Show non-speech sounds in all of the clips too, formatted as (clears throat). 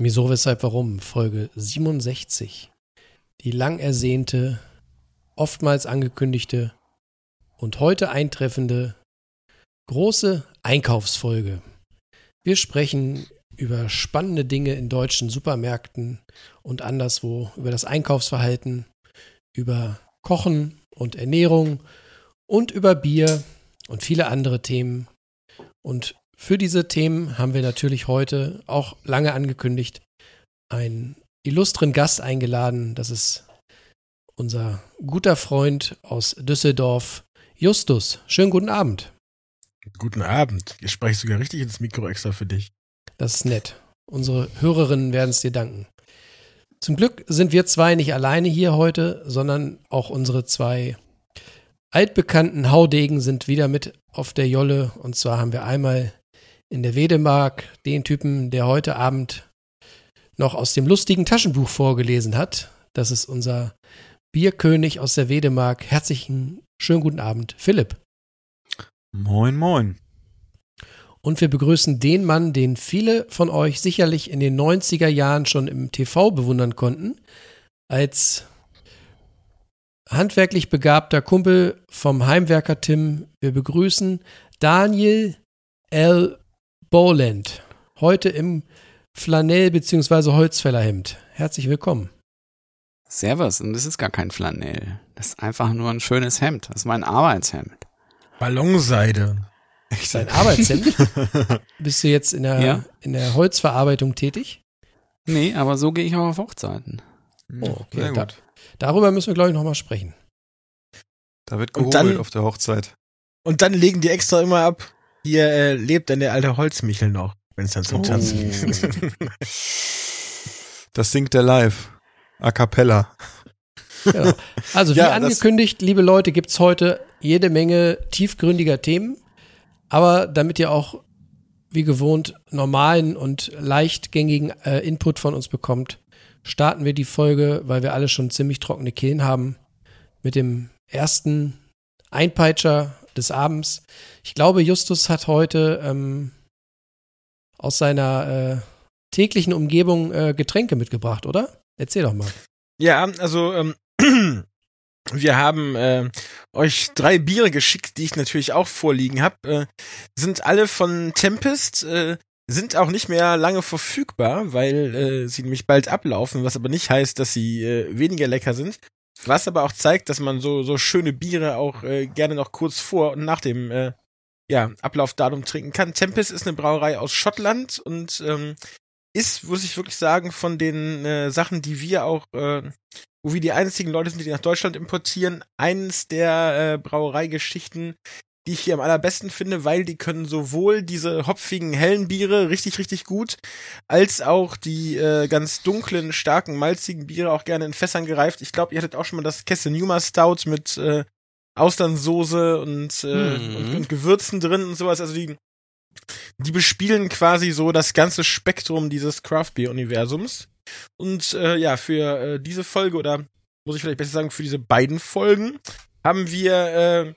Wieso, weshalb, warum? Folge 67. Die lang ersehnte, oftmals angekündigte und heute eintreffende große Einkaufsfolge. Wir sprechen über spannende Dinge in deutschen Supermärkten und anderswo, über das Einkaufsverhalten, über Kochen und Ernährung und über Bier und viele andere Themen. Und für diese Themen haben wir natürlich heute auch lange angekündigt einen illustren Gast eingeladen. Das ist unser guter Freund aus Düsseldorf, Justus. Schönen guten Abend. Guten Abend. Ich spreche sogar richtig ins Mikro extra für dich. Das ist nett. Unsere Hörerinnen werden es dir danken. Zum Glück sind wir zwei nicht alleine hier heute, sondern auch unsere zwei altbekannten Haudegen sind wieder mit auf der Jolle. Und zwar haben wir einmal in der Wedemark den Typen, der heute Abend noch aus dem lustigen Taschenbuch vorgelesen hat. Das ist unser Bierkönig aus der Wedemark. Herzlichen schönen guten Abend, Philipp. Moin, moin. Und wir begrüßen den Mann, den viele von euch sicherlich in den 90er Jahren schon im TV bewundern konnten, als handwerklich begabter Kumpel vom Heimwerker Tim. Wir begrüßen Daniel L. Boland, heute im Flanell- bzw. Holzfällerhemd. Herzlich willkommen. Servus, und das ist gar kein Flanell. Das ist einfach nur ein schönes Hemd. Das ist mein Arbeitshemd. Ballonseide. Dein Arbeitshemd? (laughs) Bist du jetzt in der, Ja. in der Holzverarbeitung tätig? Nee, aber so gehe ich auch auf Hochzeiten. Oh, okay. Sehr Da, gut. darüber müssen wir, glaube ich, nochmal sprechen. Da wird gehobelt dann- auf der Hochzeit. Und dann legen die extra immer ab. Hier äh, lebt dann der alte Holzmichel noch, wenn es dann zum Oh. Tanzen geht. (laughs) Das singt der live. A cappella. Genau. Also, wie Ja, angekündigt, liebe Leute, gibt es heute jede Menge tiefgründiger Themen. Aber damit ihr auch wie gewohnt normalen und leichtgängigen äh, Input von uns bekommt, starten wir die Folge, weil wir alle schon ziemlich trockene Kehlen haben, mit dem ersten Einpeitscher des Abends. Ich glaube, Justus hat heute ähm, aus seiner äh, täglichen Umgebung äh, Getränke mitgebracht, oder? Erzähl doch mal. Ja, also ähm, (clears throat) wir haben äh, euch drei Biere geschickt, die ich natürlich auch vorliegen habe. Äh, sind alle von Tempest, äh, sind auch nicht mehr lange verfügbar, weil äh, sie nämlich bald ablaufen, was aber nicht heißt, dass sie äh, weniger lecker sind. Was aber auch zeigt, dass man so so schöne Biere auch äh, gerne noch kurz vor und nach dem äh, ja, Ablaufdatum trinken kann. Tempest ist eine Brauerei aus Schottland und ähm, ist, muss ich wirklich sagen, von den äh, Sachen, die wir auch, äh, wo wir die einzigen Leute sind, die nach Deutschland importieren, eines der äh, Brauereigeschichten, die ich hier am allerbesten finde, weil die können sowohl diese hopfigen, hellen Biere richtig, richtig gut, als auch die äh, ganz dunklen, starken, malzigen Biere auch gerne in Fässern gereift. Ich glaube, ihr hattet auch schon mal das Kesse Numa Stout mit äh, Austernsoße und, äh, Mhm. und, und Gewürzen drin und sowas. Also die die bespielen quasi so das ganze Spektrum dieses Craft Beer Universums. Und äh, ja, für äh, diese Folge oder muss ich vielleicht besser sagen, für diese beiden Folgen haben wir äh,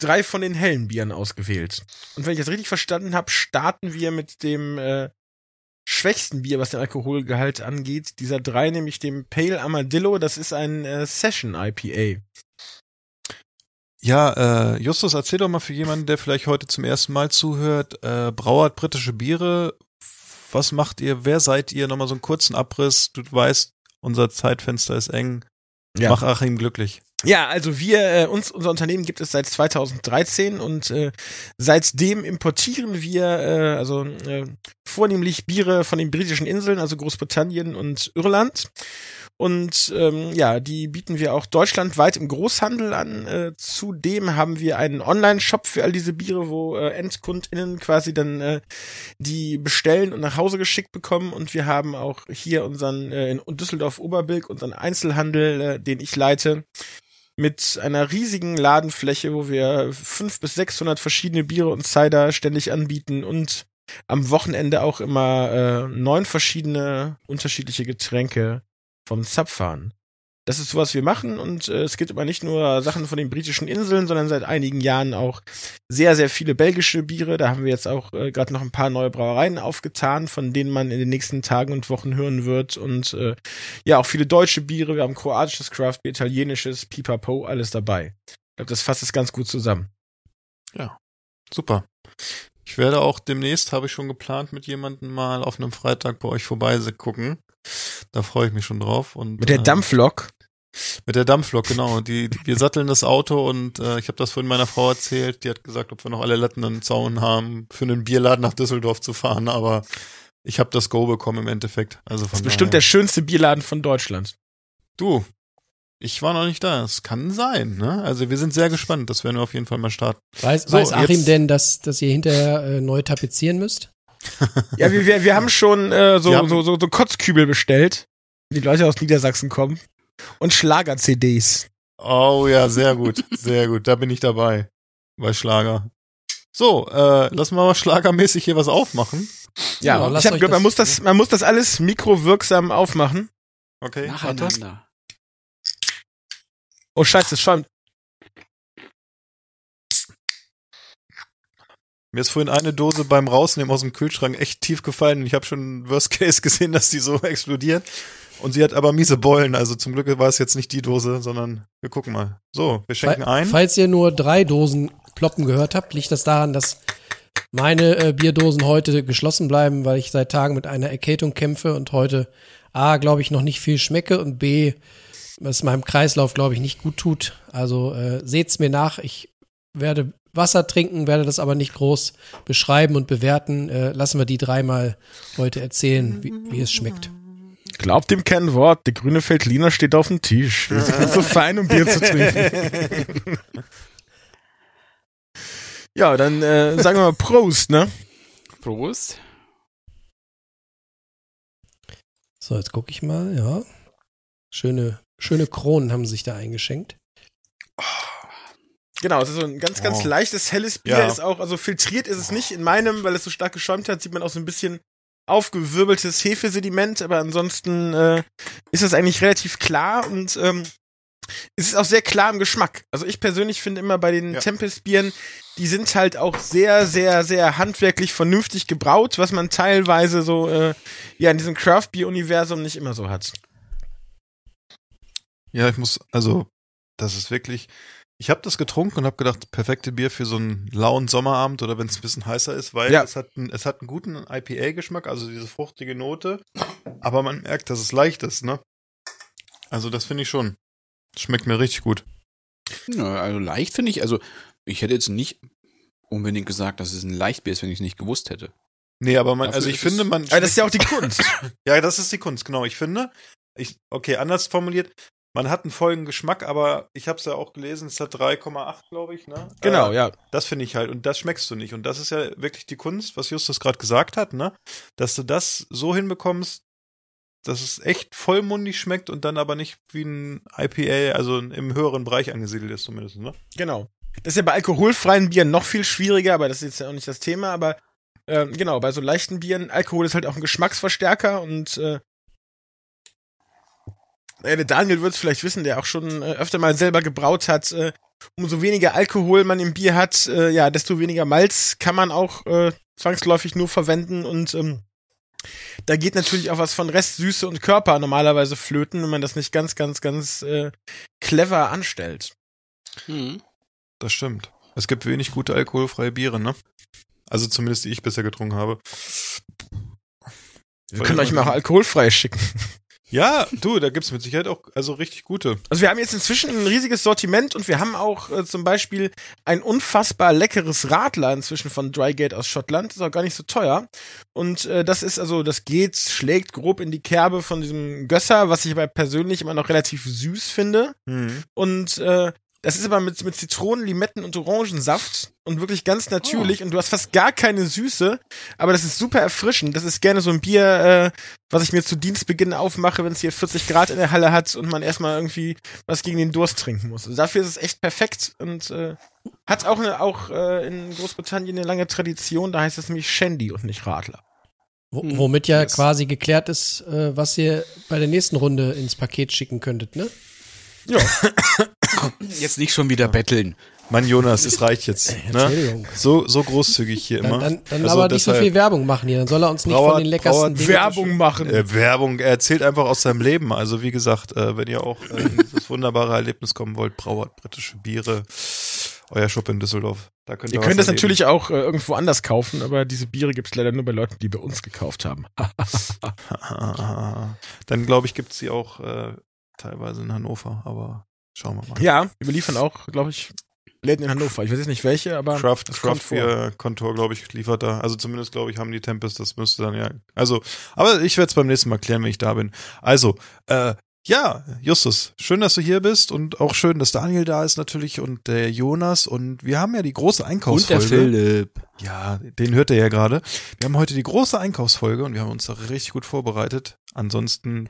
drei von den hellen Bieren ausgewählt. Und wenn ich das richtig verstanden habe, starten wir mit dem äh, schwächsten Bier, was den Alkoholgehalt angeht. Dieser drei, nämlich dem Pale Armadillo. Das ist ein äh, Session IPA. Ja, äh, Justus, erzähl doch mal für jemanden, der vielleicht heute zum ersten Mal zuhört, äh, brauert britische Biere. Was macht ihr? Wer seid ihr? Nochmal so einen kurzen Abriss. Du weißt, unser Zeitfenster ist eng. Ja. Mach Achim glücklich. Ja, also wir, äh, uns, unser Unternehmen gibt es seit 2013 und äh, seitdem importieren wir äh, also äh, vornehmlich Biere von den britischen Inseln, also Großbritannien und Irland. Und ähm, ja, die bieten wir auch deutschlandweit im Großhandel an. Äh, zudem haben wir einen Online-Shop für all diese Biere, wo äh, EndkundInnen quasi dann äh, die bestellen und nach Hause geschickt bekommen. Und wir haben auch hier unseren äh, in Düsseldorf-Oberbilk unseren Einzelhandel, äh, den ich leite, mit einer riesigen Ladenfläche, wo wir fünf bis sechshundert verschiedene Biere und Cider ständig anbieten und am Wochenende auch immer äh, neun verschiedene unterschiedliche Getränke vom Zapfahren. Das ist so, was wir machen und äh, es gibt aber nicht nur Sachen von den britischen Inseln, sondern seit einigen Jahren auch sehr, sehr viele belgische Biere. Da haben wir jetzt auch äh, gerade noch ein paar neue Brauereien aufgetan, von denen man in den nächsten Tagen und Wochen hören wird. Und äh, ja, auch viele deutsche Biere. Wir haben kroatisches Craftbier, italienisches, Pipapo, alles dabei. Ich glaube, das fasst es ganz gut zusammen. Super. Ich werde auch demnächst, habe ich schon geplant, mit jemandem mal auf einem Freitag bei euch vorbei gucken. Da freue ich mich schon drauf. Und, Mit der äh, Dampflok. Mit der Dampflok, genau. Die, wir satteln das Auto und äh, ich habe das vorhin meiner Frau erzählt. Die hat gesagt, ob wir noch alle Latten am Zaun haben, für einen Bierladen nach Düsseldorf zu fahren. Aber ich habe das Go bekommen im Endeffekt. Also von Das ist bestimmt der schönste Bierladen von Deutschland. Du, ich war noch nicht da. Es kann sein. Ne? Also wir sind sehr gespannt. Das werden wir auf jeden Fall mal starten. Weiß, So, weiß Achim jetzt- denn, dass, dass ihr hinterher äh, neu tapezieren müsst? Ja, wir, wir, wir haben schon äh, so, haben- so, so, so Kotzkübel bestellt, die Leute aus Niedersachsen kommen. Und Schlager-CDs. Oh ja, sehr gut, sehr gut. Da bin ich dabei bei Schlager. So, äh, lassen wir mal schlagermäßig hier was aufmachen. Ja, Ja, ich habe euch gehört, man muss das, man muss das alles mikrowirksam aufmachen. Okay, warte. Nacheinander. Oh Scheiße, es schäumt. Mir ist vorhin eine Dose beim Rausnehmen aus dem Kühlschrank echt tief gefallen ich habe schon Worst (laughs) Case gesehen, dass die so explodiert. Und sie hat aber miese Beulen, also zum Glück war es jetzt nicht die Dose, sondern wir gucken mal. So, wir schenken Fall- ein. Falls ihr nur drei Dosen ploppen gehört habt, liegt das daran, dass meine äh, Bierdosen heute geschlossen bleiben, weil ich seit Tagen mit einer Erkältung kämpfe und heute A, glaube ich, noch nicht viel schmecke und B, es meinem Kreislauf, glaube ich, nicht gut tut. Also äh, seht's mir nach. Ich werde Wasser trinken, werde das aber nicht groß beschreiben und bewerten. Äh, lassen wir die dreimal heute erzählen, wie, wie es schmeckt. Glaubt dem kein Wort, der grüne Feldliner steht auf dem Tisch. Wir sind so fein, um Bier zu trinken. (laughs) ja, dann äh, sagen wir mal Prost, ne? Prost. So, jetzt gucke ich mal, ja. Schöne, schöne Kronen haben sich da eingeschenkt. Genau, es ist so ein ganz, ganz Oh. leichtes, helles Bier. Ja. Ist auch, also filtriert ist es nicht in meinem, weil es so stark geschäumt hat, sieht man auch so ein bisschen aufgewirbeltes Hefesediment, aber ansonsten äh, ist es eigentlich relativ klar und ähm, es ist auch sehr klar im Geschmack. Also ich persönlich finde immer bei den Ja. Tempest-Bieren, die sind halt auch sehr, sehr, sehr handwerklich vernünftig gebraut, was man teilweise so äh, ja in diesem Craft-Bier-Universum nicht immer so hat. Ja, ich muss, also, das ist wirklich, ich habe das getrunken und habe gedacht, perfekte Bier für so einen lauen Sommerabend oder wenn es ein bisschen heißer ist, weil Ja. es hat, einen- es hat einen guten IPA-Geschmack, also diese fruchtige Note, aber man merkt, dass es leicht ist, ne? Also das finde ich schon. Schmeckt mir richtig gut. Na, also leicht finde ich, also ich hätte jetzt nicht unbedingt gesagt, dass es ein Leichtbier ist, wenn ich es nicht gewusst hätte. Nee, aber man, Dafür also ich finde, man. Aber das ist ja auch die Kunst. (laughs) Ja, das ist die Kunst, genau. Ich finde, ich, okay, anders formuliert, man hat einen vollen Geschmack, aber ich habe es ja auch gelesen, es hat 3,8, glaube ich, ne? genau, Äh, ja. Das finde ich halt und das schmeckst du nicht und das ist ja wirklich die Kunst, was Justus gerade gesagt hat, ne? Dass du das so hinbekommst, dass es echt vollmundig schmeckt und dann aber nicht wie ein IPA, also im höheren Bereich angesiedelt ist zumindest, ne? Genau. Das ist ja bei alkoholfreien Bieren noch viel schwieriger, aber das ist jetzt ja auch nicht das Thema, aber ähm, genau, bei so leichten Bieren, Alkohol ist halt auch ein Geschmacksverstärker und äh, ja, der Daniel wird es vielleicht wissen, der auch schon äh, öfter mal selber gebraut hat, äh, umso weniger Alkohol man im Bier hat, äh, ja, desto weniger Malz kann man auch äh, zwangsläufig nur verwenden und ähm, da geht natürlich auch was von Restsüße und Körper normalerweise flöten, wenn man das nicht ganz, ganz, ganz äh, clever anstellt. Hm. Das stimmt. Es gibt wenig gute alkoholfreie Biere, ne? Also zumindest die ich bisher getrunken habe. Wir können euch mal auch alkoholfrei schicken. Ja, du, da gibt's mit Sicherheit auch also richtig gute. Also wir haben jetzt inzwischen ein riesiges Sortiment und wir haben auch äh, zum Beispiel ein unfassbar leckeres Radler inzwischen von Drygate aus Schottland. Ist auch gar nicht so teuer. Und äh, das ist also, das geht, schlägt grob in die Kerbe von diesem Gösser, was ich aber persönlich immer noch relativ süß finde. Mhm. Und äh, das ist aber mit, mit Zitronen, Limetten und Orangensaft und wirklich ganz natürlich und du hast fast gar keine Süße, aber das ist super erfrischend. Das ist gerne so ein Bier, äh, was ich mir zu Dienstbeginn aufmache, wenn es hier 40 Grad in der Halle hat und man erstmal irgendwie was gegen den Durst trinken muss. Also dafür ist es echt perfekt und äh, hat auch, eine, auch äh, in Großbritannien eine lange Tradition, da heißt es nämlich Shandy und nicht Radler. Wo, Hm. womit ja Yes. quasi geklärt ist, äh, was ihr bei der nächsten Runde ins Paket schicken könntet, ne? (laughs) Jetzt nicht schon wieder betteln. Mann, Jonas, es reicht jetzt. Ne? Entschuldigung. So, so großzügig hier immer. Dann, dann, dann Also aber nicht so viel Werbung machen hier, dann soll er uns nicht Brauer- von den leckersten Brauer- Werbung machen. Äh, Werbung, er erzählt einfach aus seinem Leben. Also wie gesagt, äh, wenn ihr auch äh, in dieses wunderbare Erlebnis kommen wollt, brauert britische Biere, euer Shop in Düsseldorf. Da könnt ihr, Ihr könnt das natürlich auch äh, irgendwo anders kaufen, aber diese Biere gibt's leider nur bei Leuten, die bei uns gekauft haben. erleben. (laughs) (laughs) Dann glaube ich, gibt's sie auch äh, teilweise in Hannover, aber schauen wir mal. ja, wir liefern auch, glaube ich, Läden in Hannover. Ich weiß jetzt nicht welche, aber Craft, Craft vor. Beer Kontor, glaube ich, liefert da. Also zumindest, glaube ich, haben die Tempest, das müsste dann ja. Also, aber ich werde es beim nächsten Mal klären, wenn ich da bin. Also, äh, ja, Justus, schön, dass du hier bist und auch schön, dass Daniel da ist natürlich und der Jonas und wir haben ja die große Und der Einkaufsfolge. Philipp. Ja, den hört ihr ja gerade. Wir haben heute die große Einkaufsfolge und wir haben uns da richtig gut vorbereitet. Ansonsten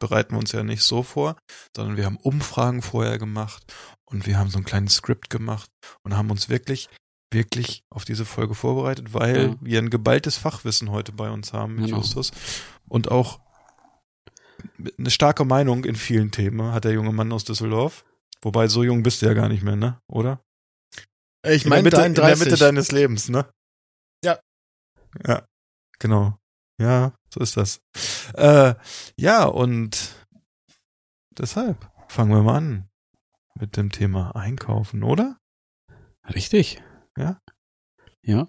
bereiten wir uns ja nicht so vor, sondern wir haben Umfragen vorher gemacht und wir haben so ein kleines Skript gemacht und haben uns wirklich, wirklich auf diese Folge vorbereitet, weil Ja. wir ein geballtes Fachwissen heute bei uns haben mit Genau. Justus und auch eine starke Meinung in vielen Themen hat der junge Mann aus Düsseldorf. Wobei, so jung bist du ja gar nicht mehr, ne? Oder? Ich in, der meine Mitte, in der 33. Mitte deines Lebens, ne? Ja. Ja, genau. Ja, so ist das. Äh, ja, und deshalb fangen wir mal an mit dem Thema Einkaufen, oder? Richtig. Ja? Ja.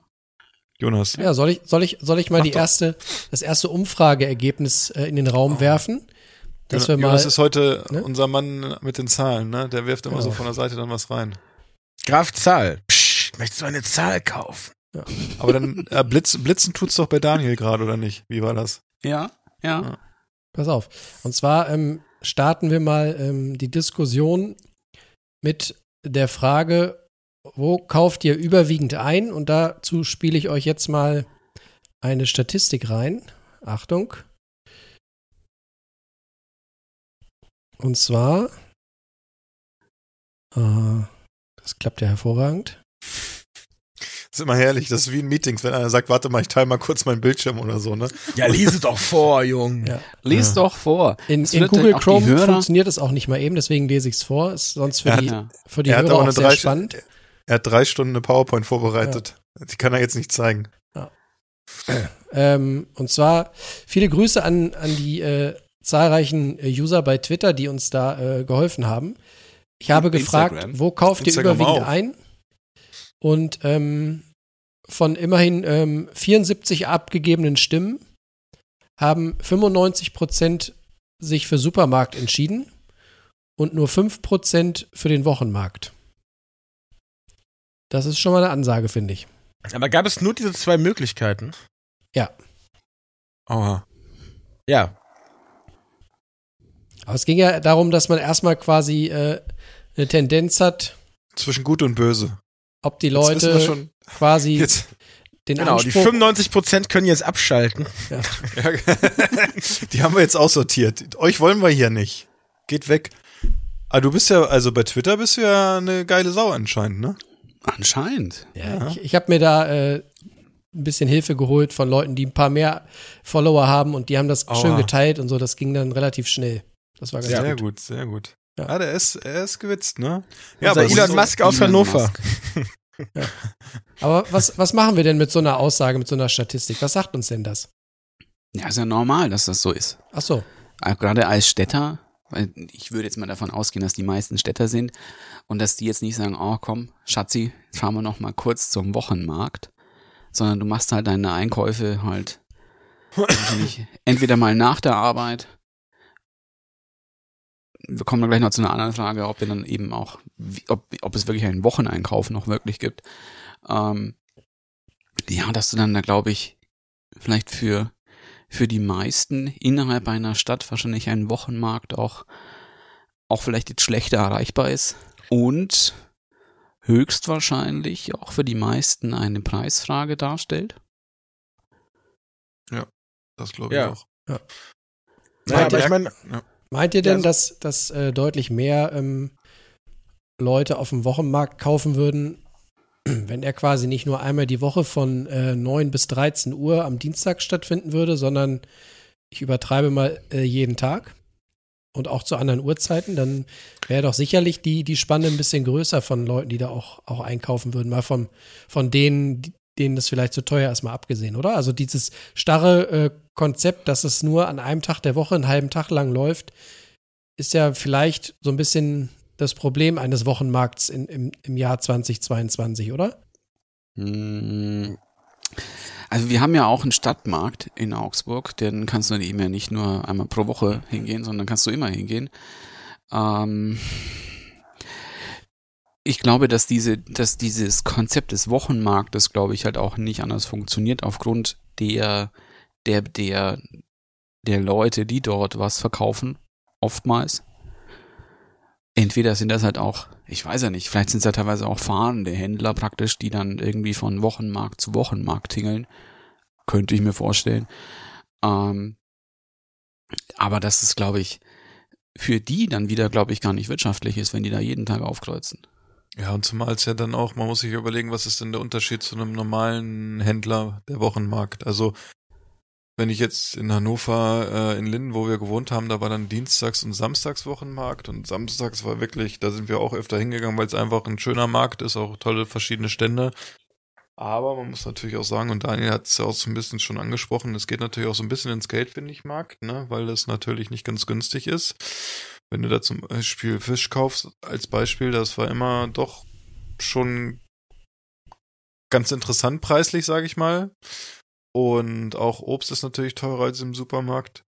Jonas. Ja, soll ich, soll ich, soll ich mal die doch. erste, das erste Umfrageergebnis äh, in den Raum werfen? Dass wir mal, Jonas ist heute ne? unser Mann mit den Zahlen, ne? Der wirft immer Genau. so von der Seite dann was rein. Graf Zahl. Psch, möchtest du eine Zahl kaufen? Aber dann äh, Blitz, Blitzen tut's doch bei Daniel gerade, oder nicht? Wie war das? Ja. Ja. Ja. pass auf. Und zwar ähm, starten wir mal ähm, die Diskussion mit der Frage, wo kauft ihr überwiegend ein? Und dazu spiele ich euch jetzt mal eine Statistik rein. Achtung. Und zwar, äh, das klappt ja hervorragend. Das ist immer herrlich, das ist wie in Meetings, wenn einer sagt, warte mal, ich teile mal kurz meinen Bildschirm oder so, ne? Ja, lese doch vor, Jung. Ja. Lies Ja. doch vor. In, in Google Chrome Hörer- funktioniert es auch nicht mal eben, deswegen lese ich es vor. Ist sonst für Er hat- die, Ja. für die er hat Hörer auch eine sehr drei, spannend. er hat drei Stunden eine PowerPoint vorbereitet. Die kann er jetzt nicht zeigen. (clears throat) Ähm, und zwar viele Grüße an, an die äh, zahlreichen äh, User bei Twitter, die uns da äh, geholfen haben. Ich habe gefragt, Instagram. wo kauft ihr Instagram überwiegend auch. ein? Und ähm, von immerhin ähm, 74 abgegebenen Stimmen haben 95 Prozent sich für Supermarkt entschieden und nur 5 Prozent für den Wochenmarkt. Das ist schon mal eine Ansage, finde ich. Aber gab es nur diese zwei Möglichkeiten? Aua. Ja. Aber es ging ja darum, dass man erstmal quasi äh, eine Tendenz hat, Zwischen gut und böse. Ob die Leute schon, quasi jetzt, den Genau, die Anspruch 95 Prozent können jetzt abschalten. ja, (laughs) die haben wir jetzt aussortiert. Euch wollen wir hier nicht. Geht weg. Ah, du bist ja, also bei Twitter bist du ja eine geile Sau anscheinend, ne? Anscheinend. Ja, ich, ich habe mir da äh, ein bisschen Hilfe geholt von Leuten, die ein paar mehr Follower haben und die haben das Aua. schön geteilt und so. Das ging dann relativ schnell. Das war ganz sehr gut. gut, sehr gut. Ja. Ja, der ist, er ist gewitzt, ne? Ja, aber aber Elon so- Musk aus Elon Hannover. Musk. (laughs) Aber was, was machen wir denn mit so einer Aussage, mit so einer Statistik? Was sagt uns denn das? Ja, ist ja normal, dass das so ist. Ach so. Auch Gerade als Städter, weil ich würde jetzt mal davon ausgehen, dass die meisten Städter sind und dass die jetzt nicht sagen, oh komm, Schatzi, fahren wir noch mal kurz zum Wochenmarkt, sondern du machst halt deine Einkäufe halt (laughs) entweder mal nach der Arbeit wir kommen dann gleich noch zu einer anderen Frage, ob wir dann eben auch, ob, ob es wirklich einen Wocheneinkauf noch wirklich gibt. Ähm, ja, dass du dann da, glaube ich, vielleicht für, für die meisten innerhalb einer Stadt wahrscheinlich ein Wochenmarkt auch, auch vielleicht jetzt schlechter erreichbar ist und höchstwahrscheinlich auch für die meisten eine Preisfrage darstellt. Das glaube ich Ja. auch. Naja, Meint aber ich meine, Meint ihr denn, Ja, dass, dass äh, deutlich mehr ähm, Leute auf dem Wochenmarkt kaufen würden, (clears throat) wenn er quasi nicht nur einmal die Woche von äh, 9 bis 13 Uhr am Dienstag stattfinden würde, sondern ich übertreibe mal äh, jeden Tag und auch zu anderen Uhrzeiten, dann wäre doch sicherlich die, die Spanne ein bisschen größer von Leuten, die da auch, auch einkaufen würden. Mal vom, von denen, die- denen das vielleicht zu teuer ist, mal abgesehen, oder? Also dieses starre äh, Konzept, dass es nur an einem Tag der Woche einen halben Tag lang läuft, ist ja vielleicht so ein bisschen das Problem eines Wochenmarkts in, im, im Jahr 2022, oder? Hm. Also wir haben ja auch einen Stadtmarkt in Augsburg, den kannst du eben ja nicht nur einmal pro Woche hingehen, sondern kannst du immer hingehen. Ähm, ich glaube, dass diese, dass dieses Konzept des Wochenmarktes, glaube ich, halt auch nicht anders funktioniert aufgrund der, der, der, der Leute, die dort was verkaufen, oftmals. Entweder sind das halt auch, ich weiß ja nicht, vielleicht sind es ja teilweise auch fahrende Händler praktisch, die dann irgendwie von Wochenmarkt zu Wochenmarkt tingeln. Könnte ich mir vorstellen. Ähm, aber das ist, glaube ich, für die dann wieder, glaube ich, gar nicht wirtschaftlich ist, wenn die da jeden Tag aufkreuzen. Ja, und zumal es ja dann auch, man muss sich überlegen, was ist denn der Unterschied zu einem normalen Händler der Wochenmarkt? Also, wenn ich jetzt in Hannover, äh, in Linden, wo wir gewohnt haben, da war dann Dienstags- und Samstagswochenmarkt und Samstags war wirklich, da sind wir auch öfter hingegangen, weil es einfach ein schöner Markt ist, auch tolle verschiedene Stände. Aber man muss natürlich auch sagen, und Daniel hat es ja auch so ein bisschen schon angesprochen, es geht natürlich auch so ein bisschen ins Geld, finde ich, Markt, ne, weil das natürlich nicht ganz günstig ist. Wenn du da zum Beispiel Fisch kaufst, als Beispiel, das war immer doch schon ganz interessant preislich, sage ich mal. Und auch Obst ist natürlich teurer als im Supermarkt.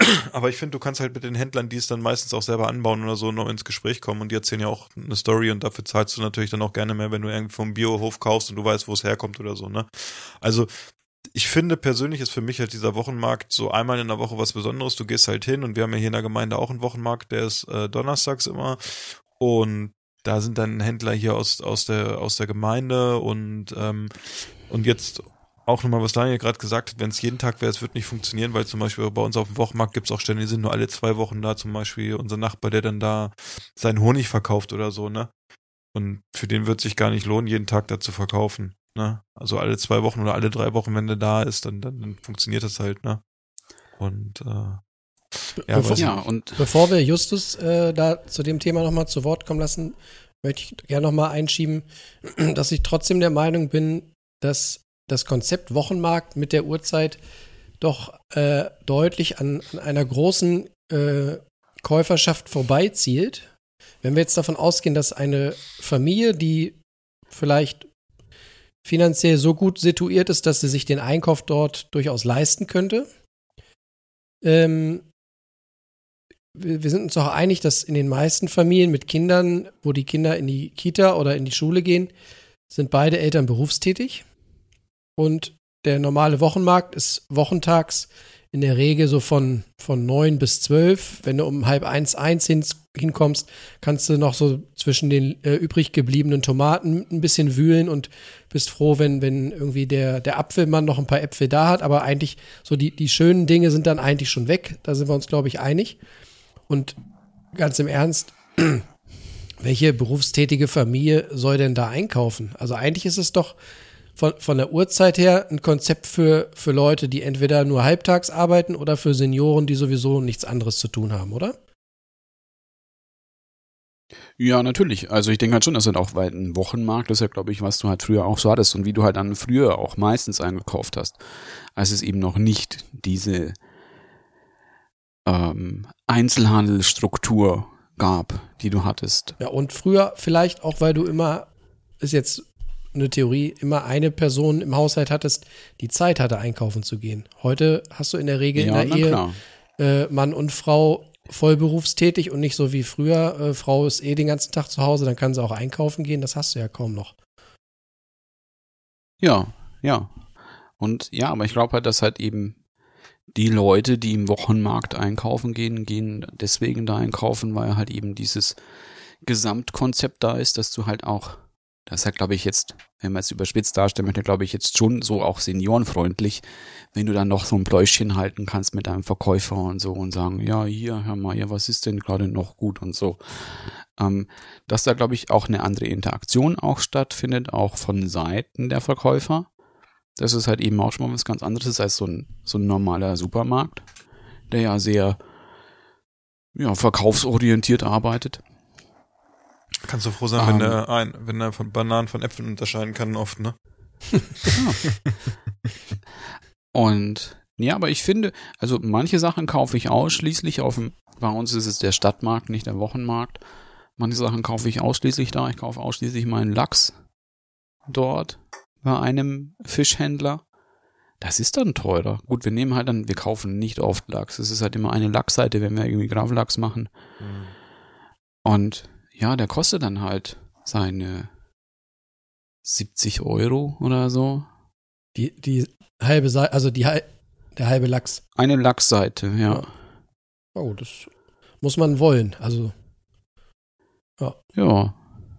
(clears throat) Aber ich finde, du kannst halt mit den Händlern, die es dann meistens auch selber anbauen oder so, noch ins Gespräch kommen und die erzählen ja auch eine Story und dafür zahlst du natürlich dann auch gerne mehr, wenn du irgendwie vom Biohof kaufst und du weißt, wo es herkommt oder so, ne? Also, ich finde persönlich ist für mich halt dieser Wochenmarkt so einmal in der Woche was Besonderes. Du gehst halt hin und wir haben ja hier in der Gemeinde auch einen Wochenmarkt, der ist äh, donnerstags immer und da sind dann Händler hier aus aus der aus der Gemeinde und ähm, und jetzt auch nochmal, was Daniel gerade gesagt hat, wenn es jeden Tag wäre, es wird nicht funktionieren, weil zum Beispiel bei uns auf dem Wochenmarkt gibt es auch Stände, die sind nur alle zwei Wochen da, zum Beispiel unser Nachbar, der dann da seinen Honig verkauft oder so, ne? Und für den wird sich gar nicht lohnen, jeden Tag da zu verkaufen, ne? Also alle zwei Wochen oder alle drei Wochen, wenn der da ist, dann, dann, dann funktioniert das halt, ne? Und äh, ja, Bevor- Ja, und Bevor wir Justus äh, da zu dem Thema nochmal zu Wort kommen lassen, möchte ich gerne nochmal einschieben, (clears throat) dass ich trotzdem der Meinung bin, dass das Konzept Wochenmarkt mit der Uhrzeit doch äh, deutlich an, an einer großen äh, Käuferschaft vorbeizielt. Wenn wir jetzt davon ausgehen, dass eine Familie, die vielleicht finanziell so gut situiert ist, dass sie sich den Einkauf dort durchaus leisten könnte, ähm, wir wir sind uns auch einig, dass in den meisten Familien mit Kindern, wo die Kinder in die Kita oder in die Schule gehen, sind beide Eltern berufstätig. Und der normale Wochenmarkt ist wochentags in der Regel so von, von 9 bis 12. Wenn du um halb eins, eins hin, hinkommst, kannst du noch so zwischen den äh, übrig gebliebenen Tomaten ein bisschen wühlen und bist froh, wenn, wenn irgendwie der, der Apfelmann noch ein paar Äpfel da hat. Aber eigentlich so die, die schönen Dinge sind dann eigentlich schon weg. Da sind wir uns, glaube ich, einig. Und ganz im Ernst, (clears throat) welche berufstätige Familie soll denn da einkaufen? Also eigentlich ist es doch von, von der Uhrzeit her ein Konzept für, für Leute, die entweder nur halbtags arbeiten oder für Senioren, die sowieso nichts anderes zu tun haben, oder? Ja, natürlich. Also ich denke halt schon, dass halt auch, weil ein Wochenmarkt ist ja, glaube ich, was du halt früher auch so hattest und wie du halt dann früher auch meistens eingekauft hast, als es eben noch nicht diese ähm, Einzelhandelsstruktur gab, die du hattest. Ja, und früher vielleicht auch, weil du immer, ist jetzt eine Theorie, immer eine Person im Haushalt hattest, die Zeit hatte, einkaufen zu gehen. Heute hast du in der Regel Ja, in der Ehe äh, Mann und Frau vollberufstätig und nicht so wie früher, äh, Frau ist eh den ganzen Tag zu Hause, dann kann sie auch einkaufen gehen, das hast du ja kaum noch. Ja, ja. Und ja, aber ich glaube halt, dass halt eben die Leute, die im Wochenmarkt einkaufen gehen, gehen deswegen da einkaufen, weil halt eben dieses Gesamtkonzept da ist, dass du halt auch, das halt, glaube ich, jetzt, wenn man es überspitzt darstellen möchte, glaube ich, jetzt schon so auch seniorenfreundlich, wenn du dann noch so ein Pläuschchen halten kannst mit einem Verkäufer und so und sagen, ja, hier, hör mal, ja, was ist denn gerade noch gut und so. Ähm, dass da, glaube ich, auch eine andere Interaktion auch stattfindet, auch von Seiten der Verkäufer. Das ist halt eben auch schon mal was ganz anderes als so ein, so ein normaler Supermarkt, der ja sehr ja, verkaufsorientiert arbeitet. Kannst du froh sein, Ähm. wenn er ein, wenn er von Bananen von Äpfeln unterscheiden kann, oft, ne? (laughs) Und ja, aber ich finde, also manche Sachen kaufe ich ausschließlich auf dem, bei uns ist es der Stadtmarkt, nicht der Wochenmarkt. Manche Sachen kaufe ich ausschließlich da. Ich kaufe ausschließlich meinen Lachs dort bei einem Fischhändler. Das ist dann teurer. Gut, wir nehmen halt dann, wir kaufen nicht oft Lachs. Es ist halt immer eine Lachsseite, wenn wir irgendwie Gravlachs machen. Und ja, der kostet dann halt seine 70 Euro oder so. Die, die halbe Seite, also die, der halbe Lachs. Eine Lachsseite, ja. Oh, das muss man wollen. Also, Ja,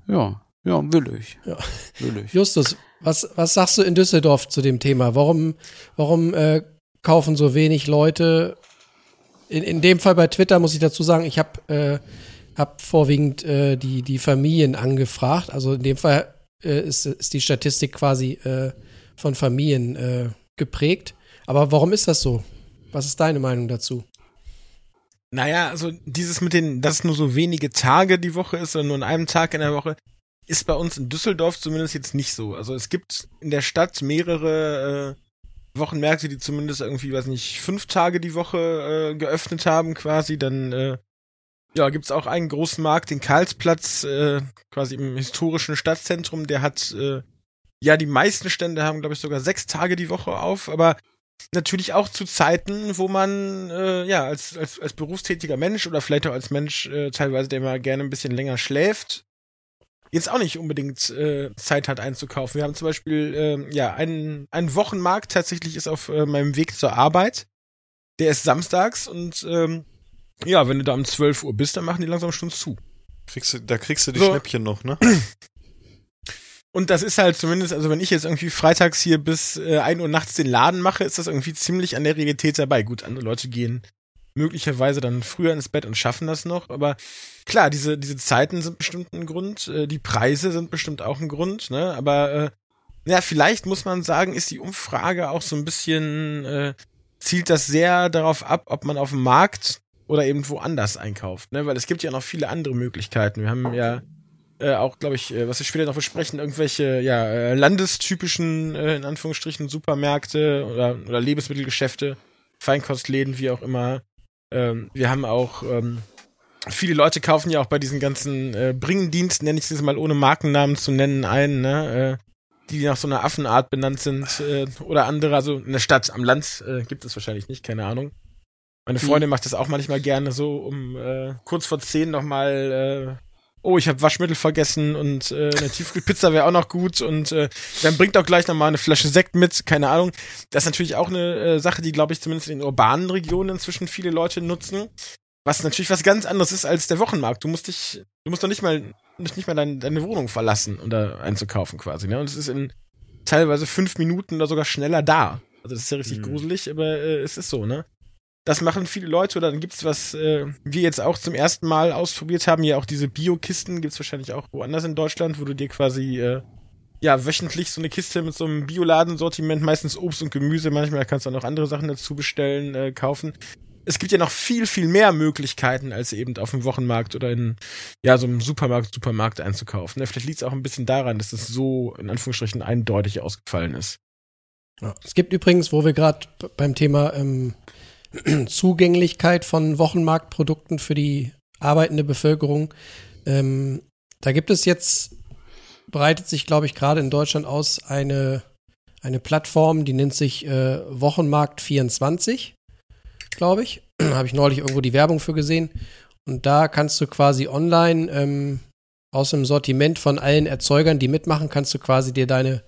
ja, ja, will ich. Ja. Will ich. Justus, was, was sagst du in Düsseldorf zu dem Thema? Warum, warum äh, kaufen so wenig Leute? In, in dem Fall bei Twitter muss ich dazu sagen, ich habe äh, hab vorwiegend äh, die, die Familien angefragt. Also in dem Fall äh, ist, ist die Statistik quasi äh, von Familien äh, geprägt. Aber warum ist das so? Was ist deine Meinung dazu? Naja, also dieses mit den, dass nur so wenige Tage die Woche ist oder nur an einem Tag in der Woche, ist bei uns in Düsseldorf zumindest jetzt nicht so. Also es gibt in der Stadt mehrere äh, Wochenmärkte, die zumindest irgendwie, weiß nicht, fünf Tage die Woche äh, geöffnet haben quasi. Dann äh, ja, gibt's auch einen großen Markt, den Karlsplatz, äh, quasi im historischen Stadtzentrum. Der hat äh, ja die meisten Stände haben, glaube ich, sogar sechs Tage die Woche auf, aber natürlich auch zu Zeiten, wo man äh, ja als, als, als berufstätiger Mensch oder vielleicht auch als Mensch äh, teilweise, der mal gerne ein bisschen länger schläft, jetzt auch nicht unbedingt äh, Zeit hat einzukaufen. Wir haben zum Beispiel äh, ja einen, einen Wochenmarkt tatsächlich ist auf äh, meinem Weg zur Arbeit. Der ist samstags und ähm, ja, wenn du da um 12 Uhr bist, dann machen die langsam schon zu. Kriegst du, da kriegst du die So. Schnäppchen noch, ne? Und das ist halt zumindest, also wenn ich jetzt irgendwie freitags hier bis äh, 1 Uhr nachts den Laden mache, ist das irgendwie ziemlich an der Realität dabei. Gut, andere Leute gehen möglicherweise dann früher ins Bett und schaffen das noch, aber klar, diese, diese Zeiten sind bestimmt ein Grund, äh, die Preise sind bestimmt auch ein Grund, ne? Aber äh, ja, vielleicht muss man sagen, ist die Umfrage auch so ein bisschen, äh, zielt das sehr darauf ab, ob man auf dem Markt oder eben woanders einkauft, ne? Weil es gibt ja noch viele andere Möglichkeiten. Wir haben ja äh, auch, glaube ich, äh, was wir später noch besprechen, irgendwelche ja äh, landestypischen äh, in Anführungsstrichen Supermärkte oder, oder Lebensmittelgeschäfte, Feinkostläden, wie auch immer. Ähm, wir haben auch ähm, viele Leute kaufen ja auch bei diesen ganzen äh, Bringendiensten, nenne ich es mal ohne Markennamen zu nennen, ein, ne? Äh, die nach so einer Affenart benannt sind äh, oder andere, also in der Stadt, am Land gibt es wahrscheinlich nicht, keine Ahnung. Meine Freundin macht das auch manchmal gerne so, um äh, kurz vor zehn nochmal äh, oh, ich habe Waschmittel vergessen und äh, eine Tiefkühlpizza wäre auch noch gut und äh, dann bringt auch gleich nochmal eine Flasche Sekt mit, keine Ahnung. Das ist natürlich auch eine äh, Sache, die, glaube ich, zumindest in den urbanen Regionen inzwischen viele Leute nutzen. Was natürlich was ganz anderes ist als der Wochenmarkt. Du musst dich, du musst doch nicht mal, nicht, nicht mal dein, deine Wohnung verlassen, um da einzukaufen quasi. Ne? Und es ist in teilweise fünf Minuten oder sogar schneller da. Also das ist ja richtig Mhm. gruselig, aber äh, es ist so, ne? Das machen viele Leute oder dann gibt's was, äh, wir jetzt auch zum ersten Mal ausprobiert haben, ja auch diese Bio-Kisten, gibt's wahrscheinlich auch woanders in Deutschland, wo du dir quasi äh, ja wöchentlich so eine Kiste mit so einem Bioladensortiment, meistens Obst und Gemüse, manchmal kannst du auch noch andere Sachen dazu bestellen, äh, kaufen. Es gibt ja noch viel, viel mehr Möglichkeiten, als eben auf dem Wochenmarkt oder in ja so einem Supermarkt, Supermarkt einzukaufen. Ne? Vielleicht liegt's auch ein bisschen daran, dass es so in Anführungsstrichen eindeutig ausgefallen ist. Ja. Es gibt übrigens, wo wir gerade beim Thema ähm, (clears throat) Zugänglichkeit von Wochenmarktprodukten für die arbeitende Bevölkerung, ähm, da gibt es jetzt, breitet sich, glaube ich, gerade in Deutschland aus eine, eine Plattform, die nennt sich äh, Wochenmarkt 24, glaube ich. (clears throat) habe ich neulich irgendwo die Werbung für gesehen. Und da kannst du quasi online ähm, aus dem Sortiment von allen Erzeugern, die mitmachen, kannst du quasi dir deine,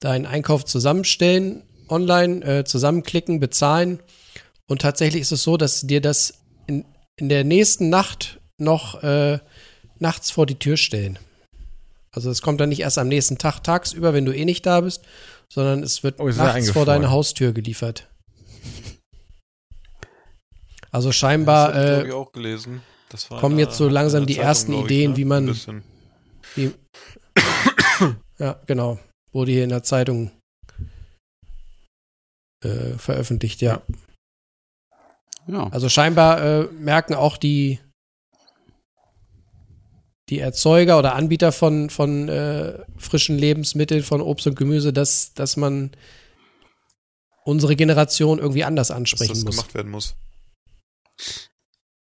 deinen Einkauf zusammenstellen, online äh, zusammenklicken, bezahlen. Und tatsächlich ist es so, dass dir das in, in der nächsten Nacht noch äh, nachts vor die Tür stellen. Also es kommt dann nicht erst am nächsten Tag tagsüber, wenn du eh nicht da bist, sondern es wird Oh, nachts vor deine Haustür geliefert. (laughs) Also scheinbar das ich, äh, ich, auch gelesen. Das war kommen jetzt so langsam die einer ersten Zeitung, glaub Ideen, ne? wie man- wie, (coughs) ja, genau. Wurde hier in der Zeitung äh, veröffentlicht, ja. Ja. Also scheinbar äh, merken auch die, die Erzeuger oder Anbieter von, von äh, frischen Lebensmitteln, von Obst und Gemüse, dass, dass man unsere Generation irgendwie anders dass ansprechen das muss. gemacht werden muss.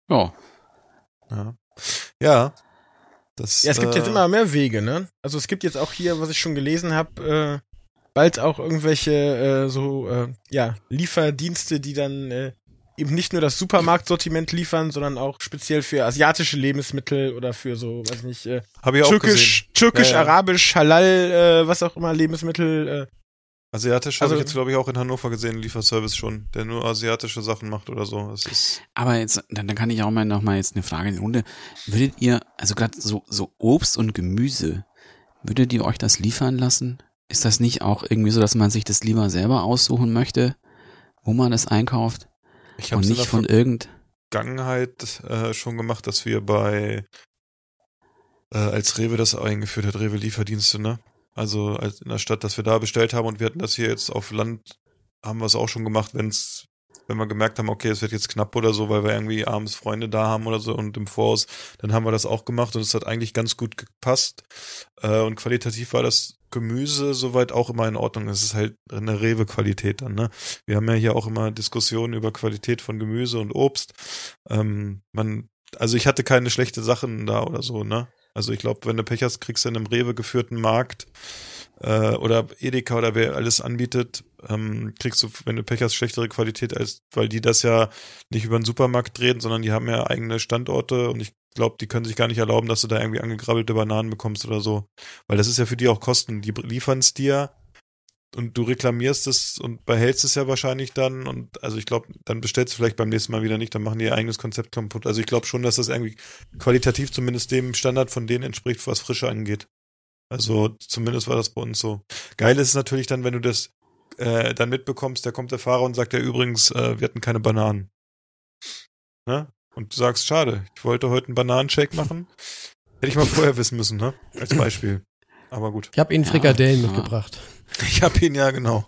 ja. Ja. Ja. Das, Ja, es gibt äh, jetzt immer mehr Wege, ne? Also es gibt jetzt auch hier, was ich schon gelesen habe, äh, bald auch irgendwelche äh, so äh, ja Lieferdienste, die dann äh, eben nicht nur das Supermarktsortiment liefern, sondern auch speziell für asiatische Lebensmittel oder für so, weiß ich nicht, äh, türkisch, türkisch, Ja, ja. arabisch, halal, äh, was auch immer Lebensmittel. Äh, Asiatisch Also- habe ich jetzt, glaube ich, auch in Hannover gesehen, Lieferservice schon, der nur asiatische Sachen macht oder so. Das ist, Aber jetzt, dann, dann kann ich auch mal noch mal jetzt eine Frage in die Runde. Würdet ihr, also gerade so, so Obst und Gemüse, würdet ihr euch das liefern lassen? Ist das nicht auch irgendwie so, dass man sich das lieber selber aussuchen möchte, wo man das einkauft ich habe es nicht von irgend... Vergangenheit äh, schon gemacht, dass wir bei, äh, als Rewe das eingeführt hat, Rewe Lieferdienste, ne? Also als in der Stadt, dass wir da bestellt haben und wir hatten das hier jetzt auf Land, haben wir es auch schon gemacht, wenn's wenn wir gemerkt haben, okay, es wird jetzt knapp oder so, weil wir irgendwie abends Freunde da haben oder so und im Voraus, dann haben wir das auch gemacht und es hat eigentlich ganz gut gepasst. Äh, und qualitativ war das Gemüse soweit auch immer in Ordnung. Es ist halt eine Rewe-Qualität dann, ne? Wir haben ja hier auch immer Diskussionen über Qualität von Gemüse und Obst. Ähm, man, also ich hatte keine schlechte Sachen da oder so, ne? Also ich glaube, wenn du Pech hast, kriegst du in einem Rewe geführten Markt äh, oder Edeka oder wer alles anbietet, ähm, kriegst du, wenn du Pech hast, schlechtere Qualität als, weil die das ja nicht über den Supermarkt drehen, sondern die haben ja eigene Standorte und ich glaube, die können sich gar nicht erlauben, dass du da irgendwie angegrabbelte Bananen bekommst oder so. Weil das ist ja für die auch Kosten. Die liefern es dir und du reklamierst es und behältst es ja wahrscheinlich dann und also ich glaube, dann bestellst du vielleicht beim nächsten Mal wieder nicht, dann machen die ihr eigenes Konzept kaputt. Also ich glaube schon, dass das irgendwie qualitativ zumindest dem Standard von denen entspricht, was Frische angeht. Also zumindest war das bei uns so. Geil ist es natürlich dann, wenn du das äh, dann mitbekommst, da kommt der Fahrer und sagt ja übrigens, äh, wir hatten keine Bananen. Ne? Und du sagst, schade, ich wollte heute einen Bananenshake machen. Hätte ich mal vorher wissen müssen, ne? Als Beispiel. Aber gut. Ich habe Ihnen Frikadellen ja. mitgebracht. Ich hab ihn ja, genau.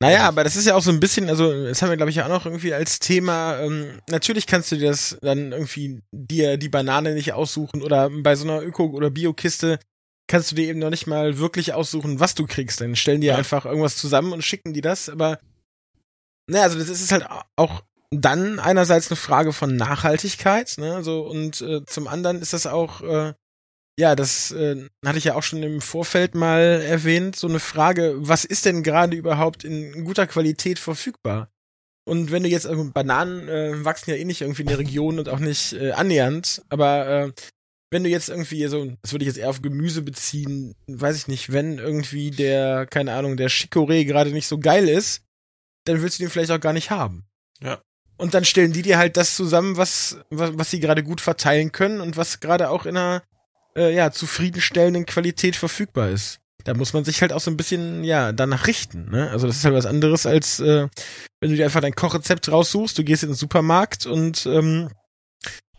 Naja, aber das ist ja auch so ein bisschen, also das haben wir, glaube ich, ja auch noch irgendwie als Thema. Ähm, natürlich kannst du dir das dann irgendwie dir die Banane nicht aussuchen oder bei so einer Öko- oder Biokiste kannst du dir eben noch nicht mal wirklich aussuchen, was du kriegst. Dann stellen die Ja. einfach irgendwas zusammen und schicken die das. Aber naja, also das ist halt auch dann einerseits eine Frage von Nachhaltigkeit, ne, so und äh, zum anderen ist das auch äh, ja, das äh, hatte ich ja auch schon im Vorfeld mal erwähnt, so eine Frage, was ist denn gerade überhaupt in guter Qualität verfügbar? Und wenn du jetzt also Bananen äh, wachsen ja eh nicht irgendwie in der Region und auch nicht äh, annähernd, aber äh, wenn du jetzt irgendwie so, das würde ich jetzt eher auf Gemüse beziehen, weiß ich nicht, wenn irgendwie der, keine Ahnung, der Chicorée gerade nicht so geil ist, dann willst du den vielleicht auch gar nicht haben. Ja. Und dann stellen die dir halt das zusammen, was, was, was sie gerade gut verteilen können und was gerade auch in einer äh, ja, zufriedenstellenden Qualität verfügbar ist. Da muss man sich halt auch so ein bisschen, ja, danach richten, ne? Also das ist halt was anderes, als äh, wenn du dir einfach dein Kochrezept raussuchst, du gehst in den Supermarkt und ähm,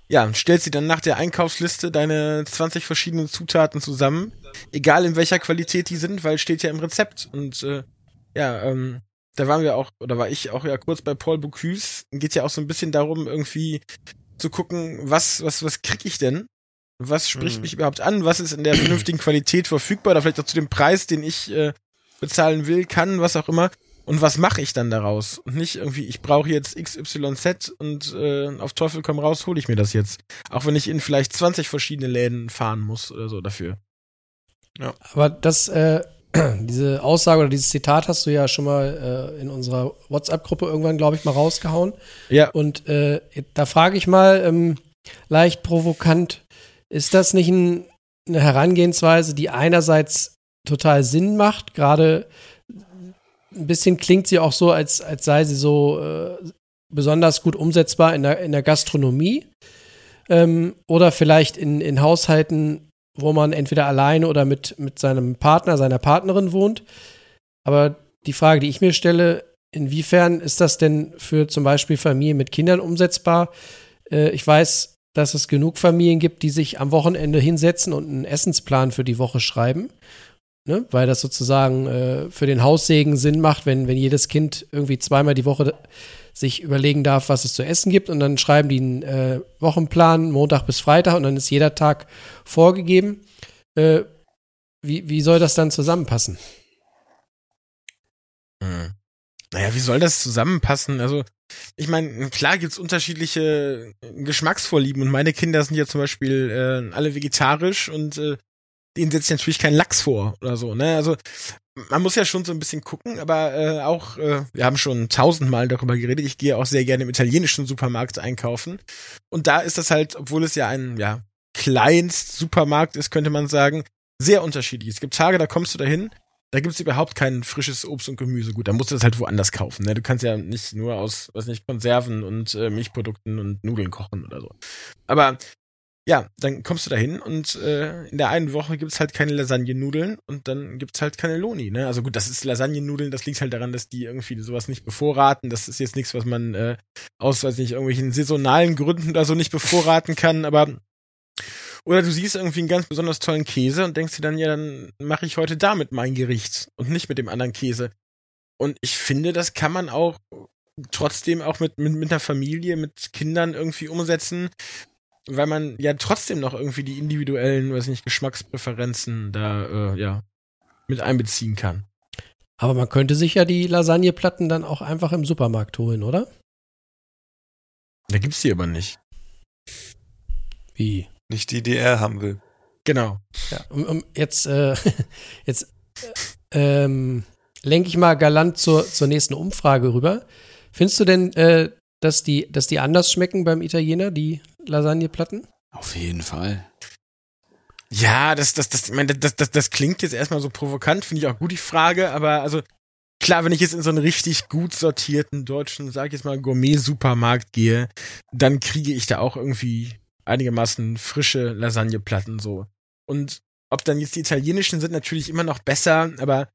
ja, stellst dir dann nach der Einkaufsliste deine 20 verschiedenen Zutaten zusammen, egal in welcher Qualität die sind, weil steht ja im Rezept. Und äh, ja, ähm, da waren wir auch, oder war ich auch ja kurz bei Paul Bocuse, geht ja auch so ein bisschen darum, irgendwie zu gucken, was, was, was krieg ich denn? Was spricht Mhm. mich überhaupt an? Was ist in der vernünftigen Qualität verfügbar? Oder vielleicht auch zu dem Preis, den ich äh, bezahlen will, kann, was auch immer. Und was mache ich dann daraus? Und nicht irgendwie, ich brauche jetzt XYZ und äh, auf Teufel komm raus, hole ich mir das jetzt. Auch wenn ich in vielleicht 20 verschiedene Läden fahren muss oder so dafür. Aber das, äh, (clears throat) diese Aussage oder dieses Zitat hast du ja schon mal äh, in unserer WhatsApp-Gruppe irgendwann, glaube ich, mal rausgehauen. Ja. Und äh, da frage ich mal ähm, leicht provokant, ist das nicht ein, eine Herangehensweise, die einerseits total Sinn macht, gerade ein bisschen klingt sie auch so, als, als sei sie so äh, besonders gut umsetzbar in der, in der Gastronomie ähm, oder vielleicht in, in Haushalten, wo man entweder alleine oder mit, mit seinem Partner, seiner Partnerin wohnt. Aber die Frage, die ich mir stelle, inwiefern ist das denn für zum Beispiel Familien mit Kindern umsetzbar? Äh, ich weiß, dass es genug Familien gibt, die sich am Wochenende hinsetzen und einen Essensplan für die Woche schreiben. Ne? Weil das sozusagen äh, für den Haussegen Sinn macht, wenn, wenn jedes Kind irgendwie zweimal die Woche sich überlegen darf, was es zu essen gibt. Und dann schreiben die einen äh, Wochenplan, Montag bis Freitag, und dann ist jeder Tag vorgegeben. Äh, wie, wie soll das dann zusammenpassen? Hm. Naja, wie soll das zusammenpassen? Also, ich meine, klar gibt's unterschiedliche Geschmacksvorlieben und meine Kinder sind ja zum Beispiel äh, alle vegetarisch und äh, denen setzt natürlich kein Lachs vor oder so, ne? Also man muss ja schon so ein bisschen gucken, aber äh, auch, äh, wir haben schon tausendmal darüber geredet, ich gehe auch sehr gerne im italienischen Supermarkt einkaufen. Und da ist das halt, obwohl es ja ein, ja, Kleinst-Supermarkt ist, könnte man sagen, sehr unterschiedlich. Es gibt Tage, da kommst du dahin, da gibt's überhaupt kein frisches Obst und Gemüse. Gut, da musst du das halt woanders kaufen. Ne? Du kannst ja nicht nur aus, weiß nicht, Konserven und äh, Milchprodukten und Nudeln kochen oder so. Aber ja, dann kommst du dahin und äh, in der einen Woche gibt's halt keine Lasagnenudeln und dann gibt's halt Cannelloni, ne? Also gut, das ist Lasagnenudeln, das liegt halt daran, dass die irgendwie sowas nicht bevorraten. Das ist jetzt nichts, was man äh, aus, weiß nicht, irgendwelchen saisonalen Gründen oder so nicht bevorraten kann, aber oder du siehst irgendwie einen ganz besonders tollen Käse und denkst dir dann, ja, dann mache ich heute damit mein Gericht und nicht mit dem anderen Käse. Und ich finde, das kann man auch trotzdem auch mit, mit, mit einer Familie, mit Kindern irgendwie umsetzen, weil man ja trotzdem noch irgendwie die individuellen, weiß nicht, Geschmackspräferenzen da, äh, ja, mit einbeziehen kann. Aber man könnte sich ja die Lasagneplatten dann auch einfach im Supermarkt holen, oder? Da gibt's die aber nicht. Wie? Nicht die, die er haben will. Genau. Ja, um, um jetzt, äh, (laughs) jetzt äh, ähm, lenke ich mal galant zur, zur nächsten Umfrage rüber. Findest du denn, äh, dass, die, dass die anders schmecken beim Italiener, die Lasagneplatten? Auf jeden Fall. Ja, das, das, das, ich meine, das, das, das klingt jetzt erstmal so provokant, finde ich auch gut die Frage, aber also klar, wenn ich jetzt in so einen richtig gut sortierten deutschen, sag ich jetzt mal, Gourmet-Supermarkt gehe, dann kriege ich da auch irgendwie einigermaßen frische Lasagneplatten so. Und ob dann jetzt die italienischen sind natürlich immer noch besser, aber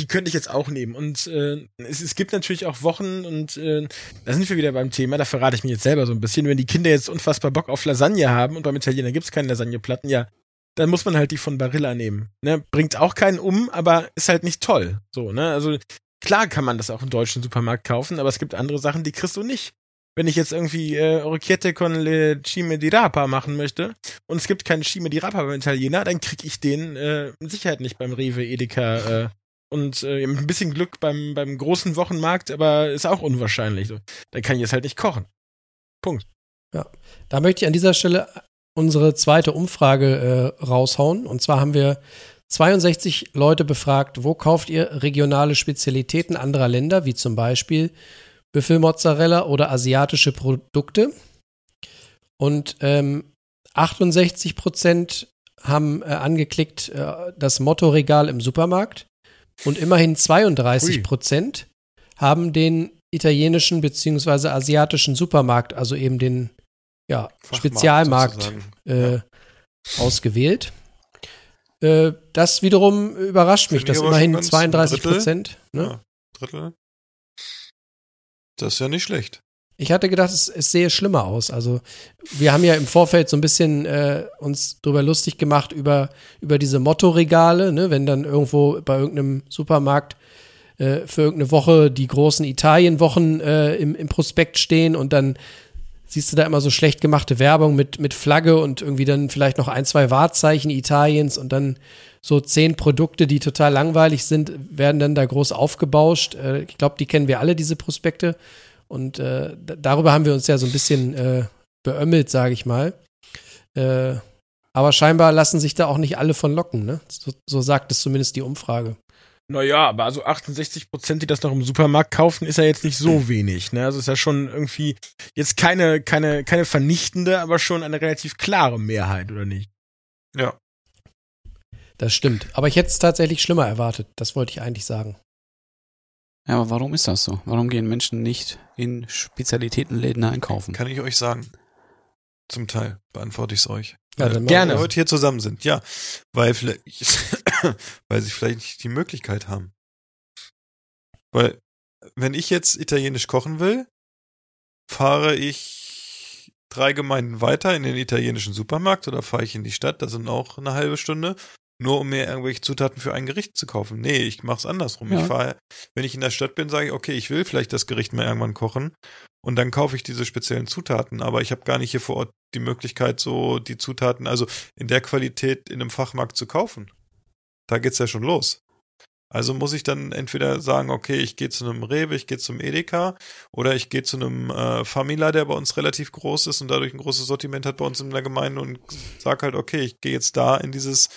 die könnte ich jetzt auch nehmen. Und äh, es, es gibt natürlich auch Wochen und äh, da sind wir wieder beim Thema, da verrate ich mir jetzt selber so ein bisschen, wenn die Kinder jetzt unfassbar Bock auf Lasagne haben und beim Italiener gibt's keine Lasagneplatten, ja, dann muss man halt die von Barilla nehmen. Ne? Bringt auch keinen um, aber ist halt nicht toll. So, ne? Also klar kann man das auch im deutschen Supermarkt kaufen, aber es gibt andere Sachen, die kriegst du nicht. Wenn ich jetzt irgendwie äh, Orecchiette con le Cime di Rapa machen möchte und es gibt keine Cime di Rapa beim Italiener, dann krieg ich den äh, mit Sicherheit nicht beim Rewe, Edeka äh, und äh, mit ein bisschen Glück beim, beim großen Wochenmarkt, aber ist auch unwahrscheinlich. Dann kann ich es halt nicht kochen. Punkt. Ja, da möchte ich an dieser Stelle unsere zweite Umfrage äh, raushauen. Und zwar haben wir 62 Leute befragt, wo kauft ihr regionale Spezialitäten anderer Länder, wie zum Beispiel Büffelmozzarella oder asiatische Produkte. Und ähm, 68 Prozent haben äh, angeklickt äh, das Mottoregal im Supermarkt. Und immerhin 32 Prozent haben den italienischen bzw. asiatischen Supermarkt, also eben den ja, Fachmarkt Spezialmarkt äh, Ja. ausgewählt. Äh, das wiederum überrascht mich, dass immerhin schon ganz ein 32 Drittel. Prozent. Ne? Ja, Drittel. Das ist ja nicht schlecht. Ich hatte gedacht, es, es sehe schlimmer aus. Also wir haben ja im Vorfeld so ein bisschen äh, uns drüber lustig gemacht über, über diese Mottoregale, ne? wenn dann irgendwo bei irgendeinem Supermarkt äh, für irgendeine Woche die großen Italienwochen äh, im, im Prospekt stehen und dann siehst du da immer so schlecht gemachte Werbung mit, mit Flagge und irgendwie dann vielleicht noch ein, zwei Wahrzeichen Italiens und dann so zehn Produkte, die total langweilig sind, werden dann da groß aufgebauscht. Äh, ich glaube, die kennen wir alle, diese Prospekte. Und äh, da- darüber haben wir uns ja so ein bisschen äh, beömmelt, sage ich mal. Äh, aber scheinbar lassen sich da auch nicht alle von locken, ne? So, so sagt es zumindest die Umfrage. Naja, aber also 68 Prozent, die das noch im Supermarkt kaufen, ist ja jetzt nicht so wenig. Ne? Also ist ja schon irgendwie jetzt keine, keine, keine vernichtende, aber schon eine relativ klare Mehrheit, oder nicht? Ja. Das stimmt. Aber ich hätte es tatsächlich schlimmer erwartet. Das wollte ich eigentlich sagen. Ja, aber warum ist das so? Warum gehen Menschen nicht in Spezialitätenläden einkaufen? Kann ich euch sagen. Zum Teil beantworte ich es euch. Ja, Weil dann wir gerne. heute hier zusammen sind. Ja, weil vielleicht, (coughs) weil sie vielleicht nicht die Möglichkeit haben. Weil, wenn ich jetzt italienisch kochen will, fahre ich drei Gemeinden weiter in den italienischen Supermarkt oder fahre ich in die Stadt, das sind auch eine halbe Stunde, nur um mir irgendwelche Zutaten für ein Gericht zu kaufen. Nee, ich mache es andersrum. Ja. Ich fahre, wenn ich in der Stadt bin, sage ich, okay, ich will vielleicht das Gericht mal irgendwann kochen und dann kaufe ich diese speziellen Zutaten, aber ich habe gar nicht hier vor Ort die Möglichkeit, so die Zutaten, also in der Qualität in einem Fachmarkt zu kaufen. Da geht's ja schon los. Also muss ich dann entweder sagen, okay, ich gehe zu einem Rewe, ich gehe zum Edeka oder ich gehe zu einem äh, Famila, der bei uns relativ groß ist und dadurch ein großes Sortiment hat bei uns in der Gemeinde und sag halt, okay, ich gehe jetzt da in dieses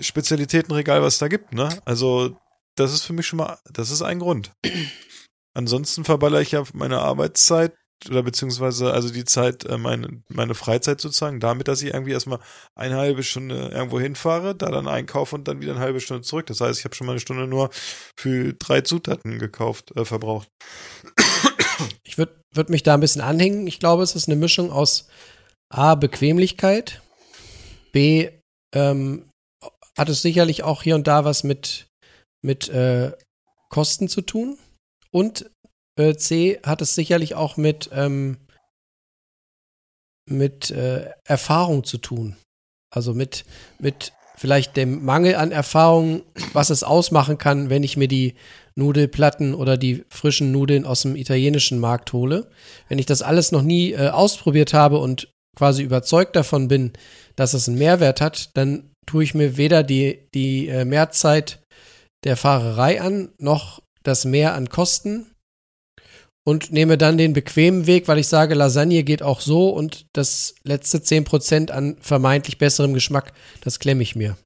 Spezialitätenregal, was es da gibt, ne? Also das ist für mich schon mal, das ist ein Grund. (clears throat) Ansonsten verballere ich ja meine Arbeitszeit oder beziehungsweise also die Zeit, äh, meine, meine Freizeit sozusagen, damit, dass ich irgendwie erstmal eine halbe Stunde irgendwo hinfahre, da dann einkaufe und dann wieder eine halbe Stunde zurück. Das heißt, ich habe schon mal eine Stunde nur für drei Zutaten gekauft, äh, verbraucht. (clears throat) Ich würde würd mich da ein bisschen anhängen. Ich glaube, es ist eine Mischung aus A, Bequemlichkeit, B, ähm, hat es sicherlich auch hier und da was mit, mit äh, Kosten zu tun und äh, C, hat es sicherlich auch mit, ähm, mit äh, Erfahrung zu tun. Also mit, mit vielleicht dem Mangel an Erfahrung, was es ausmachen kann, wenn ich mir die Nudelplatten oder die frischen Nudeln aus dem italienischen Markt hole. Wenn ich das alles noch nie äh, ausprobiert habe und quasi überzeugt davon bin, dass es einen Mehrwert hat, dann tue ich mir weder die, die äh, Mehrzeit der Fahrerei an, noch das Mehr an Kosten und nehme dann den bequemen Weg, weil ich sage, Lasagne geht auch so und das letzte 10% an vermeintlich besserem Geschmack, das klemme ich mir.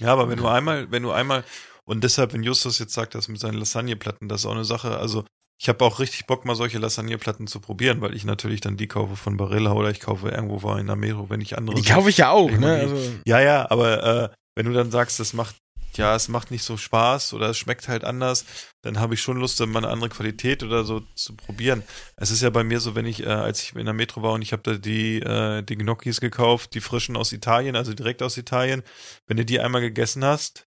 Ja, aber wenn du einmal, wenn du einmal, und deshalb, wenn Justus jetzt sagt, das mit seinen Lasagneplatten, das ist auch eine Sache, also ich habe auch richtig Bock, mal solche Lasagneplatten zu probieren, weil ich natürlich dann die kaufe von Barilla oder ich kaufe irgendwo wo in der Metro, wenn ich andere. Die kaufe ich ja auch, ne? Also, Ja, ja, aber äh, wenn du dann sagst, das macht, ja, es macht nicht so Spaß oder es schmeckt halt anders, dann habe ich schon Lust, mal eine andere Qualität oder so zu probieren. Es ist ja bei mir so, wenn ich, äh, als ich in der Metro war und ich habe da die, äh, die Gnocchis gekauft, die frischen aus Italien, also direkt aus Italien, wenn du die einmal gegessen hast,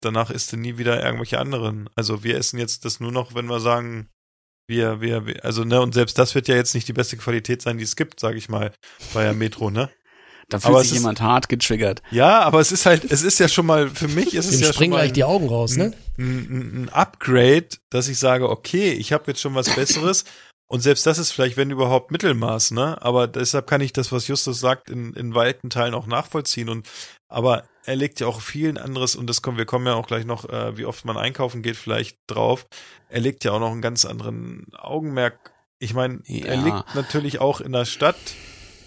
danach isst du nie wieder irgendwelche anderen. Also wir essen jetzt das nur noch, wenn wir sagen, wir, wir, wir also ne, und selbst das wird ja jetzt nicht die beste Qualität sein, die es gibt, sage ich mal, bei der Metro, ne? Da Aber fühlt es sich ist- jemand hart getriggert. Ja, aber es ist halt, es ist ja schon mal, für mich ist es Dem ja schon springen mal gleich die ein, Augen raus, ne? ein, ein, ein Upgrade, dass ich sage, okay, ich habe jetzt schon was Besseres und selbst das ist vielleicht, wenn überhaupt Mittelmaß, ne? Aber deshalb kann ich das, was Justus sagt, in, in weiten Teilen auch nachvollziehen und aber er legt ja auch vielen anderes und das kommen, wir kommen ja auch gleich noch, äh, wie oft man einkaufen geht, vielleicht drauf. Er legt ja auch noch einen ganz anderen Augenmerk. Ich meine, er Ja. liegt natürlich auch in der Stadt,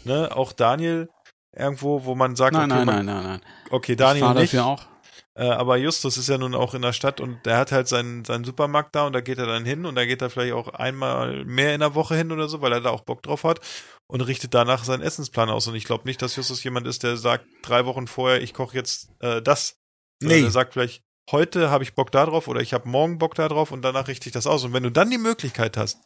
ne? Auch Daniel irgendwo, wo man sagt, Nein, okay, nein, man, nein, nein, nein. okay, Ich Daniel fahre nicht. dafür auch. Äh, aber Justus ist ja nun auch in der Stadt und der hat halt seinen, seinen Supermarkt da und da geht er dann hin und da geht er vielleicht auch einmal mehr in der Woche hin oder so, weil er da auch Bock drauf hat und richtet danach seinen Essensplan aus. Und ich glaube nicht, dass Justus jemand ist, der sagt, drei Wochen vorher, ich koche jetzt äh, das. Sondern Nee. Der sagt vielleicht, heute habe ich Bock da drauf oder ich habe morgen Bock da drauf und danach richte ich das aus. Und wenn du dann die Möglichkeit hast,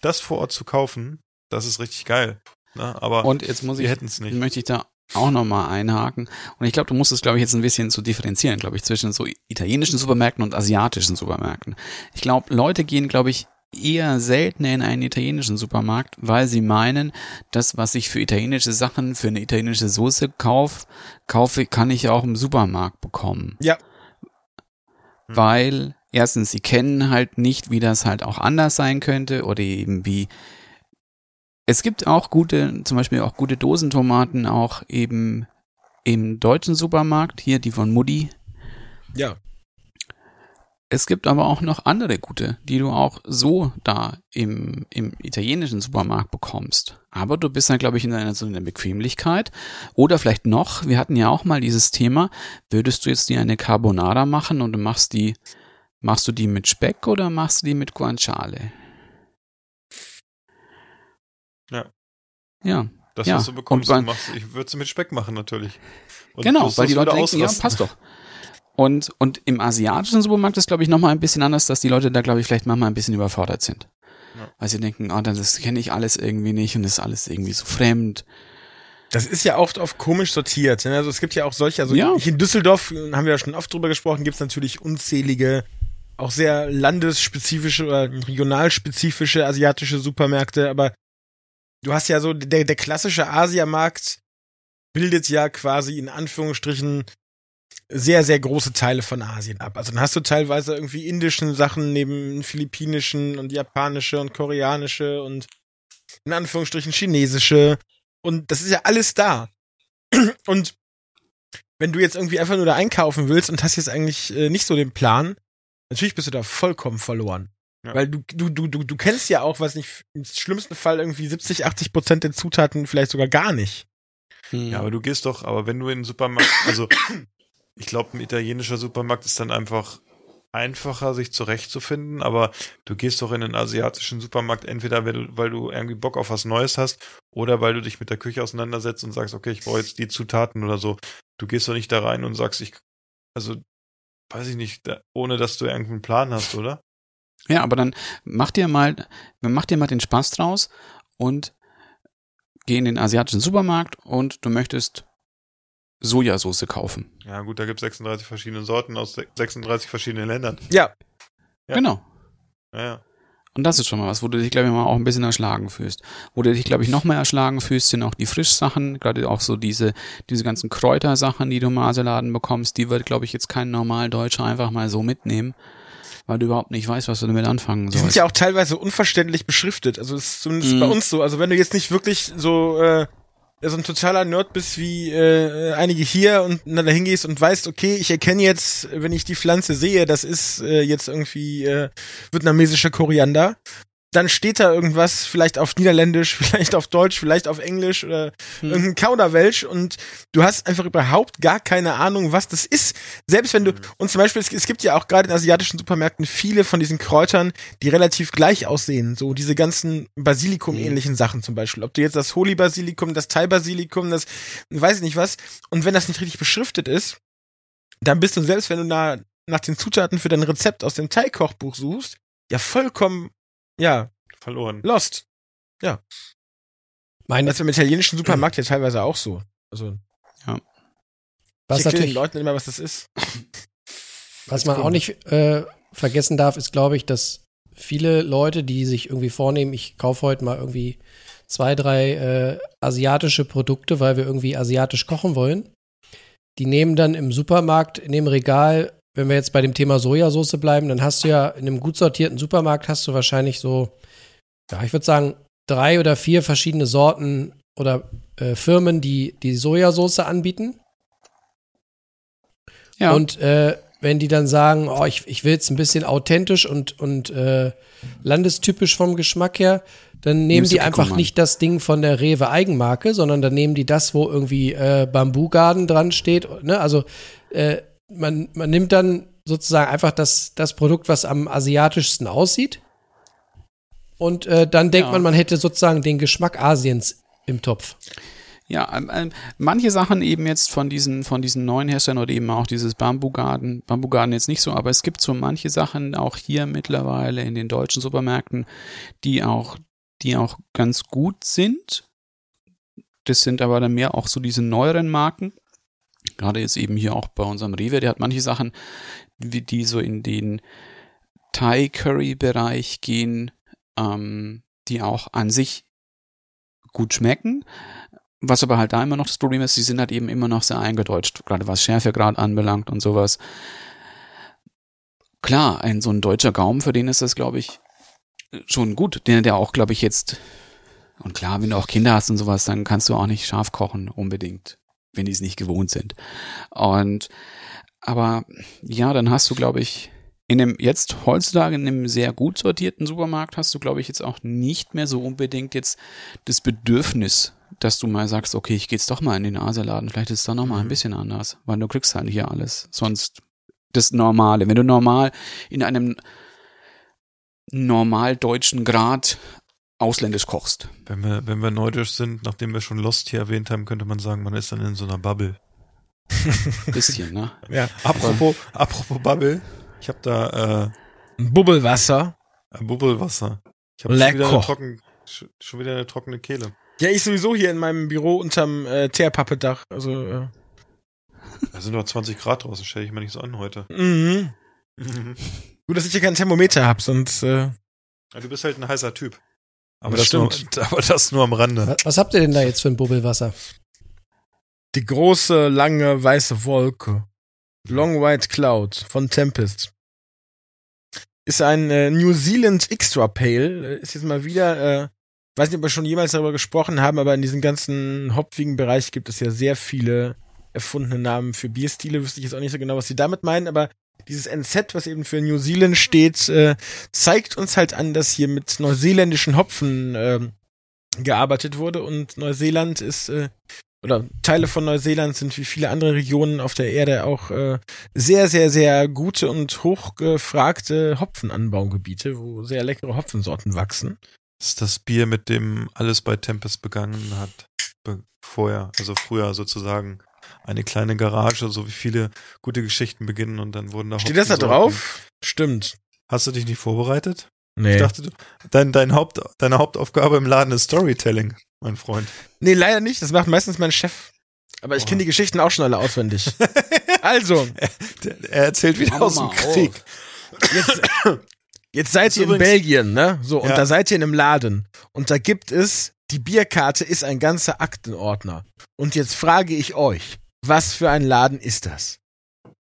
das vor Ort zu kaufen, das ist richtig geil. Ne? Aber Und jetzt muss wir ich, hätten es nicht. möchte ich da auch nochmal einhaken. Und ich glaube, du musst es, glaube ich, jetzt ein bisschen zu differenzieren, glaube ich, zwischen so italienischen Supermärkten und asiatischen Supermärkten. Ich glaube, Leute gehen, glaube ich, eher seltener in einen italienischen Supermarkt, weil sie meinen, das, was ich für italienische Sachen, für eine italienische Soße kauf, kaufe, kann ich auch im Supermarkt bekommen. Ja. Weil erstens, sie kennen halt nicht, wie das halt auch anders sein könnte oder eben wie es gibt auch gute, zum Beispiel auch gute Dosentomaten auch eben im deutschen Supermarkt, hier die von Mutti. ja. Es gibt aber auch noch andere gute, die du auch so da im, im italienischen Supermarkt bekommst. Aber du bist dann, glaube ich, in einer so einer Bequemlichkeit. Oder vielleicht noch, wir hatten ja auch mal dieses Thema, würdest du jetzt dir eine Carbonara machen und du machst die, machst du die mit Speck oder machst du die mit Guanciale? Ja. Ja. Das, Ja, was du bekommst, und du man- machst, ich würde sie mit Speck machen, natürlich. Und genau, weil die Leute denken, ja, passt doch. (laughs) Und, und im asiatischen Supermarkt ist, glaube ich, nochmal ein bisschen anders, dass die Leute da, glaube ich, vielleicht manchmal ein bisschen überfordert sind. Ja. Weil sie denken, ah, das kenne ich alles irgendwie nicht und das ist alles irgendwie so fremd. Das ist ja oft auf komisch sortiert. ne? Also es gibt ja auch solche, also Ja. hier in Düsseldorf, äh, haben wir ja schon oft drüber gesprochen, gibt es natürlich unzählige, auch sehr landesspezifische oder regionalspezifische asiatische Supermärkte, aber du hast ja so, der, der klassische Asiamarkt bildet ja quasi in Anführungsstrichen sehr, sehr große Teile von Asien ab. Also dann hast du teilweise irgendwie indischen Sachen neben philippinischen und japanische und koreanische und in Anführungsstrichen chinesische und das ist ja alles da. (clears throat) Und wenn du jetzt irgendwie einfach nur da einkaufen willst und hast jetzt eigentlich äh, nicht so den Plan, natürlich bist du da vollkommen verloren. Ja. Weil du, du, du, du, du kennst ja auch, was nicht, im schlimmsten Fall irgendwie 70, 80 Prozent der Zutaten vielleicht sogar gar nicht. Hm. Ja, aber du gehst doch, aber wenn du in den Supermarkt, also (coughs) ich glaube, ein italienischer Supermarkt ist dann einfach einfacher, sich zurechtzufinden, aber du gehst doch in einen asiatischen Supermarkt entweder, weil du, weil du irgendwie Bock auf was Neues hast oder weil du dich mit der Küche auseinandersetzt und sagst, okay, ich brauche jetzt die Zutaten oder so. Du gehst doch nicht da rein und sagst, ich, also, weiß ich nicht, da, ohne dass du irgendeinen Plan hast, oder? Ja, aber dann mach dir mal, mach dir mal den Spaß draus und geh in den asiatischen Supermarkt und du möchtest Sojasauce kaufen. Ja, gut, da gibt es 36 verschiedene Sorten aus se- 36 verschiedenen Ländern. Ja, Ja. Genau. Ja, ja. Und das ist schon mal was, wo du dich, glaube ich, mal auch ein bisschen erschlagen fühlst. Wo du dich, glaube ich, noch mehr erschlagen fühlst, sind auch die Frischsachen, gerade auch so diese, diese ganzen Kräutersachen, die du im Asialaden bekommst, die wird, glaube ich, jetzt kein normal Deutscher einfach mal so mitnehmen, weil du überhaupt nicht weißt, was du damit anfangen die sollst. sind ja auch teilweise unverständlich beschriftet. Also ist zumindest Mhm. bei uns so. Also wenn du jetzt nicht wirklich so äh, so ein totaler Nerd bist wie äh, einige hier und dann da hingehst und weißt, okay, ich erkenne jetzt, wenn ich die Pflanze sehe, das ist äh, jetzt irgendwie äh, vietnamesischer Koriander, dann steht da irgendwas, vielleicht auf Niederländisch, (laughs) vielleicht auf Deutsch, vielleicht auf Englisch oder Hm. irgendein Kauderwelsch und du hast einfach überhaupt gar keine Ahnung, was das ist. Selbst wenn du, und zum Beispiel, es, es gibt ja auch gerade in asiatischen Supermärkten viele von diesen Kräutern, die relativ gleich aussehen. So diese ganzen Basilikum-ähnlichen Sachen zum Beispiel. Ob du jetzt das Holi-Basilikum, das Thai-Basilikum, das weiß ich nicht was. Und wenn das nicht richtig beschriftet ist, dann bist du selbst, wenn du nach, nach den Zutaten für dein Rezept aus dem Thai-Kochbuch suchst, ja vollkommen, ja, Verloren. lost. Meine, Das ist im italienischen Supermarkt ja teilweise auch so. Also, was ich erkläre den natürlich, Leuten immer, was das ist. was man auch nicht äh, vergessen darf, ist, glaube ich, dass viele Leute, die sich irgendwie vornehmen, ich kaufe heute mal irgendwie zwei, drei äh, asiatische Produkte, weil wir irgendwie asiatisch kochen wollen, die nehmen dann im Supermarkt in dem Regal, wenn wir jetzt bei dem Thema Sojasauce bleiben, dann hast du ja in einem gut sortierten Supermarkt hast du wahrscheinlich so, ja, ich würde sagen, drei oder vier verschiedene Sorten oder äh, Firmen, die die Sojasauce anbieten. ja. Und äh, wenn die dann sagen, oh, ich, ich will es ein bisschen authentisch und, und äh, landestypisch vom Geschmack her, dann nehmen Nimmst die einfach nicht das Ding von der Rewe Eigenmarke, sondern dann nehmen die das, wo irgendwie äh, Bamboo Garden dran steht. Ne? Also äh, man, man nimmt dann sozusagen einfach das, das Produkt, was am asiatischsten aussieht. Und äh, dann denkt Ja. man, man hätte sozusagen den Geschmack Asiens im Topf. Ja, ähm, ähm, manche Sachen eben jetzt von diesen, von diesen neuen Herstellern oder eben auch dieses Bamboo Garden, Bamboo Garden jetzt nicht so, aber es gibt so manche Sachen auch hier mittlerweile in den deutschen Supermärkten, die auch, die auch ganz gut sind. Das sind aber dann mehr auch so diese neueren Marken. Gerade jetzt eben hier auch bei unserem Rewe, der hat manche Sachen, wie die so in den Thai-Curry-Bereich gehen, ähm, die auch an sich gut schmecken. Was aber halt da immer noch das Problem ist, sie sind halt eben immer noch sehr eingedeutscht, gerade was Schärfegrad anbelangt und sowas. Klar, ein so ein deutscher Gaumen, für den ist das, glaube ich, schon gut. Der, der auch, glaube ich, jetzt, und klar, wenn du auch Kinder hast und sowas, dann kannst du auch nicht scharf kochen, unbedingt, wenn die es nicht gewohnt sind. Und, aber ja, dann hast du, glaube ich, In dem, jetzt heutzutage in einem sehr gut sortierten Supermarkt hast du, glaube ich, jetzt auch nicht mehr so unbedingt jetzt das Bedürfnis, dass du mal sagst, okay, ich gehe jetzt doch mal in den Asialaden, vielleicht ist es da noch mal ein bisschen anders, weil du kriegst halt hier alles. Sonst das Normale. Wenn du normal in einem normal deutschen Grad ausländisch kochst. Wenn wir, wenn wir neidisch sind, nachdem wir schon Lost hier erwähnt haben, könnte man sagen, man ist dann in so einer Bubble. (laughs) Bisschen, ne? Ja. Apropos, apropos Bubble, ich habe da Ein Bubbelwasser. äh, ein Bubbelwasser. Ich habe schon wieder, eine trocken, schon wieder eine trockene Kehle. Ja, ich sowieso hier in meinem Büro unterm äh, Teerpappedach. Also, äh, Da sind noch 20 Grad draußen, stelle ich mir nicht so an heute. mhm. (laughs) Gut, dass ich hier kein Thermometer hab, sonst äh, Ja, du bist halt ein heißer Typ. Aber Das nur, stimmt. (laughs) aber das nur am Rande. Was, was habt ihr denn da jetzt für ein Bubbelwasser? die große, lange, weiße Wolke. Long White Cloud von Tempest. Ist ein äh, New Zealand Extra Pale. Äh, Ist jetzt mal wieder, äh, weiß nicht, ob wir schon jemals darüber gesprochen haben, aber in diesem ganzen hopfigen Bereich gibt es ja sehr viele erfundene Namen für Bierstile. Wüsste ich jetzt auch nicht so genau, was sie damit meinen, aber dieses NZ, was eben für New Zealand steht, äh, zeigt uns halt an, dass hier mit neuseeländischen Hopfen ähm, gearbeitet wurde und Neuseeland ist äh, oder Teile von Neuseeland sind wie viele andere Regionen auf der Erde auch äh, sehr, sehr, sehr gute und hochgefragte Hopfenanbaugebiete, wo sehr leckere Hopfensorten wachsen. Das ist das Bier, mit dem alles bei Tempest begangen hat. Be vorher, also früher sozusagen. Eine kleine Garage, so wie viele gute Geschichten beginnen und dann wurden da Steht das da drauf? Stimmt. Hast du dich nicht vorbereitet? Nee. Ich dachte, du- dein, dein Haupt, deine Hauptaufgabe im Laden ist Storytelling, mein Freund. nee, leider nicht. Das macht meistens mein Chef. Aber ich Oh. kenne die Geschichten auch schon alle auswendig. (laughs) also, Der, er erzählt wieder aus dem Krieg. jetzt, (laughs) jetzt seid ihr in Belgien, ne? So, und Ja. da seid ihr in einem Laden. Und da gibt es, die Bierkarte ist ein ganzer Aktenordner. Und jetzt frage ich euch, was für ein Laden ist das?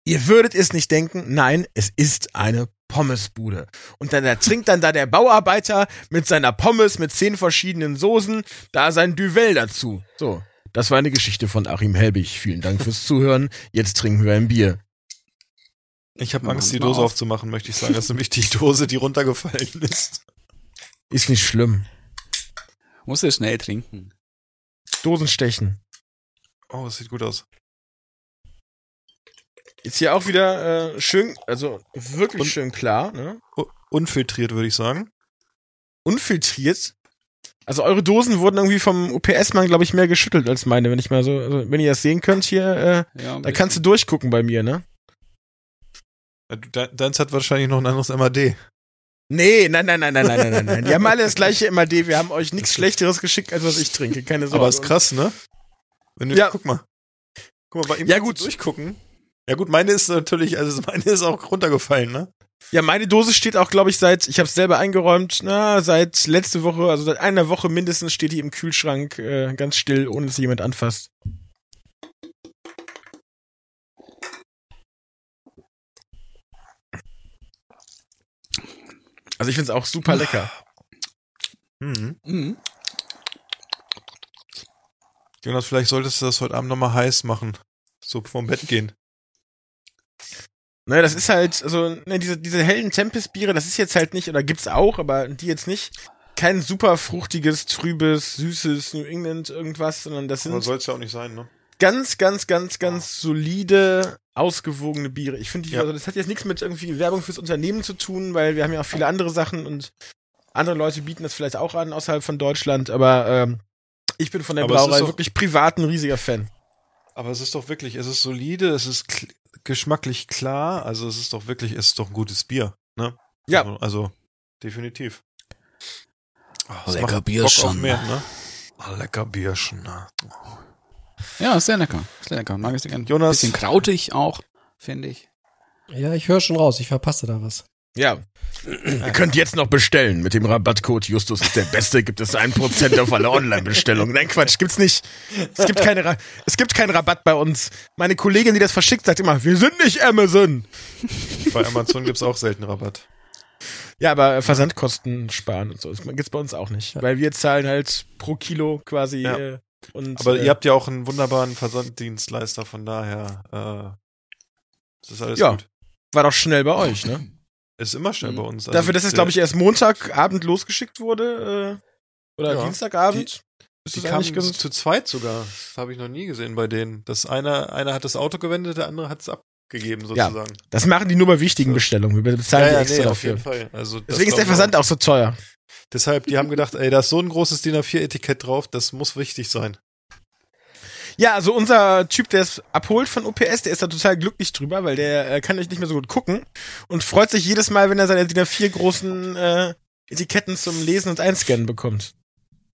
Ihr würdet es nicht denken, nein, es ist eine Pommesbude. Und dann da trinkt dann da der Bauarbeiter mit seiner Pommes mit zehn verschiedenen Soßen da sein Duvel dazu. So, das war eine Geschichte von Achim Helbig. Vielen Dank fürs Zuhören. Jetzt trinken wir ein Bier. Ich habe Angst, die Dose auf. aufzumachen, möchte ich sagen. Das ist nämlich die Dose, die runtergefallen ist. Ist nicht schlimm. Muss er schnell trinken. Dosen stechen. Oh, das sieht gut aus. Ist hier auch wieder äh, schön, also wirklich Und- schön klar, ne? Unfiltriert, würde ich sagen. Unfiltriert. Also eure Dosen wurden irgendwie vom UPS-Mann, glaube ich, mehr geschüttelt als meine, wenn ich mal so, also wenn ihr das sehen könnt hier, äh, Ja, da kannst du durchgucken bei mir, ne? Deins hat wahrscheinlich noch ein anderes MAD. Nee, nein, nein, nein, nein, nein, nein, nein. nein. (laughs) Wir haben alle das gleiche MAD. Wir haben euch nichts Schlechteres geschickt, als was ich trinke. Keine Sorge. Aber ist krass, ne? Wenn du, ja. Guck mal. Guck mal, bei ihm ja, gut. durchgucken. Ja gut, meine ist natürlich, also (laughs) meine ist auch runtergefallen, ne? Ja, meine Dose steht auch, glaube ich, seit, ich habe es selber eingeräumt, na, seit letzte Woche, also seit einer Woche mindestens steht die im Kühlschrank äh, ganz still, ohne dass jemand anfasst. Also ich finde es auch super lecker. Mhm. Mhm. Jonas, vielleicht solltest du das heute Abend nochmal heiß machen. So vom Bett gehen. Ne, das ist halt, also, ne, diese, diese hellen Tempest-Biere, das ist jetzt halt nicht, oder gibt's auch, aber die jetzt nicht, kein super fruchtiges, trübes, süßes New England irgendwas, sondern das Aber sind soll es ja auch nicht sein, ne? ganz, ganz, ganz, ganz solide, ausgewogene Biere. Ich finde, die- Ja. also das hat jetzt nichts mit irgendwie Werbung fürs Unternehmen zu tun, weil wir haben ja auch viele andere Sachen und andere Leute bieten das vielleicht auch an außerhalb von Deutschland, aber ähm, ich bin von der Aber Brauerei doch- wirklich privat ein riesiger Fan. Aber es ist doch wirklich, es ist solide, es ist kl- geschmacklich klar, also es ist doch wirklich, es ist doch ein gutes Bier, ne? Ja. Also, also definitiv. Oh, Lecker Bierchen. Bock auf mehr, ne? Oh, lecker Bierchen, ne? Ja, ist sehr lecker. Ist sehr lecker. Mag ich sehr gerne. Jonas- Bisschen krautig auch, finde ich. Ja, ich höre schon raus, ich verpasse da was. Ja. Ihr könnt jetzt noch bestellen. Mit dem Rabattcode Justus ist der Beste, gibt es 1% auf alle Online-Bestellungen. Nein, Quatsch, gibt's nicht. Es gibt, keine Ra es gibt keinen Rabatt bei uns. Meine Kollegin, die das verschickt, sagt immer, wir sind nicht Amazon. Bei Amazon gibt's auch selten Rabatt. Ja, aber Versandkosten sparen und so. Das gibt's bei uns auch nicht. Weil wir zahlen halt pro Kilo quasi. Ja. Äh, und, Aber äh, ihr habt ja auch einen wunderbaren Versanddienstleister, von daher, äh, das ist alles Ja. gut. war doch schnell bei euch, ne? (clears throat) Ist immer schnell Mhm. bei uns. Also Dafür, dass es, glaube ich, erst Montagabend losgeschickt wurde, äh, oder Ja. Dienstagabend. Die ist das kamen ganz, zu zweit sogar. Das habe ich noch nie gesehen bei denen. Das einer, einer hat das Auto gewendet, der andere hat es abgegeben Ja, sozusagen. das machen die nur bei wichtigen. Bestellungen. Wir bezahlen die extra auf dafür. jeden Fall. Also Deswegen ist der Versand auch so teuer. Deshalb, die haben gedacht, ey, da ist so ein großes DIN A4-Etikett drauf, das muss wichtig sein. Ja, also unser Typ, der es abholt von OPS, der ist da total glücklich drüber, weil der äh, kann euch nicht mehr so gut gucken und freut sich jedes Mal, wenn er seine DIN A4 großen äh, Etiketten zum Lesen und Einscannen bekommt.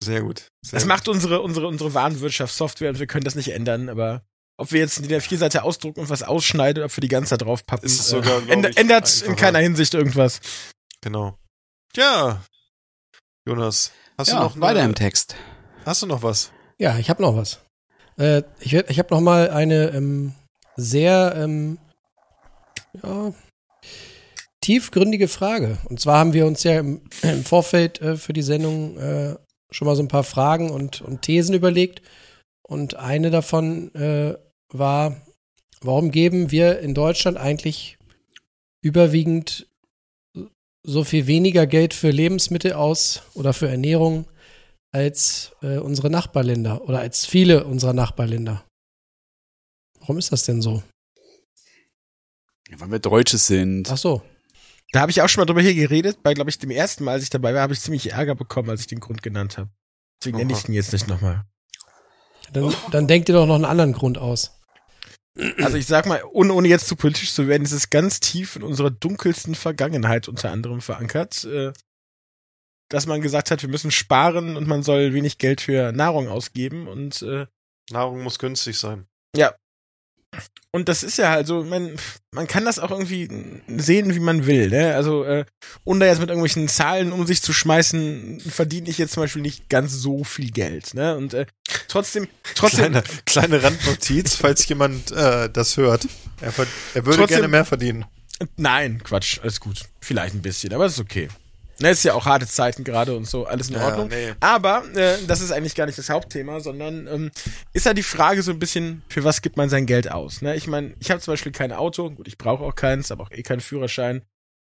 Sehr gut. Sehr Das gut. macht unsere, unsere, unsere Warenwirtschaftssoftware und wir können das nicht ändern, aber ob wir jetzt in der Vierseite ausdrucken und was ausschneiden oder ob wir die ganze Zeit draufpappen, Ist es sogar, glaub ändert, in keiner Hinsicht irgendwas. Genau. Ja. Jonas, hast ja, du noch weiter eine- im Text. Hast du noch was? Ja, ich habe noch was. Äh, ich ich habe noch mal eine ähm, sehr ähm, ja, tiefgründige Frage. Und zwar haben wir uns ja im, im Vorfeld äh, für die Sendung äh, schon mal so ein paar Fragen und, und Thesen überlegt. Und eine davon äh, war, warum geben wir in Deutschland eigentlich überwiegend so viel weniger Geld für Lebensmittel aus oder für Ernährung als äh, unsere Nachbarländer oder als viele unserer Nachbarländer. Warum ist das denn so? Weil wir Deutsche sind. Ach so. Da habe ich auch schon mal drüber hier geredet. Bei, glaube ich, dem ersten Mal, als ich dabei war, habe ich ziemlich Ärger bekommen, als ich den Grund genannt habe. Deswegen nenne ich ihn jetzt nicht nochmal. Dann, dann denkt ihr doch noch einen anderen Grund aus. Also ich sag mal, ohne, ohne jetzt zu politisch zu werden, ist es ganz tief in unserer dunkelsten Vergangenheit unter anderem verankert, äh, dass man gesagt hat, wir müssen sparen und man soll wenig Geld für Nahrung ausgeben und äh, Nahrung muss günstig sein. ja. Und das ist ja also, man, man kann das auch irgendwie sehen, wie man will, ne? Also, äh, ohne da jetzt mit irgendwelchen Zahlen um sich zu schmeißen, verdiene ich jetzt zum Beispiel nicht ganz so viel Geld, ne? Und äh, trotzdem, trotzdem, Kleine, kleine Randnotiz, falls jemand äh, das hört. Er, er würde Trotzdem- gerne mehr verdienen. Nein, Quatsch, alles gut. Vielleicht ein bisschen, aber ist okay. Ne, ist ja auch harte Zeiten gerade und so, alles in Ja, Ordnung. nee. Aber äh, das ist eigentlich gar nicht das Hauptthema, sondern ähm, ist ja die Frage so ein bisschen, für was gibt man sein Geld aus? Ne? Ich meine, ich habe zum Beispiel kein Auto, gut, ich brauche auch keins, aber auch eh keinen Führerschein.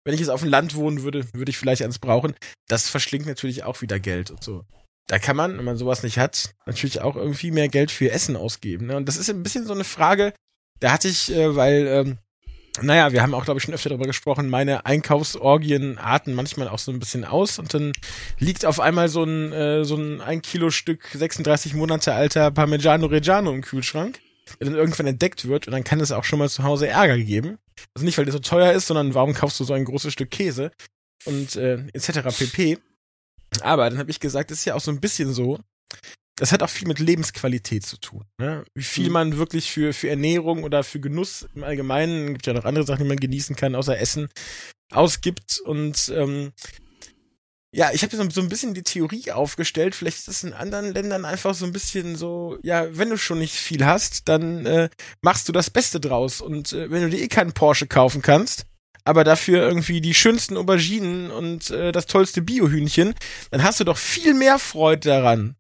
Wenn ich jetzt auf dem Land wohnen würde, würde ich vielleicht eins brauchen. Das verschlingt natürlich auch wieder Geld und so. Da kann man, wenn man sowas nicht hat, natürlich auch irgendwie mehr Geld für Essen ausgeben. Ne? Und das ist ein bisschen so eine Frage, da hatte ich, äh, weil ähm, naja, wir haben auch, glaube ich, schon öfter darüber gesprochen, meine Einkaufsorgien arten manchmal auch so ein bisschen aus und dann liegt auf einmal so ein, äh, so ein ein Kilo Stück 36 Monate alter Parmigiano Reggiano im Kühlschrank, der dann irgendwann entdeckt wird und dann kann es auch schon mal zu Hause Ärger geben. Also nicht, weil der so teuer ist, sondern warum kaufst du so ein großes Stück Käse und äh, etc. pp. Aber dann habe ich gesagt, es ist ja auch so ein bisschen so, das hat auch viel mit Lebensqualität zu tun. Ne? Wie viel Mhm. man wirklich für, für Ernährung oder für Genuss im Allgemeinen, gibt ja noch andere Sachen, die man genießen kann, außer Essen, ausgibt. Und ähm, ja, ich habe so, so ein bisschen die Theorie aufgestellt, vielleicht ist es in anderen Ländern einfach so ein bisschen so, ja, wenn du schon nicht viel hast, dann äh, machst du das Beste draus. Und äh, wenn du dir eh keinen Porsche kaufen kannst, aber dafür irgendwie die schönsten Auberginen und äh, das tollste Biohühnchen, dann hast du doch viel mehr Freude daran,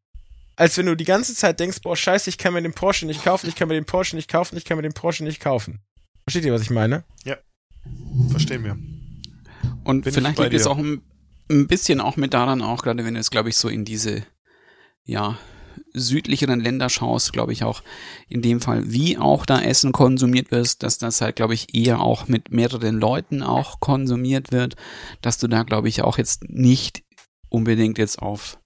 als wenn du die ganze Zeit denkst, boah, scheiße, ich kann mir den Porsche nicht kaufen, ich kann mir den Porsche nicht kaufen, ich kann mir den Porsche nicht kaufen. Versteht ihr, was ich meine? Verstehen wir. Und Bin ich vielleicht liegt es auch ein, ein bisschen auch mit daran, auch gerade wenn du jetzt, glaube ich, so in diese, ja, südlicheren Länder schaust, glaube ich auch in dem Fall, wie auch da Essen konsumiert wird, dass das halt, glaube ich, eher auch mit mehreren Leuten auch konsumiert wird, dass du da, glaube ich, auch jetzt nicht unbedingt jetzt auf,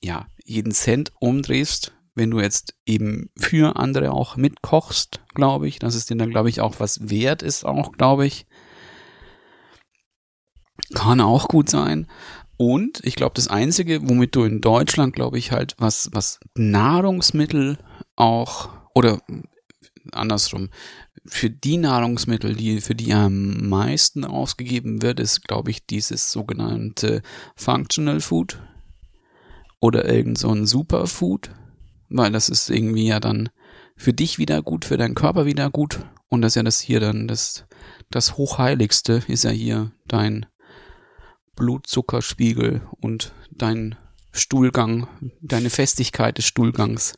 ja, jeden Cent umdrehst, wenn du jetzt eben für andere auch mitkochst, glaube ich, dass es dir dann, glaube ich, auch was wert ist, auch, glaube ich. Kann auch gut sein. Und ich glaube, das Einzige, womit du in Deutschland, glaube ich, halt, was, was Nahrungsmittel auch, oder andersrum, für die Nahrungsmittel, die, für die am meisten ausgegeben wird, ist, glaube ich, dieses sogenannte Functional Food oder irgend so ein Superfood, weil das ist irgendwie ja dann für dich wieder gut, für deinen Körper wieder gut und das ist ja das hier dann, das, das Hochheiligste ist ja hier dein Blutzuckerspiegel und dein Stuhlgang, deine Festigkeit des Stuhlgangs.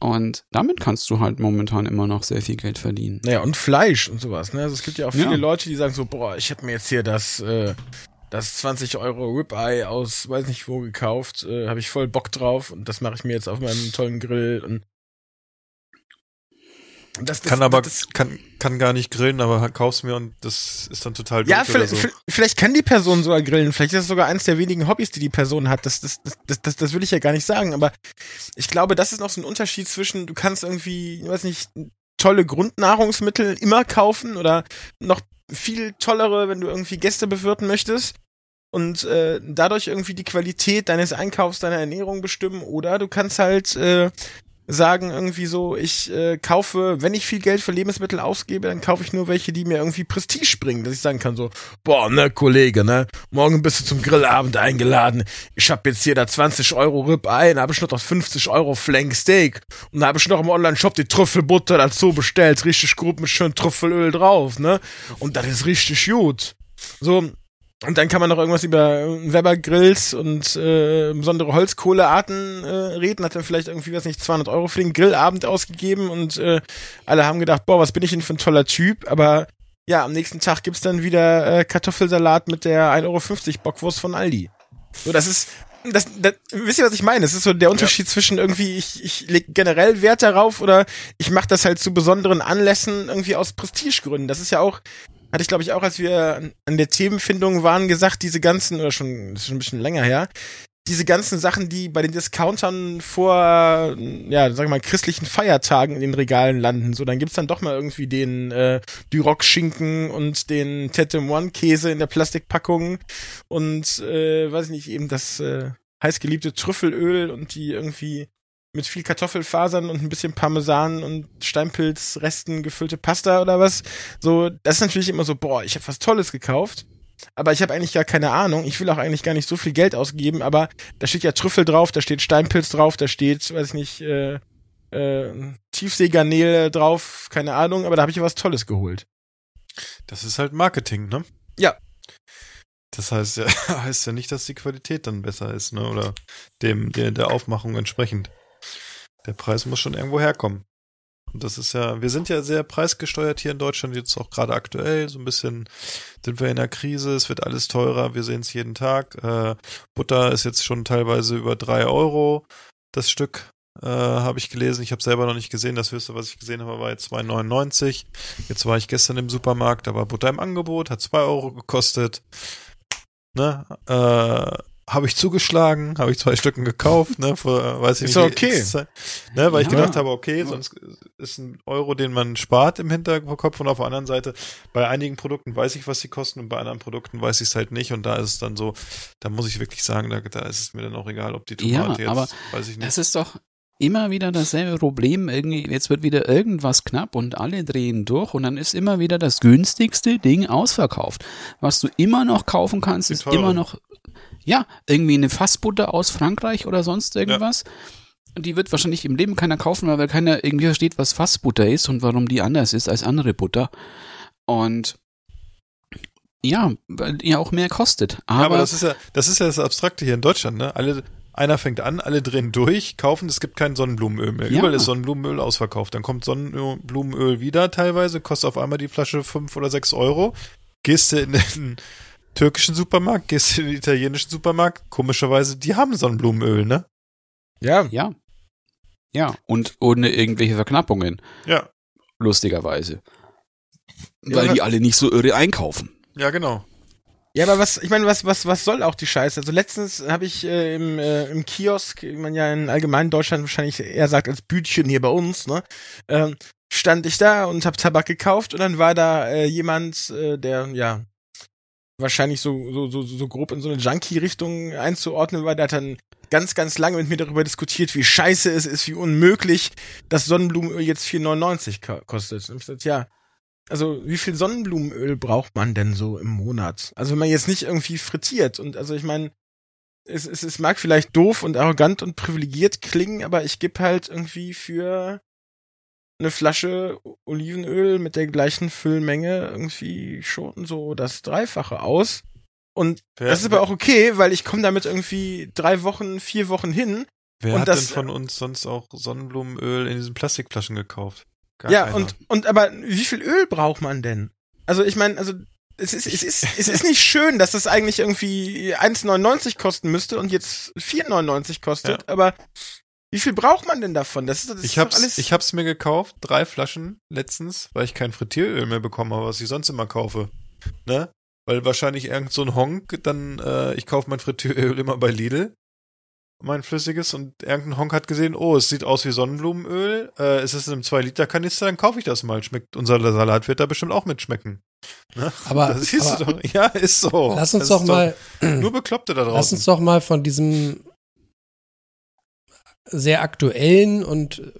Und damit kannst du halt momentan immer noch sehr viel Geld verdienen. Naja, und Fleisch und sowas, ne? Also es gibt ja auch viele Ja. Leute, die sagen so, boah, ich habe mir jetzt hier das, äh, das 20 Euro Ribeye aus weiß nicht wo gekauft, äh, habe ich voll Bock drauf und das mache ich mir jetzt auf meinem tollen Grill und das, das, kann aber, das, kann, kann gar nicht grillen, aber kaufst mir und das ist dann total ja, doof oder vielleicht, so. vielleicht kann die Person sogar grillen. Vielleicht ist das sogar eins der wenigen Hobbys, die die Person hat. Das, das, das, das, das, das will ich ja gar nicht sagen. Aber ich glaube, das ist noch so ein Unterschied zwischen, du kannst irgendwie, ich weiß nicht, tolle Grundnahrungsmittel immer kaufen oder noch viel tollere, wenn du irgendwie Gäste bewirten möchtest und äh, dadurch irgendwie die Qualität deines Einkaufs, deiner Ernährung bestimmen. Oder du kannst halt äh, sagen irgendwie so, ich äh, kaufe, wenn ich viel Geld für Lebensmittel ausgebe, dann kaufe ich nur welche, die mir irgendwie Prestige bringen, dass ich sagen kann so, boah, ne, Kollege, ne, morgen bist du zum Grillabend eingeladen, ich hab jetzt hier da 20 Euro Ribeye, dann hab ich noch das 50 Euro Flank Steak. Und dann hab ich noch im Online-Shop die Trüffelbutter dazu bestellt, richtig gut mit schön Trüffelöl drauf, ne, und das ist richtig gut. So, und dann kann man noch irgendwas über Weber-Grills und äh, besondere Holzkohlearten äh, reden. Hat dann vielleicht irgendwie, was nicht, 200 Euro für den Grillabend ausgegeben und äh, alle haben gedacht, boah, was bin ich denn für ein toller Typ. Aber ja, am nächsten Tag gibt's dann wieder äh, Kartoffelsalat mit der 1,50 Euro Bockwurst von Aldi. So, das ist, das, das, wisst ihr, was ich meine? Das ist so der Unterschied zwischen irgendwie, ich, ich leg generell Wert darauf oder ich mache das halt zu besonderen Anlässen irgendwie aus Prestigegründen. Das ist ja auch, hatte ich glaube ich auch, als wir an der Themenfindung waren, gesagt, diese ganzen, oder schon, das ist schon ein bisschen länger her, diese ganzen Sachen, die bei den Discountern vor, ja, sag ich mal, christlichen Feiertagen in den Regalen landen. So, dann gibt's dann doch mal irgendwie den äh, Duroc-Schinken und den Tete Moine-Käse in der Plastikpackung und, äh, weiß ich nicht, eben das äh, heißgeliebte Trüffelöl und die irgendwie mit viel Kartoffelfasern und ein bisschen Parmesan und Steinpilzresten gefüllte Pasta oder was. So, das ist natürlich immer so, boah, ich habe was Tolles gekauft. Aber ich habe eigentlich gar keine Ahnung. Ich will auch eigentlich gar nicht so viel Geld ausgeben, aber da steht ja Trüffel drauf, da steht Steinpilz drauf, da steht, weiß ich nicht, äh, äh, Tiefseegarnele drauf, keine Ahnung, aber da habe ich ja was Tolles geholt. Das ist halt Marketing, ne? Ja. Das heißt ja, (laughs) heißt ja nicht, dass die Qualität dann besser ist, ne? Oder dem, der, der Aufmachung entsprechend. Der Preis muss schon irgendwo herkommen. Und das ist ja, wir sind ja sehr preisgesteuert hier in Deutschland, jetzt auch gerade aktuell. So ein bisschen sind wir in der Krise, es wird alles teurer, wir sehen es jeden Tag. Äh, Butter ist jetzt schon teilweise über drei Euro das Stück, äh, habe ich gelesen. Ich habe selber noch nicht gesehen. Das höchste, was ich gesehen habe, war jetzt 2,99. Jetzt war ich gestern im Supermarkt, da war Butter im Angebot, hat zwei Euro gekostet. Ne? Äh, habe ich zugeschlagen, habe ich zwei Stücken gekauft, ne, äh, weiß ich Ist nicht. doch okay. Ne, weil ich Ja. gedacht habe, okay, sonst ist ein Euro, den man spart im Hinterkopf und auf der anderen Seite, bei einigen Produkten weiß ich, was sie kosten und bei anderen Produkten weiß ich es halt nicht und da ist es dann so, da muss ich wirklich sagen, da, da ist es mir dann auch egal, ob die Tomate Ja, aber jetzt, weiß ich nicht. Das ist doch immer wieder dasselbe Problem. Irgendwie, jetzt wird wieder irgendwas knapp und alle drehen durch und dann ist immer wieder das günstigste Ding ausverkauft. Was du immer noch kaufen kannst, ist immer noch, ja, irgendwie eine Fassbutter aus Frankreich oder sonst irgendwas. Die wird wahrscheinlich im Leben keiner kaufen, weil keiner irgendwie versteht, was Fassbutter ist und warum die anders ist als andere Butter. Und ja, weil die ja auch mehr kostet. Aber, Ja, aber das ist ja, das ist ja das Abstrakte hier in Deutschland, ne? Alle, einer fängt an, alle drehen durch, kaufen, es gibt kein Sonnenblumenöl mehr. Ja. Überall ist Sonnenblumenöl ausverkauft. Dann kommt Sonnenblumenöl wieder teilweise, kostet auf einmal die Flasche fünf oder sechs Euro. Gehst du in den türkischen Supermarkt, gehst du in den italienischen Supermarkt, komischerweise, die haben Sonnenblumenöl, ne? Ja, ja. Ja, und ohne irgendwelche Verknappungen. Ja. lustigerweise. Ja, Weil aber- die alle nicht so irre einkaufen. Ja, genau. Ja, aber was, ich meine, was, was, was soll auch die Scheiße? Also letztens habe ich äh, im, äh, im Kiosk, wie man ja in allgemein Deutschland wahrscheinlich eher sagt als Bütchen hier bei uns, ne, ähm, stand ich da und habe Tabak gekauft und dann war da äh, jemand, äh, der ja wahrscheinlich so, so, so, so grob in so eine Junkie-Richtung einzuordnen war, der hat dann ganz, ganz lange mit mir darüber diskutiert, wie scheiße es ist, wie unmöglich, dass Sonnenblumenöl jetzt 4,99 ko- kostet. Und ich gesagt, ja, also wie viel Sonnenblumenöl braucht man denn so im Monat? Also wenn man jetzt nicht irgendwie frittiert und also ich meine, es, es, es mag vielleicht doof und arrogant und privilegiert klingen, aber ich gebe halt irgendwie für eine Flasche Olivenöl mit der gleichen Füllmenge irgendwie schon so das Dreifache aus. Und Wer- das ist aber auch okay, weil ich komme damit irgendwie drei Wochen, vier Wochen hin Wer Und hat das- denn von uns sonst auch Sonnenblumenöl in diesen Plastikflaschen gekauft? Gar ja, keiner. und, und aber wie viel Öl braucht man denn? Also ich meine, also es ist, es ist, es ist nicht schön, dass das eigentlich irgendwie 1,99 kosten müsste und jetzt 4,99 kostet, aber wie viel braucht man denn davon? Das, ist- das ich doch hab's, alles. ich hab's mir gekauft, drei Flaschen letztens, weil ich kein Frittieröl mehr bekommen habe, was ich sonst immer kaufe. Ne? Weil wahrscheinlich irgend so ein Honk, dann, äh, ich kaufe mein Frittieröl immer bei Lidl, mein flüssiges, und irgendein Honk hat gesehen, oh, es sieht aus wie Sonnenblumenöl, äh, es ist in einem 2-Liter-Kanister, dann kaufe ich das mal. Schmeckt, unser Salat wird da bestimmt auch mitschmecken. Ne? Aber- das siehst aber- du doch. (laughs) Ja, ist so. Lass uns Das doch ist mal, Nur Bekloppte da draußen. lass uns doch mal von diesem sehr aktuellen und äh,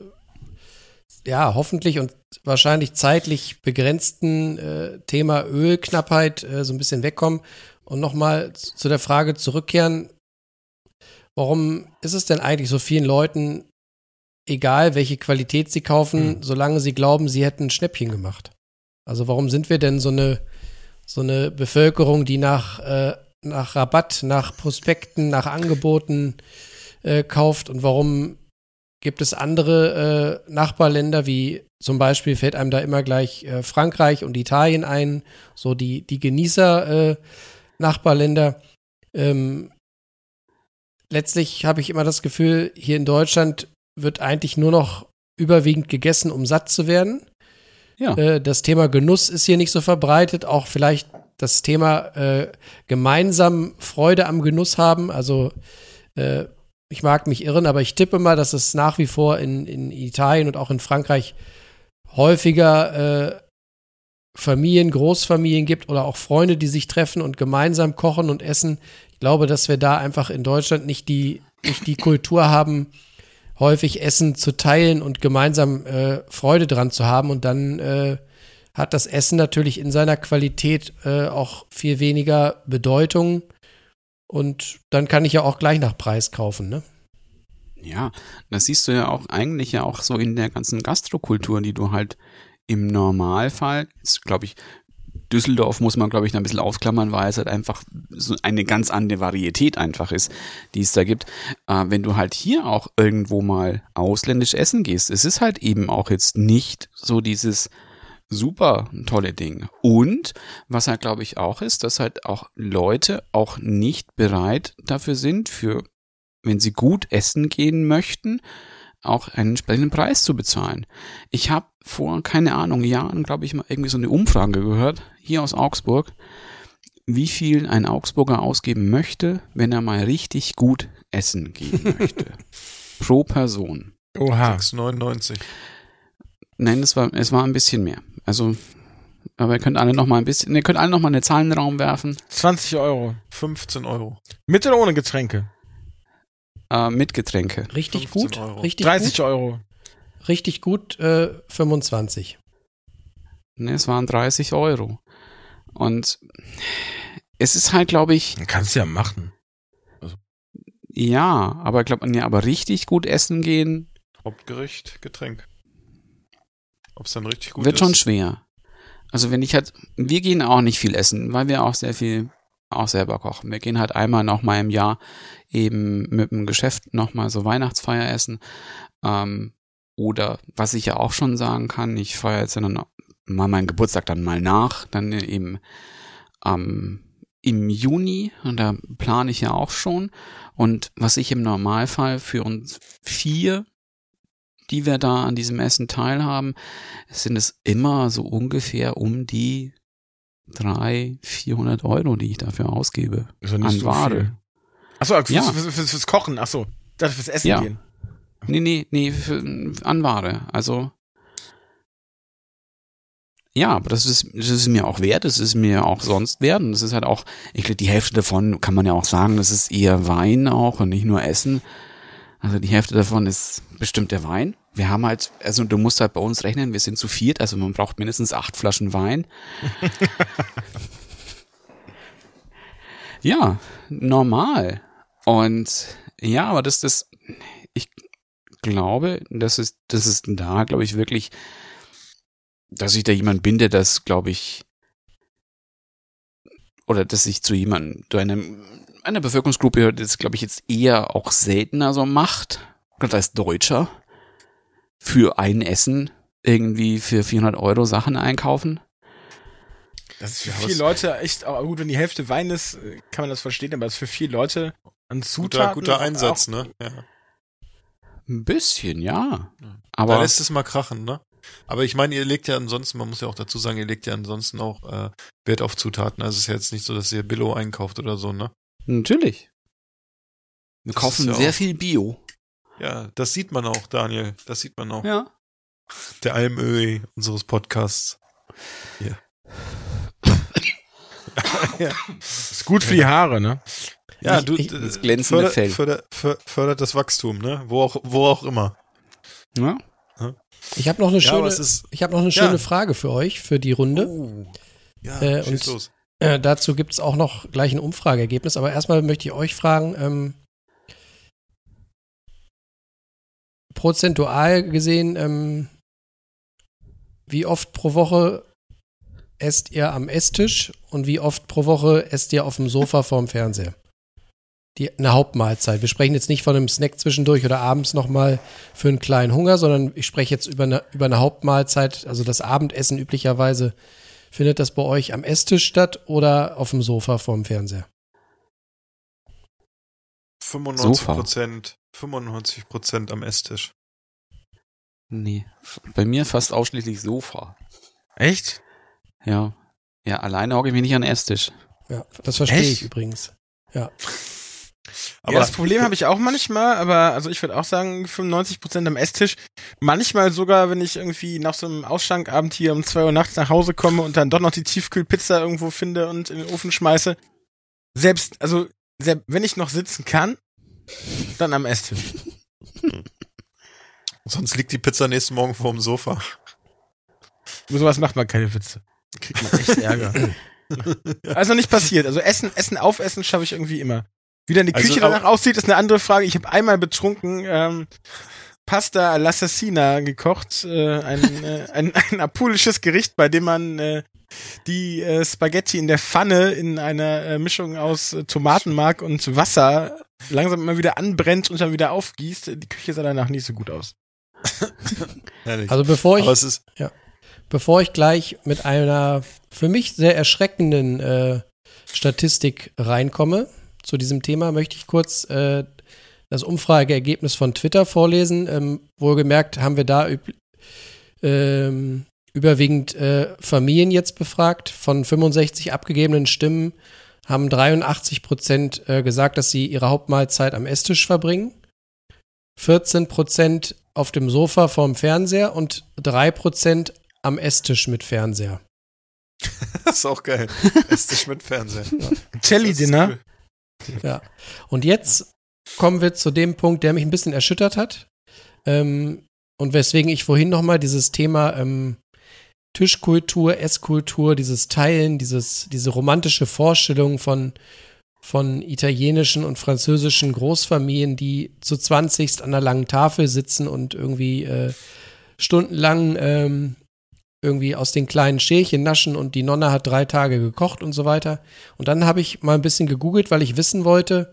ja, hoffentlich und wahrscheinlich zeitlich begrenzten äh, Thema Ölknappheit äh, so ein bisschen wegkommen und nochmal zu der Frage zurückkehren, warum ist es denn eigentlich so vielen Leuten egal, welche Qualität sie kaufen, Hm. solange sie glauben, sie hätten ein Schnäppchen gemacht? Also warum sind wir denn so eine, so eine Bevölkerung, die nach, äh, nach Rabatt, nach Prospekten, nach Angeboten äh, kauft und warum gibt es andere äh, Nachbarländer, wie zum Beispiel fällt einem da immer gleich äh, Frankreich und Italien ein, so die, die Genießer äh. Ähm, letztlich habe ich immer das Gefühl, hier in Deutschland wird eigentlich nur noch überwiegend gegessen, um satt zu werden. Ja. Äh, das Thema Genuss ist hier nicht so verbreitet, auch vielleicht das Thema äh, gemeinsam Freude am Genuss haben. Also äh, ich mag mich irren, aber ich tippe mal, dass es nach wie vor in, in Italien und auch in Frankreich häufiger äh, Familien, Großfamilien gibt oder auch Freunde, die sich treffen und gemeinsam kochen und essen. Ich glaube, dass wir da einfach in Deutschland nicht die, nicht die Kultur haben, häufig Essen zu teilen und gemeinsam äh, Freude dran zu haben. Und dann äh, hat das Essen natürlich in seiner Qualität äh, auch viel weniger Bedeutung. Und dann kann ich ja auch gleich nach Preis kaufen, ne? Ja, das siehst du ja auch eigentlich ja auch so in der ganzen Gastrokultur, die du halt im Normalfall, glaube ich, Düsseldorf muss man, glaube ich, ein bisschen ausklammern, weil es halt einfach so eine ganz andere Varietät einfach ist, die es da gibt. Äh, wenn du halt hier auch irgendwo mal ausländisch essen gehst, es ist halt eben auch jetzt nicht so dieses super tolle Ding. Und was halt, glaube ich, auch ist, dass halt auch Leute auch nicht bereit dafür sind, für wenn sie gut essen gehen möchten, auch einen entsprechenden Preis zu bezahlen. Ich habe vor, keine Ahnung, Jahren, glaube ich, mal irgendwie so eine Umfrage gehört, hier aus Augsburg, wie viel ein Augsburger ausgeben möchte, wenn er mal richtig gut essen gehen (laughs) möchte. Pro Person. Oha. 6,99. Nein, es war, es war ein bisschen mehr. Also, aber ihr könnt alle noch mal ein bisschen, ihr könnt alle noch mal eine Zahl in den Raum werfen. 20 Euro. 15 Euro. Mit oder ohne Getränke? Äh, mit Getränke. Richtig 15 gut. Euro. Richtig 30 gut. Euro. Richtig gut, äh, 25. Ne, es waren 30 Euro. Und es ist halt, glaube ich, Dann kannst du ja machen. ja, aber glaube ja, aber richtig gut essen gehen Hauptgericht, Getränk. Ob es dann richtig gut wird ist? schon schwer. Also wenn ich halt, wir gehen auch nicht viel essen, weil wir auch sehr viel auch selber kochen. Wir gehen halt einmal noch mal im Jahr eben mit dem Geschäft noch mal so Weihnachtsfeier essen. Ähm, oder was ich ja auch schon sagen kann, ich feiere jetzt dann mal meinen Geburtstag dann mal nach, dann eben ähm, im Juni und da plane ich ja auch schon. Und was ich im Normalfall für uns vier, die wir da an diesem Essen teilhaben, sind es immer so ungefähr um die drei, 400 Euro, die ich dafür ausgebe nicht an so Ware. Achso, fürs, Ja. fürs, fürs, fürs Kochen, achso. Fürs Essen Ja. gehen. Nee, nee, nee, für, an Ware. Also. Ja, aber das ist, das ist mir auch wert, das ist mir auch sonst wert. Und das ist halt auch, ich glaube, die Hälfte davon kann man ja auch sagen, das ist eher Wein auch und nicht nur Essen. Also die Hälfte davon ist bestimmt der Wein. Wir haben halt, also du musst halt bei uns rechnen, wir sind zu viert, also man braucht mindestens acht Flaschen Wein. (laughs) ja, normal. Und ja, aber das, das, ich glaube, das ist, das ist da, glaube ich, wirklich, dass ich da jemand bin, der das, glaube ich, oder dass ich zu jemandem, zu einem, eine Bevölkerungsgruppe, die das, glaube ich, jetzt eher auch seltener so macht, gerade als Deutscher, für ein Essen irgendwie für 400 Euro Sachen einkaufen. Das ist für Ja, viele Leute echt, aber gut, wenn die Hälfte Wein ist, äh, kann man das verstehen, aber es ist für viele Leute ein Guter, Zutaten. guter Einsatz, auch, ne? Ja. Ein bisschen, ja. Da Aber lässt es mal krachen, ne? Aber ich meine, ihr legt ja ansonsten, man muss ja auch dazu sagen, ihr legt ja ansonsten auch äh, Wert auf Zutaten. Also es ist ja jetzt nicht so, dass ihr Billo einkauft oder so, ne? Natürlich. Wir Das kaufen ja sehr auch- viel Bio. Ja, das sieht man auch, Daniel. Das sieht man auch. Ja. Der Almöhi unseres Podcasts. Hier. (laughs) ja. Ist gut für die Haare, ne? Ja, du, ich- d- das glänzende fördert, Fell. Fördert, fördert, fördert das Wachstum, ne? Wo auch, wo auch immer. ja. Ich habe noch eine Ja, schöne, ist. ich habe noch eine Ja. schöne Frage für euch für die Runde. Oh. Ja, Äh, und- los. Äh, dazu gibt es auch noch gleich ein Umfrageergebnis, aber erstmal möchte ich euch fragen, ähm, prozentual gesehen, ähm, wie oft pro Woche esst ihr am Esstisch und wie oft pro Woche esst ihr auf dem Sofa vorm Fernseher? Die, eine Hauptmahlzeit. Wir sprechen jetzt nicht von einem Snack zwischendurch oder abends nochmal für einen kleinen Hunger, sondern ich spreche jetzt über eine, über eine Hauptmahlzeit, also das Abendessen üblicherweise. Findet das bei euch am Esstisch statt oder auf dem Sofa vorm Fernseher? 95 Sofa. Prozent, 95 Prozent am Esstisch. Nee. Bei mir fast ausschließlich Sofa. Echt? Ja. Ja, alleine hocke ich mich nicht an den Esstisch. Ja, das verstehe Echt? ich übrigens. Ja. Aber ja, das Problem habe ich auch manchmal, aber also ich würde auch sagen 95% am Esstisch. Manchmal sogar, wenn ich irgendwie nach so einem Ausschlankabend hier um 2 Uhr nachts nach Hause komme und dann doch noch die Tiefkühlpizza irgendwo finde und in den Ofen schmeiße. Selbst, also selbst wenn ich noch sitzen kann, dann am Esstisch. (laughs) sonst liegt die Pizza nächsten Morgen vorm Sofa. Über sowas macht man keine Witze. Kriegt man echt Ärger. (laughs) also nicht passiert. Also Essen, Essen, Aufessen schaffe ich irgendwie immer. Wie dann die Also, Küche danach aussieht, ist eine andere Frage. Ich habe einmal betrunken ähm, Pasta all'assassina gekocht, äh, ein, äh, ein, (laughs) ein apulisches Gericht, bei dem man äh, die äh, Spaghetti in der Pfanne in einer äh, Mischung aus äh, Tomatenmark und Wasser langsam immer wieder anbrennt und dann wieder aufgießt. Die Küche sah danach nicht so gut aus. (laughs) Also bevor ich, ist, bevor ich gleich mit einer für mich sehr erschreckenden äh, Statistik reinkomme zu diesem Thema, möchte ich kurz äh, das Umfrageergebnis von Twitter vorlesen. Ähm, wohlgemerkt haben wir da üb ähm, überwiegend äh, Familien jetzt befragt. Von 65 abgegebenen Stimmen haben 83 Prozent äh, gesagt, dass sie ihre Hauptmahlzeit am Esstisch verbringen. 14 Prozent auf dem Sofa vorm Fernseher und 3 Prozent am Esstisch mit Fernseher. (laughs) das ist auch geil. Esstisch mit Fernseher. Jelly Ja. Und jetzt kommen wir zu dem Punkt, der mich ein bisschen erschüttert hat. Ähm, und weswegen ich vorhin nochmal dieses Thema ähm, Tischkultur, Esskultur, dieses Teilen, dieses, diese romantische Vorstellung von, von italienischen und französischen Großfamilien, die zu 20 an einer langen Tafel sitzen und irgendwie äh, stundenlang ähm, irgendwie aus den kleinen Schälchen naschen und die Nonne hat drei Tage gekocht und so weiter. Und dann habe ich mal ein bisschen gegoogelt, weil ich wissen wollte,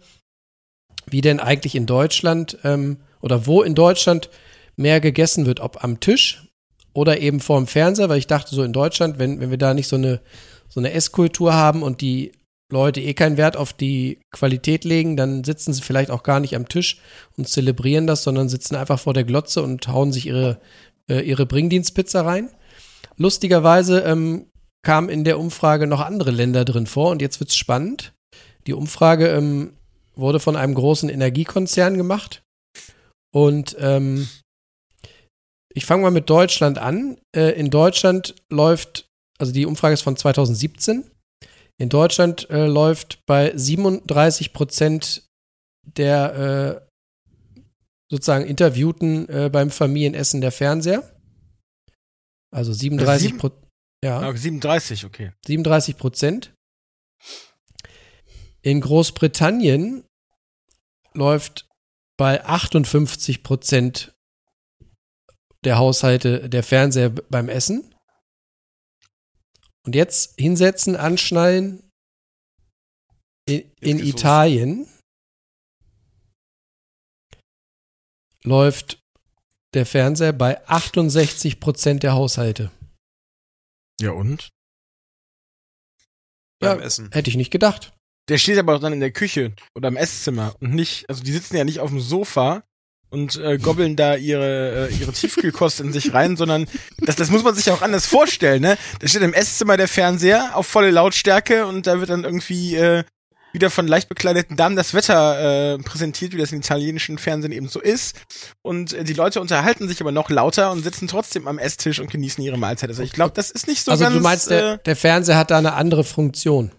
wie denn eigentlich in Deutschland ähm, oder wo in Deutschland mehr gegessen wird, ob am Tisch oder eben vorm Fernseher, weil ich dachte so in Deutschland, wenn, wenn wir da nicht so eine, so eine Esskultur haben und die Leute eh keinen Wert auf die Qualität legen, dann sitzen sie vielleicht auch gar nicht am Tisch und zelebrieren das, sondern sitzen einfach vor der Glotze und hauen sich ihre, äh, ihre Bringdienstpizza rein. Lustigerweise ähm, kamen in der Umfrage noch andere Länder drin vor und jetzt wird's spannend. Die Umfrage ähm, wurde von einem großen Energiekonzern gemacht und ähm, ich fange mal mit Deutschland an. Äh, in Deutschland läuft, also die Umfrage ist von 2017. In Deutschland äh, läuft bei 37 Prozent der äh, sozusagen Interviewten äh, beim Familienessen der Fernseher. Also 37 sieben- Prozent. Ja. Ah, 37, okay. 37 Prozent. In Großbritannien läuft bei 58 Prozent der Haushalte der Fernseher beim Essen. Und jetzt hinsetzen, anschnallen in, in geht's los. Italien läuft der Fernseher bei 68 Prozent der Haushalte. Ja, und? Beim Ja. Essen. Hätte ich nicht gedacht. Der steht aber auch dann in der Küche oder im Esszimmer und nicht, also die sitzen ja nicht auf dem Sofa und äh, gobbeln da ihre, äh, ihre Tiefkühlkost in sich rein, sondern das, das muss man sich auch anders vorstellen, ne? Da steht im Esszimmer der Fernseher auf volle Lautstärke und da wird dann irgendwie äh, wieder von leicht bekleideten Damen das Wetter äh, präsentiert, wie das im italienischen Fernsehen eben so ist. Und äh, die Leute unterhalten sich aber noch lauter und sitzen trotzdem am Esstisch und genießen ihre Mahlzeit. Also ich glaube, das ist nicht so also ganz... du meinst, der, äh, der Fernseher hat da eine andere Funktion.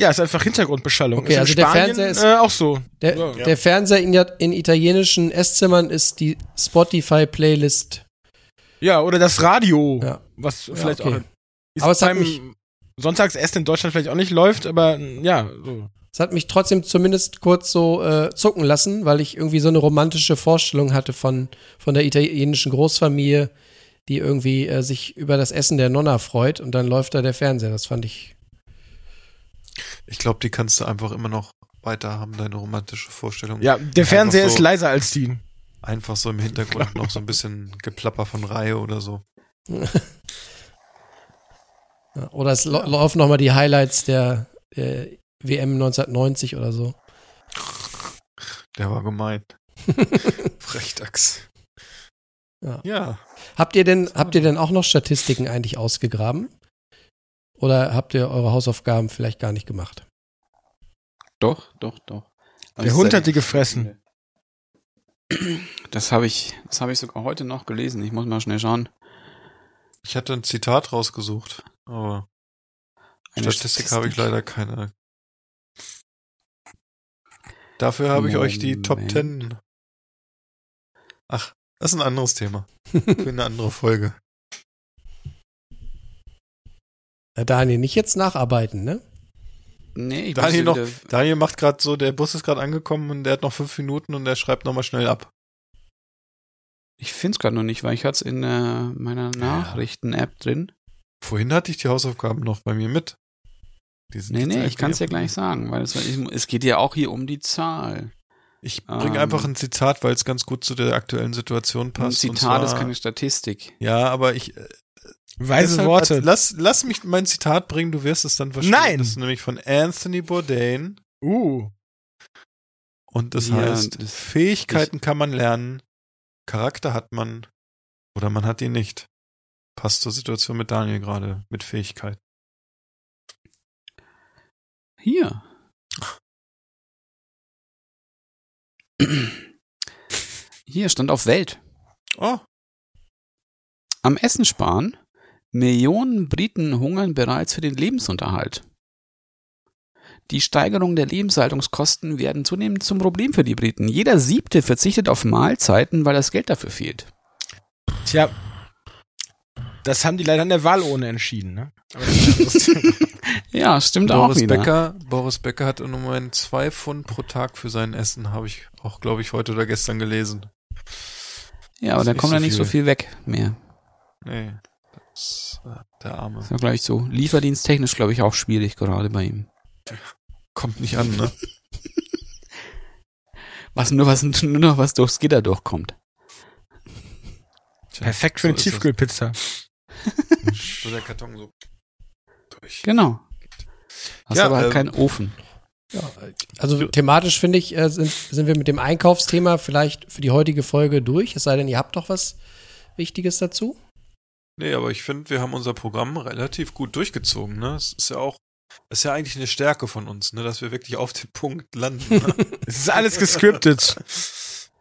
ja, ist einfach Hintergrundbeschallung. Okay, ist in also der Spanien, Fernseher ist- äh, auch so. Der, Ja. der Fernseher in, in italienischen Esszimmern ist die Spotify-Playlist. Ja, oder das Radio, Ja. was vielleicht okay. auch Aber es hat beim mich- Sonntagsessen in Deutschland vielleicht auch nicht läuft, aber ja, so. Es hat mich trotzdem zumindest kurz so äh, zucken lassen, weil ich irgendwie so eine romantische Vorstellung hatte von, von der italienischen Großfamilie, die irgendwie äh, sich über das Essen der Nonna freut und dann läuft da der Fernseher. Das fand ich. Ich glaube, die kannst du einfach immer noch weiter haben, deine romantische Vorstellung. Ja, der Fernseher Einfach ist so, leiser als die. Einfach so im Hintergrund (laughs) noch so ein bisschen Geplapper von Reihe oder so. (laughs) Ja, oder es lau- laufen nochmal die Highlights der äh, WM 1990 oder so. Der war gemein. (laughs) Frechdachs. Ja. Ja. Habt ihr denn, habt ihr denn auch noch Statistiken eigentlich ausgegraben? Oder habt ihr eure Hausaufgaben vielleicht gar nicht gemacht? Doch, doch, doch. Also Der Hund hat die gefressen. Das habe ich, das habe ich sogar heute noch gelesen. Ich muss mal schnell schauen. Ich hatte ein Zitat rausgesucht, aber Eine Statistik habe ich Statistik. leider keine. Dafür habe ich euch die Top. 10. Ach, das ist ein anderes Thema. Für eine andere (laughs) Folge. Ja, Daniel, nicht jetzt nacharbeiten, ne? Nee, ich Daniel, noch, Daniel macht gerade so, der Bus ist gerade angekommen und der hat noch fünf Minuten und der schreibt nochmal schnell ab. Ich finde es gerade noch nicht, weil ich hatte es in äh, meiner Nachrichten-App drin. Vorhin hatte ich die Hausaufgaben noch bei mir mit. Die sind Nee, nee, ich kann es ja gleich sagen, weil es, ich, es geht ja auch hier um die Zahl. Ich bringe Ähm, einfach ein Zitat, weil es ganz gut zu der aktuellen Situation Ein passt. und Zitat ist zwar- keine Statistik. Ja, aber ich. äh, Weise deshalb- Worte. Lass, lass mich mein Zitat bringen, du wirst es dann verstehen. Nein! Das ist nämlich von Anthony Bourdain. Uh. Und das Ja, heißt, das- Fähigkeiten kann man lernen, Charakter hat man oder man hat ihn nicht. Passt zur Situation mit Daniel gerade, mit Fähigkeit. Hier. Hier stand auf Welt. Oh, Am Essen sparen. Millionen Briten hungern bereits für den Lebensunterhalt. Die Steigerung der Lebenshaltungskosten werden zunehmend zum Problem für die Briten. Jeder Siebte verzichtet auf Mahlzeiten, weil das Geld dafür fehlt. Tja. Das haben die leider an der Wahlurne entschieden, ne? (laughs) Ja, stimmt auch Boris wieder. Becker, Boris Becker hat im Moment zwei Pfund pro Tag für sein Essen, habe ich auch, glaube ich, heute oder gestern gelesen. Ja, aber da kommt so ja nicht so viel. weg mehr. Nee, das ist äh, der Arme. Ist ja gleich so. Lieferdiensttechnisch, glaube ich, auch schwierig gerade bei ihm. Kommt nicht an, ne? (laughs) Was nur, was nur noch was durchs Gitter durchkommt. Perfekt für so eine ist das. So der Karton so durch. Genau. Hast Ja, aber halt ähm, keinen Ofen. Also thematisch finde ich, äh, sind, sind wir mit dem Einkaufsthema vielleicht für die heutige Folge durch. Es sei denn, ihr habt doch was Wichtiges dazu. Nee, aber ich finde, wir haben unser Programm relativ gut durchgezogen, ne? Es ist ja auch, es ist ja eigentlich eine Stärke von uns, ne? Dass wir wirklich auf den Punkt landen. Ne? (laughs) Es ist alles gescriptet.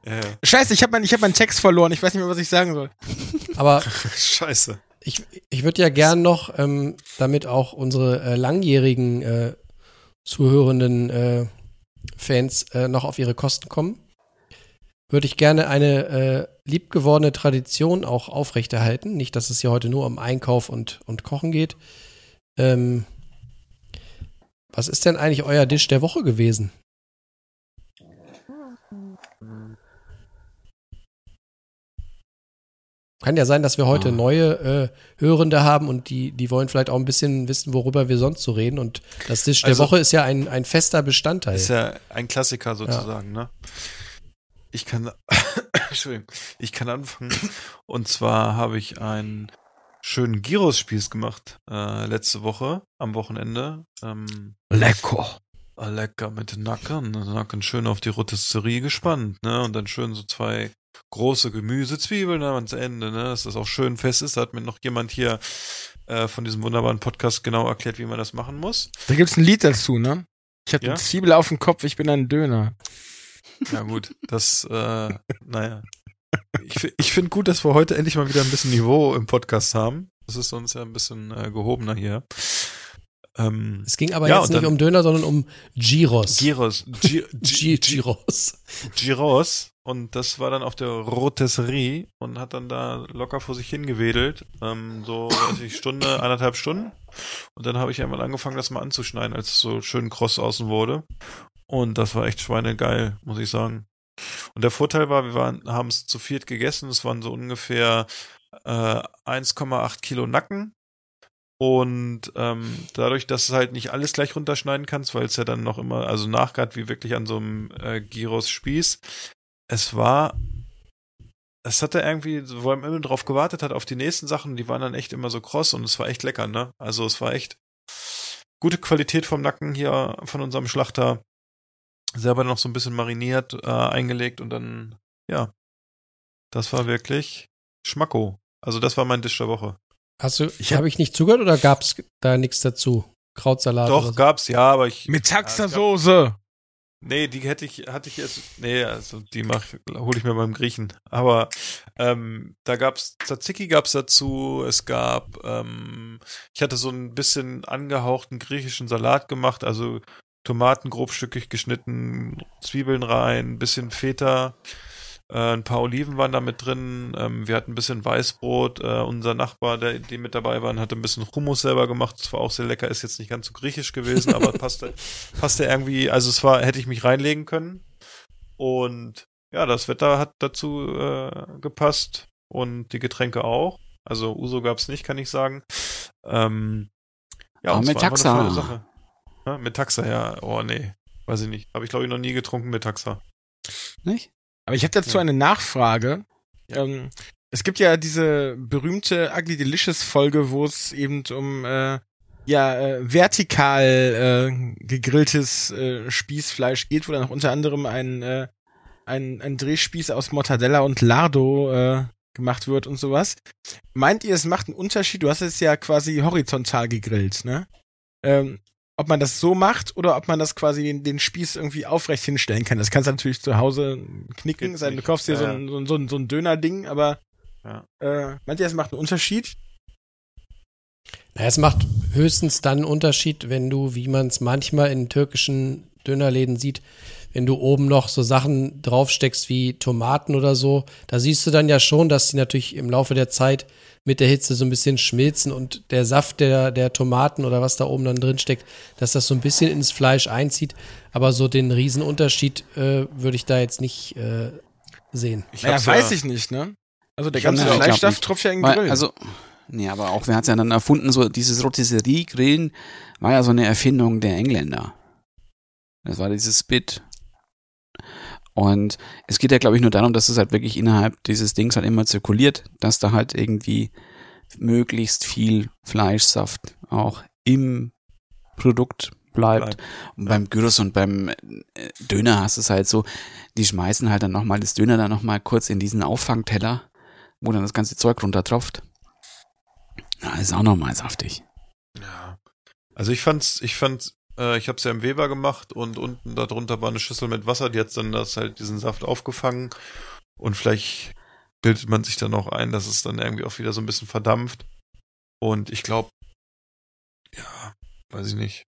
ja, ja. Scheiße, ich habe meinen ich hab meinen Text verloren. Ich weiß nicht mehr, was ich sagen soll. (laughs) Aber Scheiße. Ich, ich würde ja gern noch, ähm, damit auch unsere äh, langjährigen äh, zuhörenden äh, Fans äh, noch auf ihre Kosten kommen, würde ich gerne eine äh, liebgewordene Tradition auch aufrechterhalten. Nicht, dass es hier heute nur um Einkauf und, und Kochen geht. Ähm, was ist denn eigentlich euer Dish der Woche gewesen? Kann ja sein, dass wir heute Ah. neue äh, Hörende haben und die, die wollen vielleicht auch ein bisschen wissen, worüber wir sonst so reden. Und das der Also- Woche ist ja ein, ein fester Bestandteil. Ist ja ein Klassiker sozusagen, ne? Ich kann, (coughs) Entschuldigung, ich kann anfangen. Und zwar habe ich einen schönen Gyros-Spieß gemacht äh, letzte Woche am Wochenende. Ähm, Lecker. ah, lecker mit den Nacken, Nacken schön auf die Rotisserie gespannt, ne? Und dann schön so zwei große Gemüsezwiebeln am Ende, ne? Dass das auch schön fest ist. Da hat mir noch jemand hier äh, von diesem wunderbaren Podcast genau erklärt, wie man das machen muss. Da gibt's ein Lied dazu, ne? Ich hatte Ja? eine Zwiebel auf dem Kopf, ich bin ein Döner. Ja gut, das, äh, naja. Ich, ich finde gut, dass wir heute endlich mal wieder ein bisschen Niveau im Podcast haben. Das ist sonst ja ein bisschen äh, gehobener hier. Ähm, es ging aber Ja, jetzt nicht dann- um Döner, sondern um Gyros. Gyros, Gi- Gi- Gi- Gyros. Gyros. Und das war dann auf der Rotisserie und hat dann da locker vor sich hingewedelt. Ähm, so, weiß ich, Stunde, eineinhalb Stunden. Und dann habe ich einmal angefangen, das mal anzuschneiden, als es so schön kross außen wurde. Und das war echt schweinegeil, muss ich sagen. Und der Vorteil war, wir waren, haben es zu viert gegessen. Es waren so ungefähr äh, 1,8 Kilo Nacken. Und ähm, dadurch, dass du halt nicht alles gleich runterschneiden kannst, weil es ja dann noch immer, also nachgart wie wirklich an so einem äh, Gyros-Spieß, es war, es hatte irgendwie, wo man immer drauf gewartet hat auf die nächsten Sachen, die waren dann echt immer so kross und es war echt lecker, ne? Also es war echt gute Qualität vom Nacken hier von unserem Schlachter. Selber noch so ein bisschen mariniert, äh, eingelegt und dann, ja, das war wirklich Schmacko. Also das war mein Dish der Woche. Hast du, Ich hab- habe ich nicht zugehört oder gab es da nichts dazu? Krautsalat oder Doch, so? gab's, ja, aber ich. Mit Ja, es gab- Taxasoße. Nee, die hätte ich, hatte ich erst, nee, also die mach, hole ich mir beim Griechen. Aber ähm, da gab's Tzatziki gab's dazu. Es gab, ähm, ich hatte so ein bisschen angehauchten griechischen Salat gemacht, also Tomaten grobstückig geschnitten, Zwiebeln rein, ein bisschen Feta, äh, ein paar Oliven waren da mit drin. Ähm, wir hatten ein bisschen Weißbrot. Äh, unser Nachbar, der die mit dabei waren, hatte ein bisschen Hummus selber gemacht. Das war auch sehr lecker. Ist jetzt nicht ganz so griechisch gewesen, aber (laughs) passte, passte irgendwie. Also es war, hätte ich mich reinlegen können. Und ja, das Wetter hat dazu äh, gepasst und die Getränke auch. Also Uso gab's nicht, kann ich sagen. Ähm, ja, Aber und es mit Taxa. Sache. Ja, mit Taxa, ja. Oh nee, weiß ich nicht. Habe ich glaube ich noch nie getrunken mit Taxa. Nicht? Aber ich habe dazu eine Nachfrage. Ähm, es gibt ja diese berühmte Ugly Delicious Folge, wo es eben um äh, ja äh, vertikal äh, gegrilltes äh, Spießfleisch geht, wo dann auch unter anderem ein äh, ein, ein Drehspieß aus Mortadella und Lardo äh, gemacht wird und sowas. Meint ihr, es macht einen Unterschied? Du hast es ja quasi horizontal gegrillt, ne? Ähm, ob man das so macht oder ob man das quasi den, den Spieß irgendwie aufrecht hinstellen kann. Das kannst du natürlich zu Hause knicken, sein, du kaufst dir so, Ja, ein, so, ein, so, ein, so ein Döner-Ding, aber Ja. äh, meint ihr, es macht einen Unterschied? Na, es macht höchstens dann einen Unterschied, wenn du, wie man es manchmal in türkischen Dönerläden sieht, wenn du oben noch so Sachen draufsteckst wie Tomaten oder so, da siehst du dann ja schon, dass die natürlich im Laufe der Zeit mit der Hitze so ein bisschen schmilzen und der Saft der, der Tomaten oder was da oben dann drin steckt, dass das so ein bisschen ins Fleisch einzieht. Aber so den Riesenunterschied äh, würde ich da jetzt nicht äh, sehen. Ich Naja, weiß ja, ich nicht, ne? Also der ganze ja glaub tropft ja in den Grill. also, nee, aber auch, wer hat's ja dann erfunden, so dieses Rotisserie-Grillen war ja so eine Erfindung der Engländer. Das war dieses Spit. Und es geht ja, glaube ich, nur darum, dass es halt wirklich innerhalb dieses Dings halt immer zirkuliert, dass da halt irgendwie möglichst viel Fleischsaft auch im Produkt bleibt. Bleibt. Und beim Gyros und beim äh, Döner hast du es halt so, die schmeißen halt dann nochmal das Döner dann nochmal kurz in diesen Auffangteller, wo dann das ganze Zeug runtertropft. Ja, ist auch nochmal saftig. Ja. Also ich fand's, ich fand, äh, ich hab's ja im Weber gemacht und unten darunter war eine Schüssel mit Wasser, die hat dann das halt diesen Saft aufgefangen und vielleicht bildet man sich dann auch ein, dass es dann irgendwie auch wieder so ein bisschen verdampft. Und ich glaube, ja, weiß ich nicht.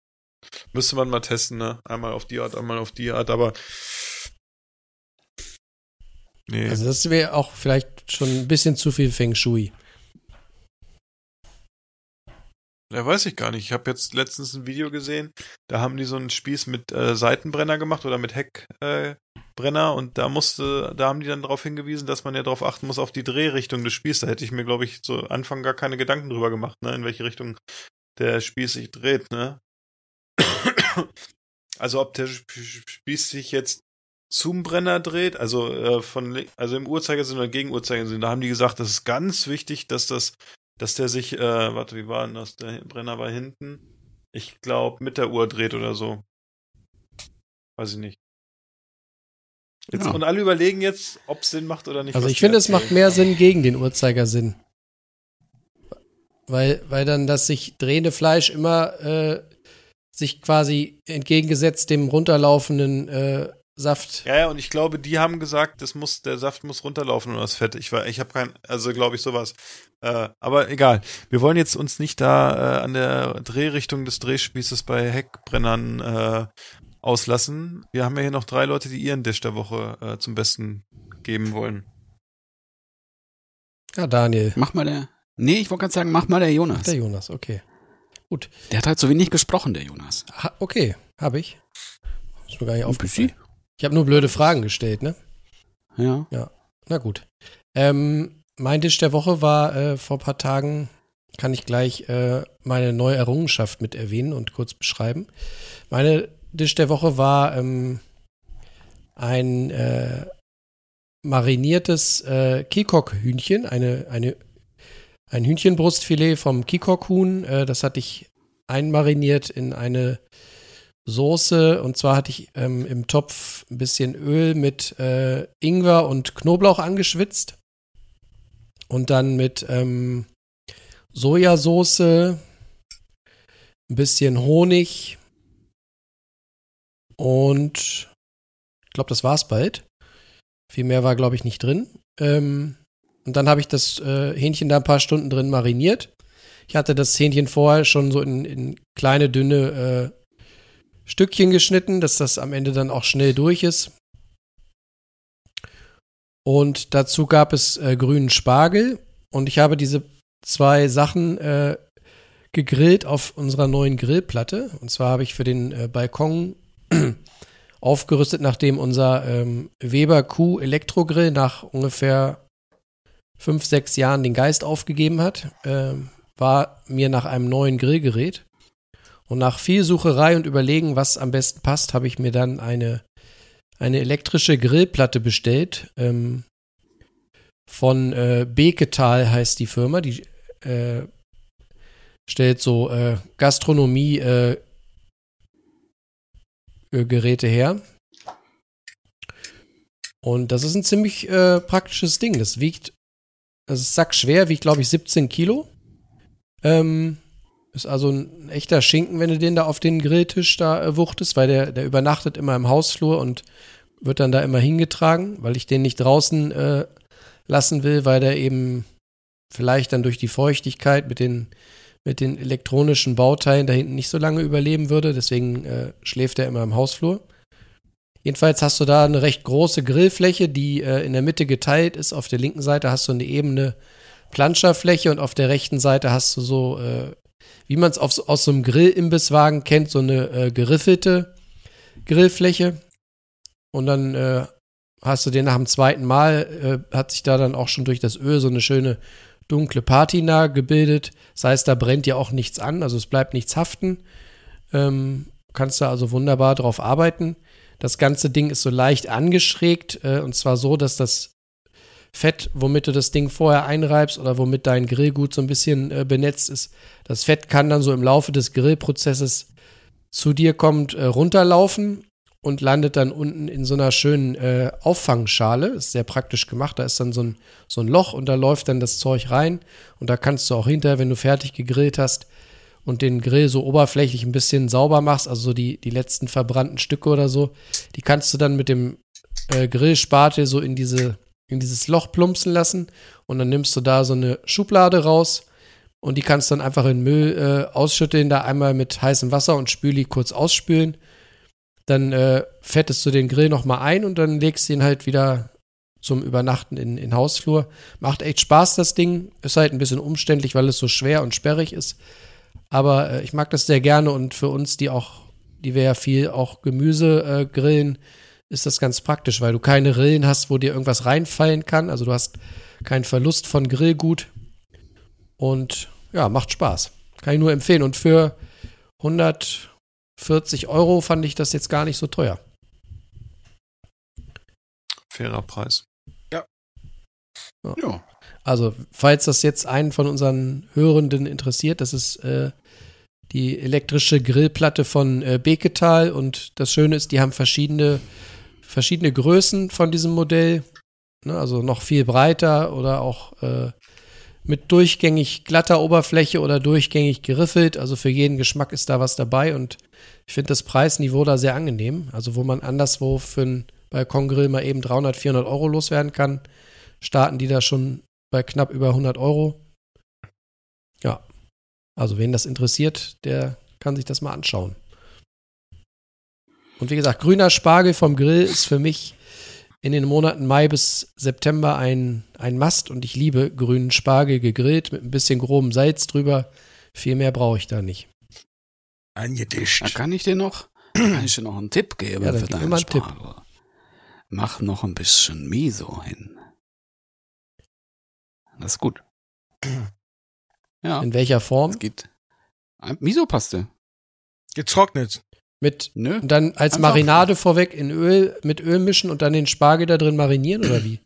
Müsste man mal testen, ne? Einmal auf die Art, einmal auf die Art, aber nee. Also das wäre auch vielleicht schon ein bisschen zu viel Feng Shui. Ja, weiß ich gar nicht. Ich habe jetzt letztens ein Video gesehen, da haben die so einen Spieß mit äh, Seitenbrenner gemacht oder mit Heckbrenner. Äh, und da musste, da haben die dann darauf hingewiesen, dass man ja darauf achten muss auf die Drehrichtung des Spießes. Da hätte ich mir, glaube ich, zu Anfang gar keine Gedanken drüber gemacht, ne, in welche Richtung der Spieß sich dreht, ne? Also ob der Spieß sich jetzt zum Brenner dreht, also äh, von also im Uhrzeigersinn oder gegen Uhrzeigersinn, da haben die gesagt, das ist ganz wichtig, dass das, dass der sich, äh, warte, wie war denn das? Der Brenner war hinten. Ich glaube, mit der Uhr dreht oder so. Weiß ich nicht. Jetzt, Ja. Und alle überlegen jetzt, ob es Sinn macht oder nicht. Also ich finde, es macht mehr Sinn gegen den Uhrzeigersinn. Weil, weil dann das sich drehende Fleisch immer äh, sich quasi entgegengesetzt dem runterlaufenden äh, Saft. Ja, ja, und ich glaube, die haben gesagt, das muss, der Saft muss runterlaufen und das Fett. Ich war, ich habe kein, also glaube ich sowas. Äh, aber egal. Wir wollen jetzt uns nicht da äh, an der Drehrichtung des Drehspießes bei Heckbrennern äh, auslassen. Wir haben ja hier noch drei Leute, die ihren Dish der Woche äh, zum Besten geben wollen. Ja, Daniel. Mach mal der. Nee, ich wollte gerade sagen, mach mal der Jonas. Der Jonas, okay. Der hat halt so wenig gesprochen, der Jonas. Ha, okay, habe ich. Ist mir gar nicht aufgefallen. Ich habe nur blöde Fragen gestellt, ne? Ja. Na gut. Ähm, mein Tisch der Woche war äh, vor ein paar Tagen, kann ich gleich äh, meine neue Errungenschaft mit erwähnen und kurz beschreiben. Meine Tisch der Woche war ähm, ein äh, mariniertes äh, Kikok-Hühnchen, eine, eine, ein Hühnchenbrustfilet vom Kikok-Huhn. Äh, das hatte ich einmariniert in eine Soße und zwar hatte ich ähm, im Topf ein bisschen Öl mit äh, Ingwer und Knoblauch angeschwitzt und dann mit ähm, Sojasauce, ein bisschen Honig und ich glaube, das war's bald. Viel mehr war, glaube ich, nicht drin. Ähm, und dann habe ich das äh, Hähnchen da ein paar Stunden drin mariniert. Ich hatte das Hähnchen vorher schon so in, in kleine, dünne äh, Stückchen geschnitten, dass das am Ende dann auch schnell durch ist. Und dazu gab es äh, grünen Spargel. Und ich habe diese zwei Sachen äh, gegrillt auf unserer neuen Grillplatte. Und zwar habe ich für den äh, Balkon (clears throat) aufgerüstet, nachdem unser ähm, Weber Q Elektrogrill nach ungefähr fünf, sechs Jahren den Geist aufgegeben hat, ähm, war mir nach einem neuen Grillgerät. Und nach viel Sucherei und Überlegen, was am besten passt, habe ich mir dann eine, eine elektrische Grillplatte bestellt. Ähm, von äh, Beketal heißt die Firma. Die äh, stellt so äh, Gastronomie äh, äh, her. Und das ist ein ziemlich äh, praktisches Ding. Das wiegt, das ist sackschwer, wiegt glaube ich 17 Kilo. Ähm, ist also ein echter Schinken, wenn du den da auf den Grilltisch da äh, wuchtest, weil der, der übernachtet immer im Hausflur und wird dann da immer hingetragen, weil ich den nicht draußen äh, lassen will, weil der eben vielleicht dann durch die Feuchtigkeit mit den, mit den elektronischen Bauteilen da hinten nicht so lange überleben würde. Deswegen äh, schläft er immer im Hausflur. Jedenfalls hast du da eine recht große Grillfläche, die äh, in der Mitte geteilt ist. Auf der linken Seite hast du eine ebene Planscherfläche und auf der rechten Seite hast du so, äh, wie man es aus so einem Grillimbisswagen kennt, so eine äh, geriffelte Grillfläche. Und dann äh, hast du den nach dem zweiten Mal, äh, hat sich da dann auch schon durch das Öl so eine schöne dunkle Patina gebildet. Das heißt, da brennt ja auch nichts an, also es bleibt nichts haften. Ähm, kannst da also wunderbar drauf arbeiten. Das ganze Ding ist so leicht angeschrägt äh, und zwar so, dass das Fett, womit du das Ding vorher einreibst oder womit dein Grillgut so ein bisschen äh, benetzt ist, das Fett kann dann so im Laufe des Grillprozesses zu dir kommt, äh, runterlaufen und landet dann unten in so einer schönen äh, Auffangschale. Ist sehr praktisch gemacht. Da ist dann so ein, so ein Loch und da läuft dann das Zeug rein. Und da kannst du auch hinterher, wenn du fertig gegrillt hast und den Grill so oberflächlich ein bisschen sauber machst, also so die, die letzten verbrannten Stücke oder so, die kannst du dann mit dem äh, Grillspatel so in diese in dieses Loch plumpsen lassen und dann nimmst du da so eine Schublade raus und die kannst dann einfach in Müll äh, ausschütteln, da einmal mit heißem Wasser und Spüli kurz ausspülen. Dann äh, fettest du den Grill nochmal ein und dann legst du ihn halt wieder zum Übernachten in den Hausflur. Macht echt Spaß, das Ding. Ist halt ein bisschen umständlich, weil es so schwer und sperrig ist. Aber äh, ich mag das sehr gerne und für uns, die auch, die wir ja viel auch Gemüse äh, grillen, ist das ganz praktisch, weil du keine Rillen hast, wo dir irgendwas reinfallen kann. Also du hast keinen Verlust von Grillgut. Und ja, macht Spaß. Kann ich nur empfehlen. Und für 140 Euro fand ich das jetzt gar nicht so teuer. Fairer Preis. Ja. Also, falls das jetzt einen von unseren Hörenden interessiert, das ist äh, die elektrische Grillplatte von äh, Beketal und das Schöne ist, die haben verschiedene, verschiedene Größen von diesem Modell. Ne, also noch viel breiter oder auch äh, mit durchgängig glatter Oberfläche oder durchgängig geriffelt. Also für jeden Geschmack ist da was dabei und ich finde das Preisniveau da sehr angenehm. Also wo man anderswo für einen Balkongrill mal eben 300, 400 Euro loswerden kann, starten die da schon bei knapp über 100 Euro. Ja, also wen das interessiert, der kann sich das mal anschauen. Und wie gesagt, grüner Spargel vom Grill ist für mich in den Monaten Mai bis September ein, ein Mast und ich liebe grünen Spargel gegrillt mit ein bisschen grobem Salz drüber. Viel mehr brauche ich da nicht. Angedischt. Da kann ich dir noch, (clears throat) kann ich dir noch einen Tipp geben Ja, für deinen einen Tipp. Spargel. Mach noch ein bisschen Miso hin. Das ist gut. Ja, In welcher Form? es geht. Ein- Miso-Paste. Getrocknet. Mit Nö. und dann als Einfach- Marinade vorweg in Öl mit Öl mischen und dann den Spargel da drin marinieren oder wie?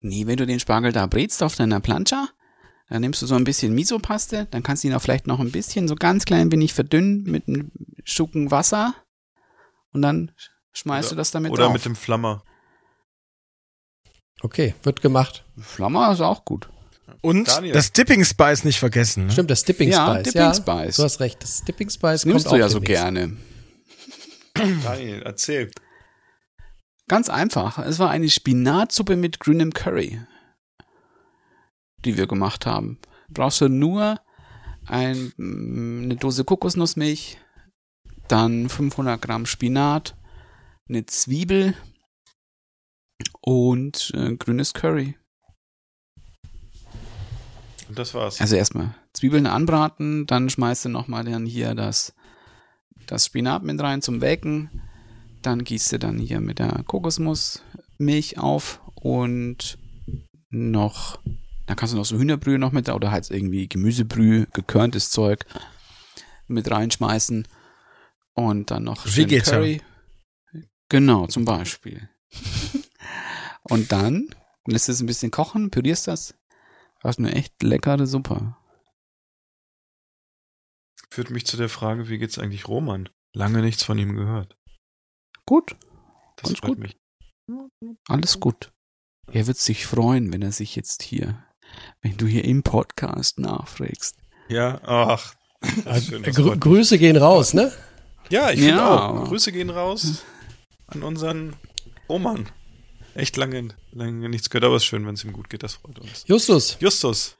Nee, wenn du den Spargel da brätst auf deiner Plancha, dann nimmst du so ein bisschen Miso-Paste, dann kannst du ihn auch vielleicht noch ein bisschen, so ganz klein wenig verdünnen mit einem Schucken Wasser und dann schmeißt du das damit Oder drauf. mit dem Flammer. Okay, wird gemacht. Flammer ist auch gut. Und Daniel. das Dipping Spice nicht vergessen. Ne? Stimmt, das Dipping Ja, Spice. Dipping ja, Spice. Du hast recht, das Dipping Spice Das nimmst du ja so demnächst. gerne. Daniel, erzähl. Ganz einfach. Es war eine Spinatsuppe mit grünem Curry, die wir gemacht haben. Brauchst du nur ein, mm, eine Dose Kokosnussmilch, dann 500 Gramm Spinat, eine Zwiebel und äh, grünes Curry. Und das war's. Also erstmal Zwiebeln anbraten, dann schmeißt du nochmal dann hier das, das Spinat mit rein zum Wecken. Dann gießt du dann hier mit der Kokosnussmilch auf und noch, dann kannst du noch so Hühnerbrühe noch mit oder halt irgendwie Gemüsebrühe, gekörntes Zeug mit reinschmeißen und dann noch. Curry. Genau, zum Beispiel. (laughs) und dann lässt es ein bisschen kochen, pürierst das. Hast eine echt leckere Suppe. Führt mich zu der Frage, wie geht's eigentlich Roman? Lange nichts von ihm gehört. Gut, Das Ganz freut gut. mich. alles gut. Er wird sich freuen, wenn er sich jetzt hier, wenn du hier im Podcast nachfragst. Ja, ach. Schön, äh, das Grü. Grüße gehen raus, ne? Ja, ich finde Ja. auch. Grüße gehen raus an unseren Roman. Echt lange, lange nichts gehört, aber es ist schön, wenn es ihm gut geht. Das freut uns. Justus, Justus.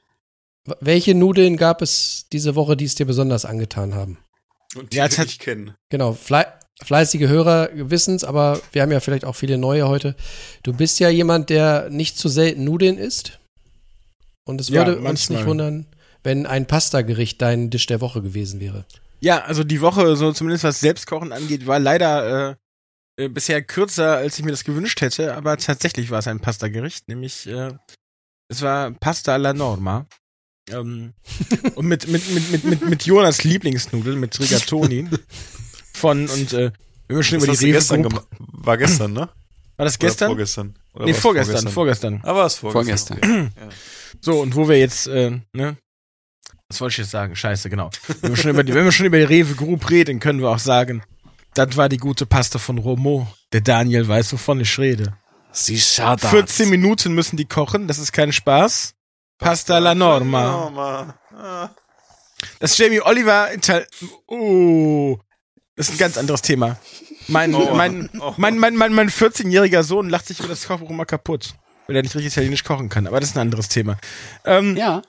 welche Nudeln gab es diese Woche, die es dir besonders angetan haben? Und die Ja, ja, es nicht kennen. Genau, flei fleißige Hörer wissen's, aber wir haben ja vielleicht auch viele neue heute. Du bist ja jemand, der nicht zu selten Nudeln isst. Und es Ja, würde uns manchmal. nicht wundern, wenn ein Pastagericht dein Dish der Woche gewesen wäre. Ja, also die Woche, so zumindest was Selbstkochen angeht, war leider äh, äh, bisher kürzer, als ich mir das gewünscht hätte, aber tatsächlich war es ein Pasta-Gericht, nämlich äh, es war Pasta alla Norma. Ähm, (laughs) und mit, mit, mit, mit, mit, mit Jonas Lieblingsnudeln, mit Rigatoni. (laughs) Von und äh, wenn wir schon Das über die Rewe gestern Group, gemacht. War gestern, ne? War das Oder gestern? vorgestern. Oder nee, vorgestern, vorgestern. Ah, war es vorgestern. Vorgestern. Okay. (clears throat) Ja. So, und wo wir jetzt, äh, ne? Was wollte ich jetzt sagen? Scheiße, genau. Wenn wir schon über die, wenn wir schon über die Rewe Group reden, können wir auch sagen, das war die gute Pasta von Romo. Der Daniel weiß, wovon ich rede. Sie schaut 14 Minuten müssen die kochen, das ist kein Spaß. Pasta alla norma. Norma. Ah. Das Jamie Oliver Ital Oh, das ist ein ganz anderes Thema. Mein, Oh. mein, Oh. mein, mein, mein, mein 14-jähriger Sohn lacht sich über das Kochbuch immer kaputt, weil er nicht richtig italienisch kochen kann. Aber das ist ein anderes Thema. Ähm, Ja,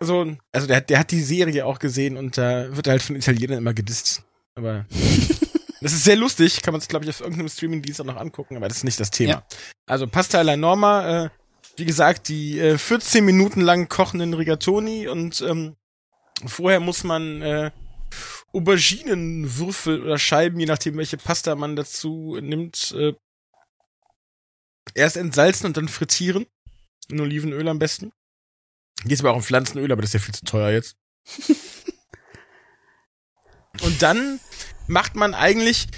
so, also der, hat- der hat die Serie auch gesehen und da wird er halt von Italienern immer gedisst. Aber (laughs) das ist sehr lustig, kann man es, glaube ich, auf irgendeinem Streaming-Dienst auch noch angucken, aber das ist nicht das Thema. Ja. Also Pasta alla Norma, äh, wie gesagt, die äh, 14 Minuten lang kochenden Rigatoni und ähm, vorher muss man äh, Auberginenwürfel oder Scheiben, je nachdem, welche Pasta man dazu nimmt, äh, erst entsalzen und dann frittieren. In Olivenöl am besten. Geht aber auch um Pflanzenöl, aber das ist ja viel zu teuer jetzt. (laughs) und dann macht man eigentlich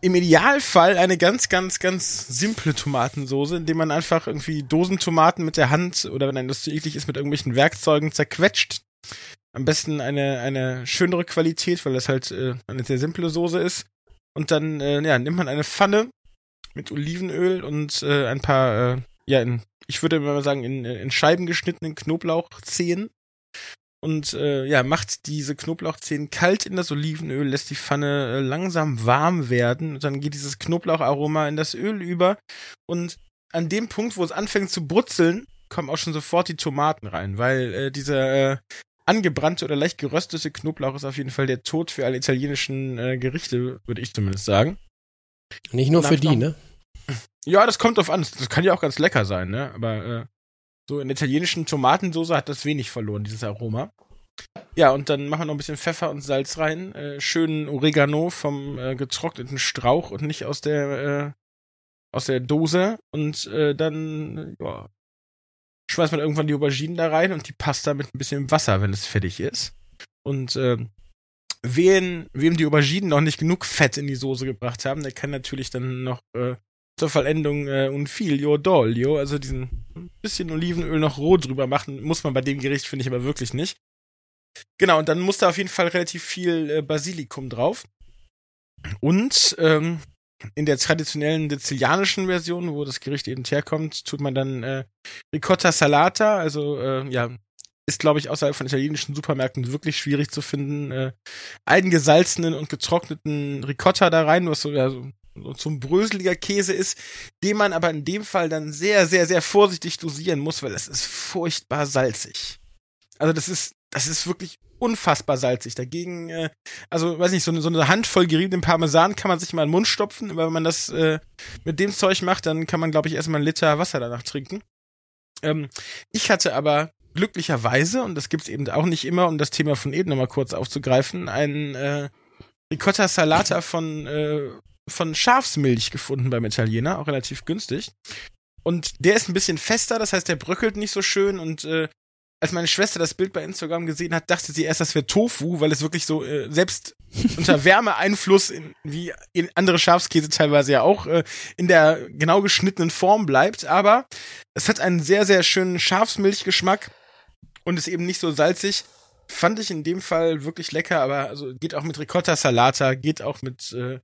im Idealfall eine ganz, ganz, ganz simple Tomatensoße, indem man einfach irgendwie Dosentomaten mit der Hand oder wenn einem das zu eklig ist, mit irgendwelchen Werkzeugen zerquetscht. Am besten eine, eine schönere Qualität, weil das halt äh, eine sehr simple Soße ist. Und dann äh, ja, nimmt man eine Pfanne mit Olivenöl und äh, ein paar, äh, ja, in, ich würde mal sagen, in, in Scheiben geschnittenen Knoblauchzehen und äh, ja, macht diese Knoblauchzehen kalt in das Olivenöl, lässt die Pfanne äh, langsam warm werden und dann geht dieses Knoblaucharoma in das Öl über und an dem Punkt, wo es anfängt zu brutzeln, kommen auch schon sofort die Tomaten rein, weil äh, dieser äh, angebrannte oder leicht geröstete Knoblauch ist auf jeden Fall der Tod für alle italienischen äh, Gerichte, würde ich zumindest sagen. Nicht nur für die, noch- ne? Ja, das kommt drauf an. Das kann ja auch ganz lecker sein, ne? Aber äh, so in der italienischen Tomatensoße hat das wenig verloren, dieses Aroma. Ja, und dann machen wir noch ein bisschen Pfeffer und Salz rein. Äh, schönen Oregano vom äh, getrockneten Strauch und nicht aus der äh, aus der Dose. Und äh, dann ja, schmeißt man irgendwann die Auberginen da rein und die Pasta mit ein bisschen Wasser, wenn es fertig ist. Und äh, wen, wem die Auberginen noch nicht genug Fett in die Soße gebracht haben, der kann natürlich dann noch äh, zur Vollendung äh, un figlio d'olio, also diesen bisschen Olivenöl noch roh drüber machen, muss man bei dem Gericht, finde ich aber wirklich nicht. Genau, und dann muss da auf jeden Fall relativ viel äh, Basilikum drauf. Und ähm, in der traditionellen sizilianischen Version, wo das Gericht eben herkommt, tut man dann äh, Ricotta Salata, also äh, ja, ist glaube ich außerhalb von italienischen Supermärkten wirklich schwierig zu finden. Äh, eingesalzenen und getrockneten Ricotta da rein, was so, ja, so zum bröseliger Käse ist, den man aber in dem Fall dann sehr, sehr, sehr vorsichtig dosieren muss, weil es ist furchtbar salzig. Also das ist, das ist wirklich unfassbar salzig. Dagegen, äh, also weiß nicht, so eine, so eine Handvoll geriebenen Parmesan kann man sich mal in den Mund stopfen, aber wenn man das äh, mit dem Zeug macht, dann kann man, glaube ich, erstmal einen Liter Wasser danach trinken. Ähm, ich hatte aber glücklicherweise, und das gibt's eben auch nicht immer, um das Thema von eben nochmal kurz aufzugreifen, einen äh, Ricotta Salata von, äh, von Schafsmilch gefunden beim Italiener, auch relativ günstig. Und der ist ein bisschen fester, das heißt, der bröckelt nicht so schön und äh, als meine Schwester das Bild bei Instagram gesehen hat, dachte sie erst, das wäre Tofu, weil es wirklich so äh, selbst (laughs) unter Wärmeeinfluss, in, wie in andere Schafskäse teilweise ja auch, äh, in der genau geschnittenen Form bleibt. Aber es hat einen sehr, sehr schönen Schafsmilchgeschmack und ist eben nicht so salzig. Fand ich in dem Fall wirklich lecker, aber also geht auch mit Ricotta Salata, geht auch mit äh,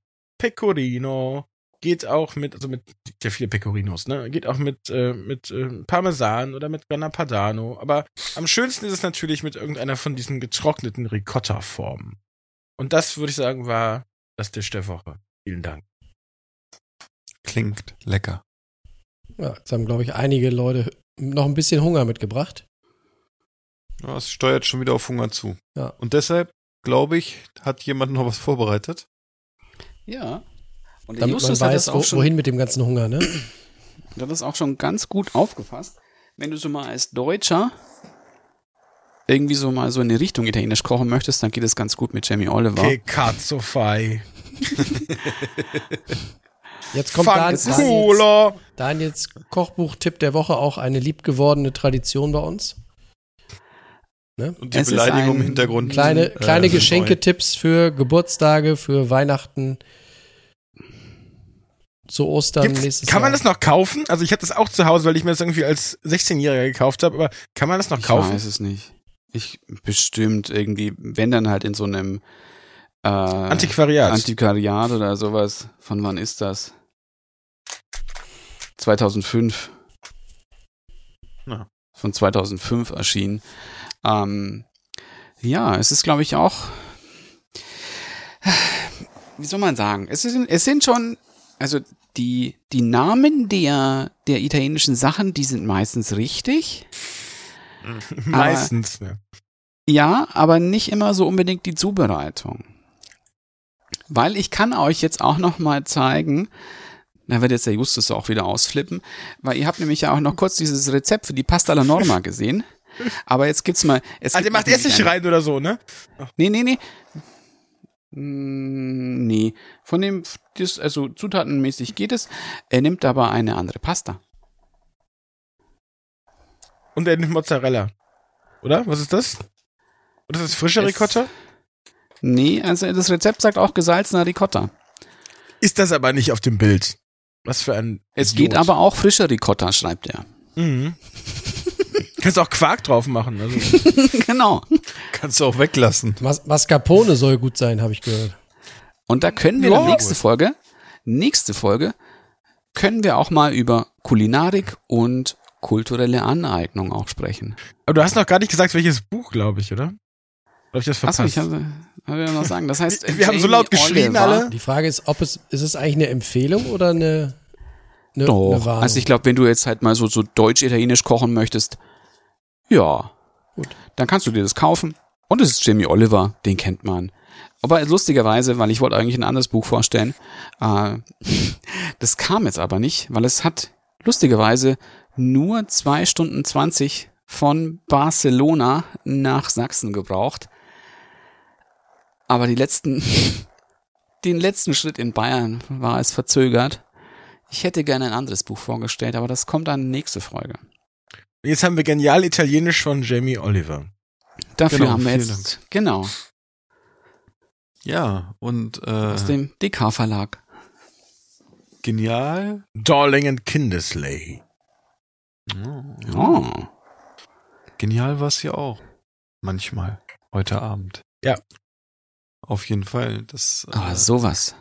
Pecorino, geht auch mit, also mit, ja viele Pecorinos, ne? Geht auch mit, äh, mit äh, Parmesan oder mit Grana Padano. Aber am schönsten ist es natürlich mit irgendeiner von diesen getrockneten Ricotta-Formen. Und das würde ich sagen, war das Tisch der Woche. Vielen Dank. Klingt lecker. Ja, jetzt haben, glaube ich, einige Leute noch ein bisschen Hunger mitgebracht. Ja, es steuert schon wieder auf Hunger zu. Ja. Und deshalb, glaube ich, hat jemand noch was vorbereitet. Ja. Und Damit Justus man hat weiß, das wo, wohin mit dem ganzen Hunger, ne? (clears throat) das auch schon ganz gut aufgefasst. Wenn du so mal als Deutscher irgendwie so mal so in die Richtung Italienisch kochen möchtest, dann geht es ganz gut mit Jamie Oliver. Che cazzo fai? (laughs) Jetzt kommt Dan, Daniels, Fanculo! Daniels Kochbuch-Tipp der Woche auch eine liebgewordene Tradition bei uns. Ne? Und die Es ist Beleidigung im Hintergrund. Kleine, äh, kleine Geschenketipps für Geburtstage, für Weihnachten, zu Ostern Gibt's, nächstes kann man Jahr. das noch kaufen? Also ich habe das auch zu Hause, weil ich mir das irgendwie als 16-Jähriger gekauft habe, aber kann man das noch Ich kaufen? weiß es nicht. Ich bestimmt irgendwie, wenn dann halt in so einem äh, Antiquariat. Antiquariat oder sowas. Von wann ist das? 2005. Na. Von 2005 erschienen. Ähm, ja, es ist, glaube ich, auch. Wie soll man sagen? Es sind, es sind schon, also die, die Namen der, der italienischen Sachen, die sind meistens richtig. (laughs) Meistens. Ja. Ja, aber nicht immer so unbedingt die Zubereitung. Weil ich kann euch jetzt auch noch mal zeigen, da wird jetzt der Justus auch wieder ausflippen, weil ihr habt nämlich ja auch noch kurz dieses Rezept für die Pasta alla Norma gesehen. Aber jetzt gibt's mal. Es Ah, der gibt macht natürlich Essig eine- rein oder so, ne? Nee, nee, nee. Mm, Nee, von dem, das, also zutatenmäßig geht es. Er nimmt aber eine andere Pasta. Und er nimmt Mozzarella. Oder? Was ist das? Oder ist das frischer Es- Ricotta? Nee, also das Rezept sagt auch gesalzener Ricotta. Ist das aber nicht auf dem Bild. Was für ein. Es Idiot. geht aber auch frischer Ricotta, schreibt er. Mhm. Kannst auch Quark drauf machen. Also. (laughs) genau. Kannst du auch weglassen. Mas Mascarpone soll gut sein, habe ich gehört. Und da können wir Ja. dann nächste Folge, nächste Folge, können wir auch mal über Kulinarik und kulturelle Aneignung auch sprechen. Aber du hast noch gar nicht gesagt, welches Buch, glaube ich, oder? Habe ich das verpasst? Achso, ich habe hab ja noch sagen. Das heißt, (laughs) Wir haben so laut geschrien alle. Die Frage ist, ob es, ist es eigentlich eine Empfehlung oder eine, eine, Doch. eine Warnung? Also ich glaube, wenn du jetzt halt mal so, so deutsch-italienisch kochen möchtest, ja. Gut. Dann kannst du dir das kaufen. Und es ist Jamie Oliver, den kennt man. Aber lustigerweise, weil ich wollte eigentlich ein anderes Buch vorstellen, äh, (laughs) das kam jetzt aber nicht, weil es hat lustigerweise nur zwei Stunden 20 von Barcelona nach Sachsen gebraucht. Aber die letzten, (laughs) den letzten Schritt in Bayern war es verzögert. Ich hätte gerne ein anderes Buch vorgestellt, aber das kommt dann nächste Folge. Jetzt haben wir genial Italienisch von Jamie Oliver. Dafür Genau, haben wir jetzt, genau, Ja, und äh, aus dem DK Verlag. genial. Darling and Kindersley. Oh. Genial war es ja auch. Manchmal. Heute Abend. Ja. Auf jeden Fall. Das, äh, Aber sowas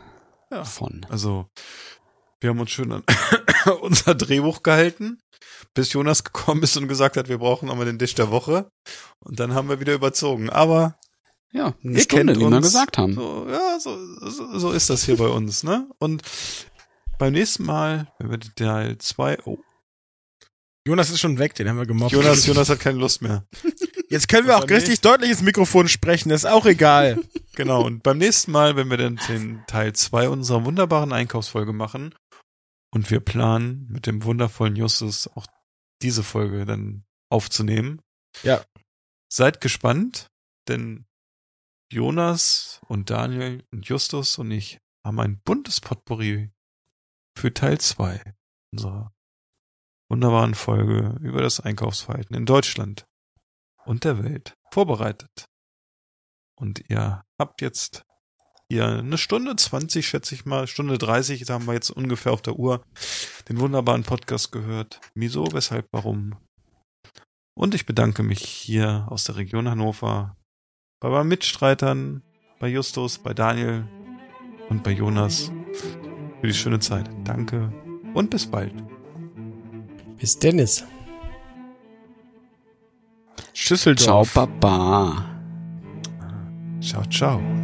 ja. von. Also, wir haben uns schön an (laughs) unser Drehbuch gehalten, bis Jonas gekommen ist und gesagt hat, wir brauchen nochmal den Dish der Woche. Und dann haben wir wieder überzogen. Aber Ja, eine Ihr Stunde, kennt wie wir gesagt haben. so, ja, so, so, so ist das hier bei uns, ne? Und beim nächsten Mal, wenn wir den Teil 2, oh, Jonas ist schon weg, den haben wir gemobbt. Jonas, Jonas hat keine Lust mehr. Jetzt können wir auch richtig deutlich ins Mikrofon sprechen, das ist auch egal. (laughs) Genau, und beim nächsten Mal, wenn wir dann den Teil 2 unserer wunderbaren Einkaufsfolge machen und wir planen, mit dem wundervollen Justus auch diese Folge dann aufzunehmen. Ja. Seid gespannt, denn Jonas und Daniel und Justus und ich haben ein buntes Potpourri für Teil 2 unserer wunderbaren Folge über das Einkaufsverhalten in Deutschland und der Welt vorbereitet. Und ihr habt jetzt hier eine Stunde 20, schätze ich mal, Stunde 30, da haben wir jetzt ungefähr auf der Uhr den wunderbaren Podcast gehört. Wieso, weshalb, warum. Und ich bedanke mich hier aus der Region Hannover bei meinen Mitstreitern, bei Justus, bei Daniel und bei Jonas für die schöne Zeit. Danke und bis bald. Bis Dennis. Schüsseldorf. Ciao, Baba. Ciao, ciao.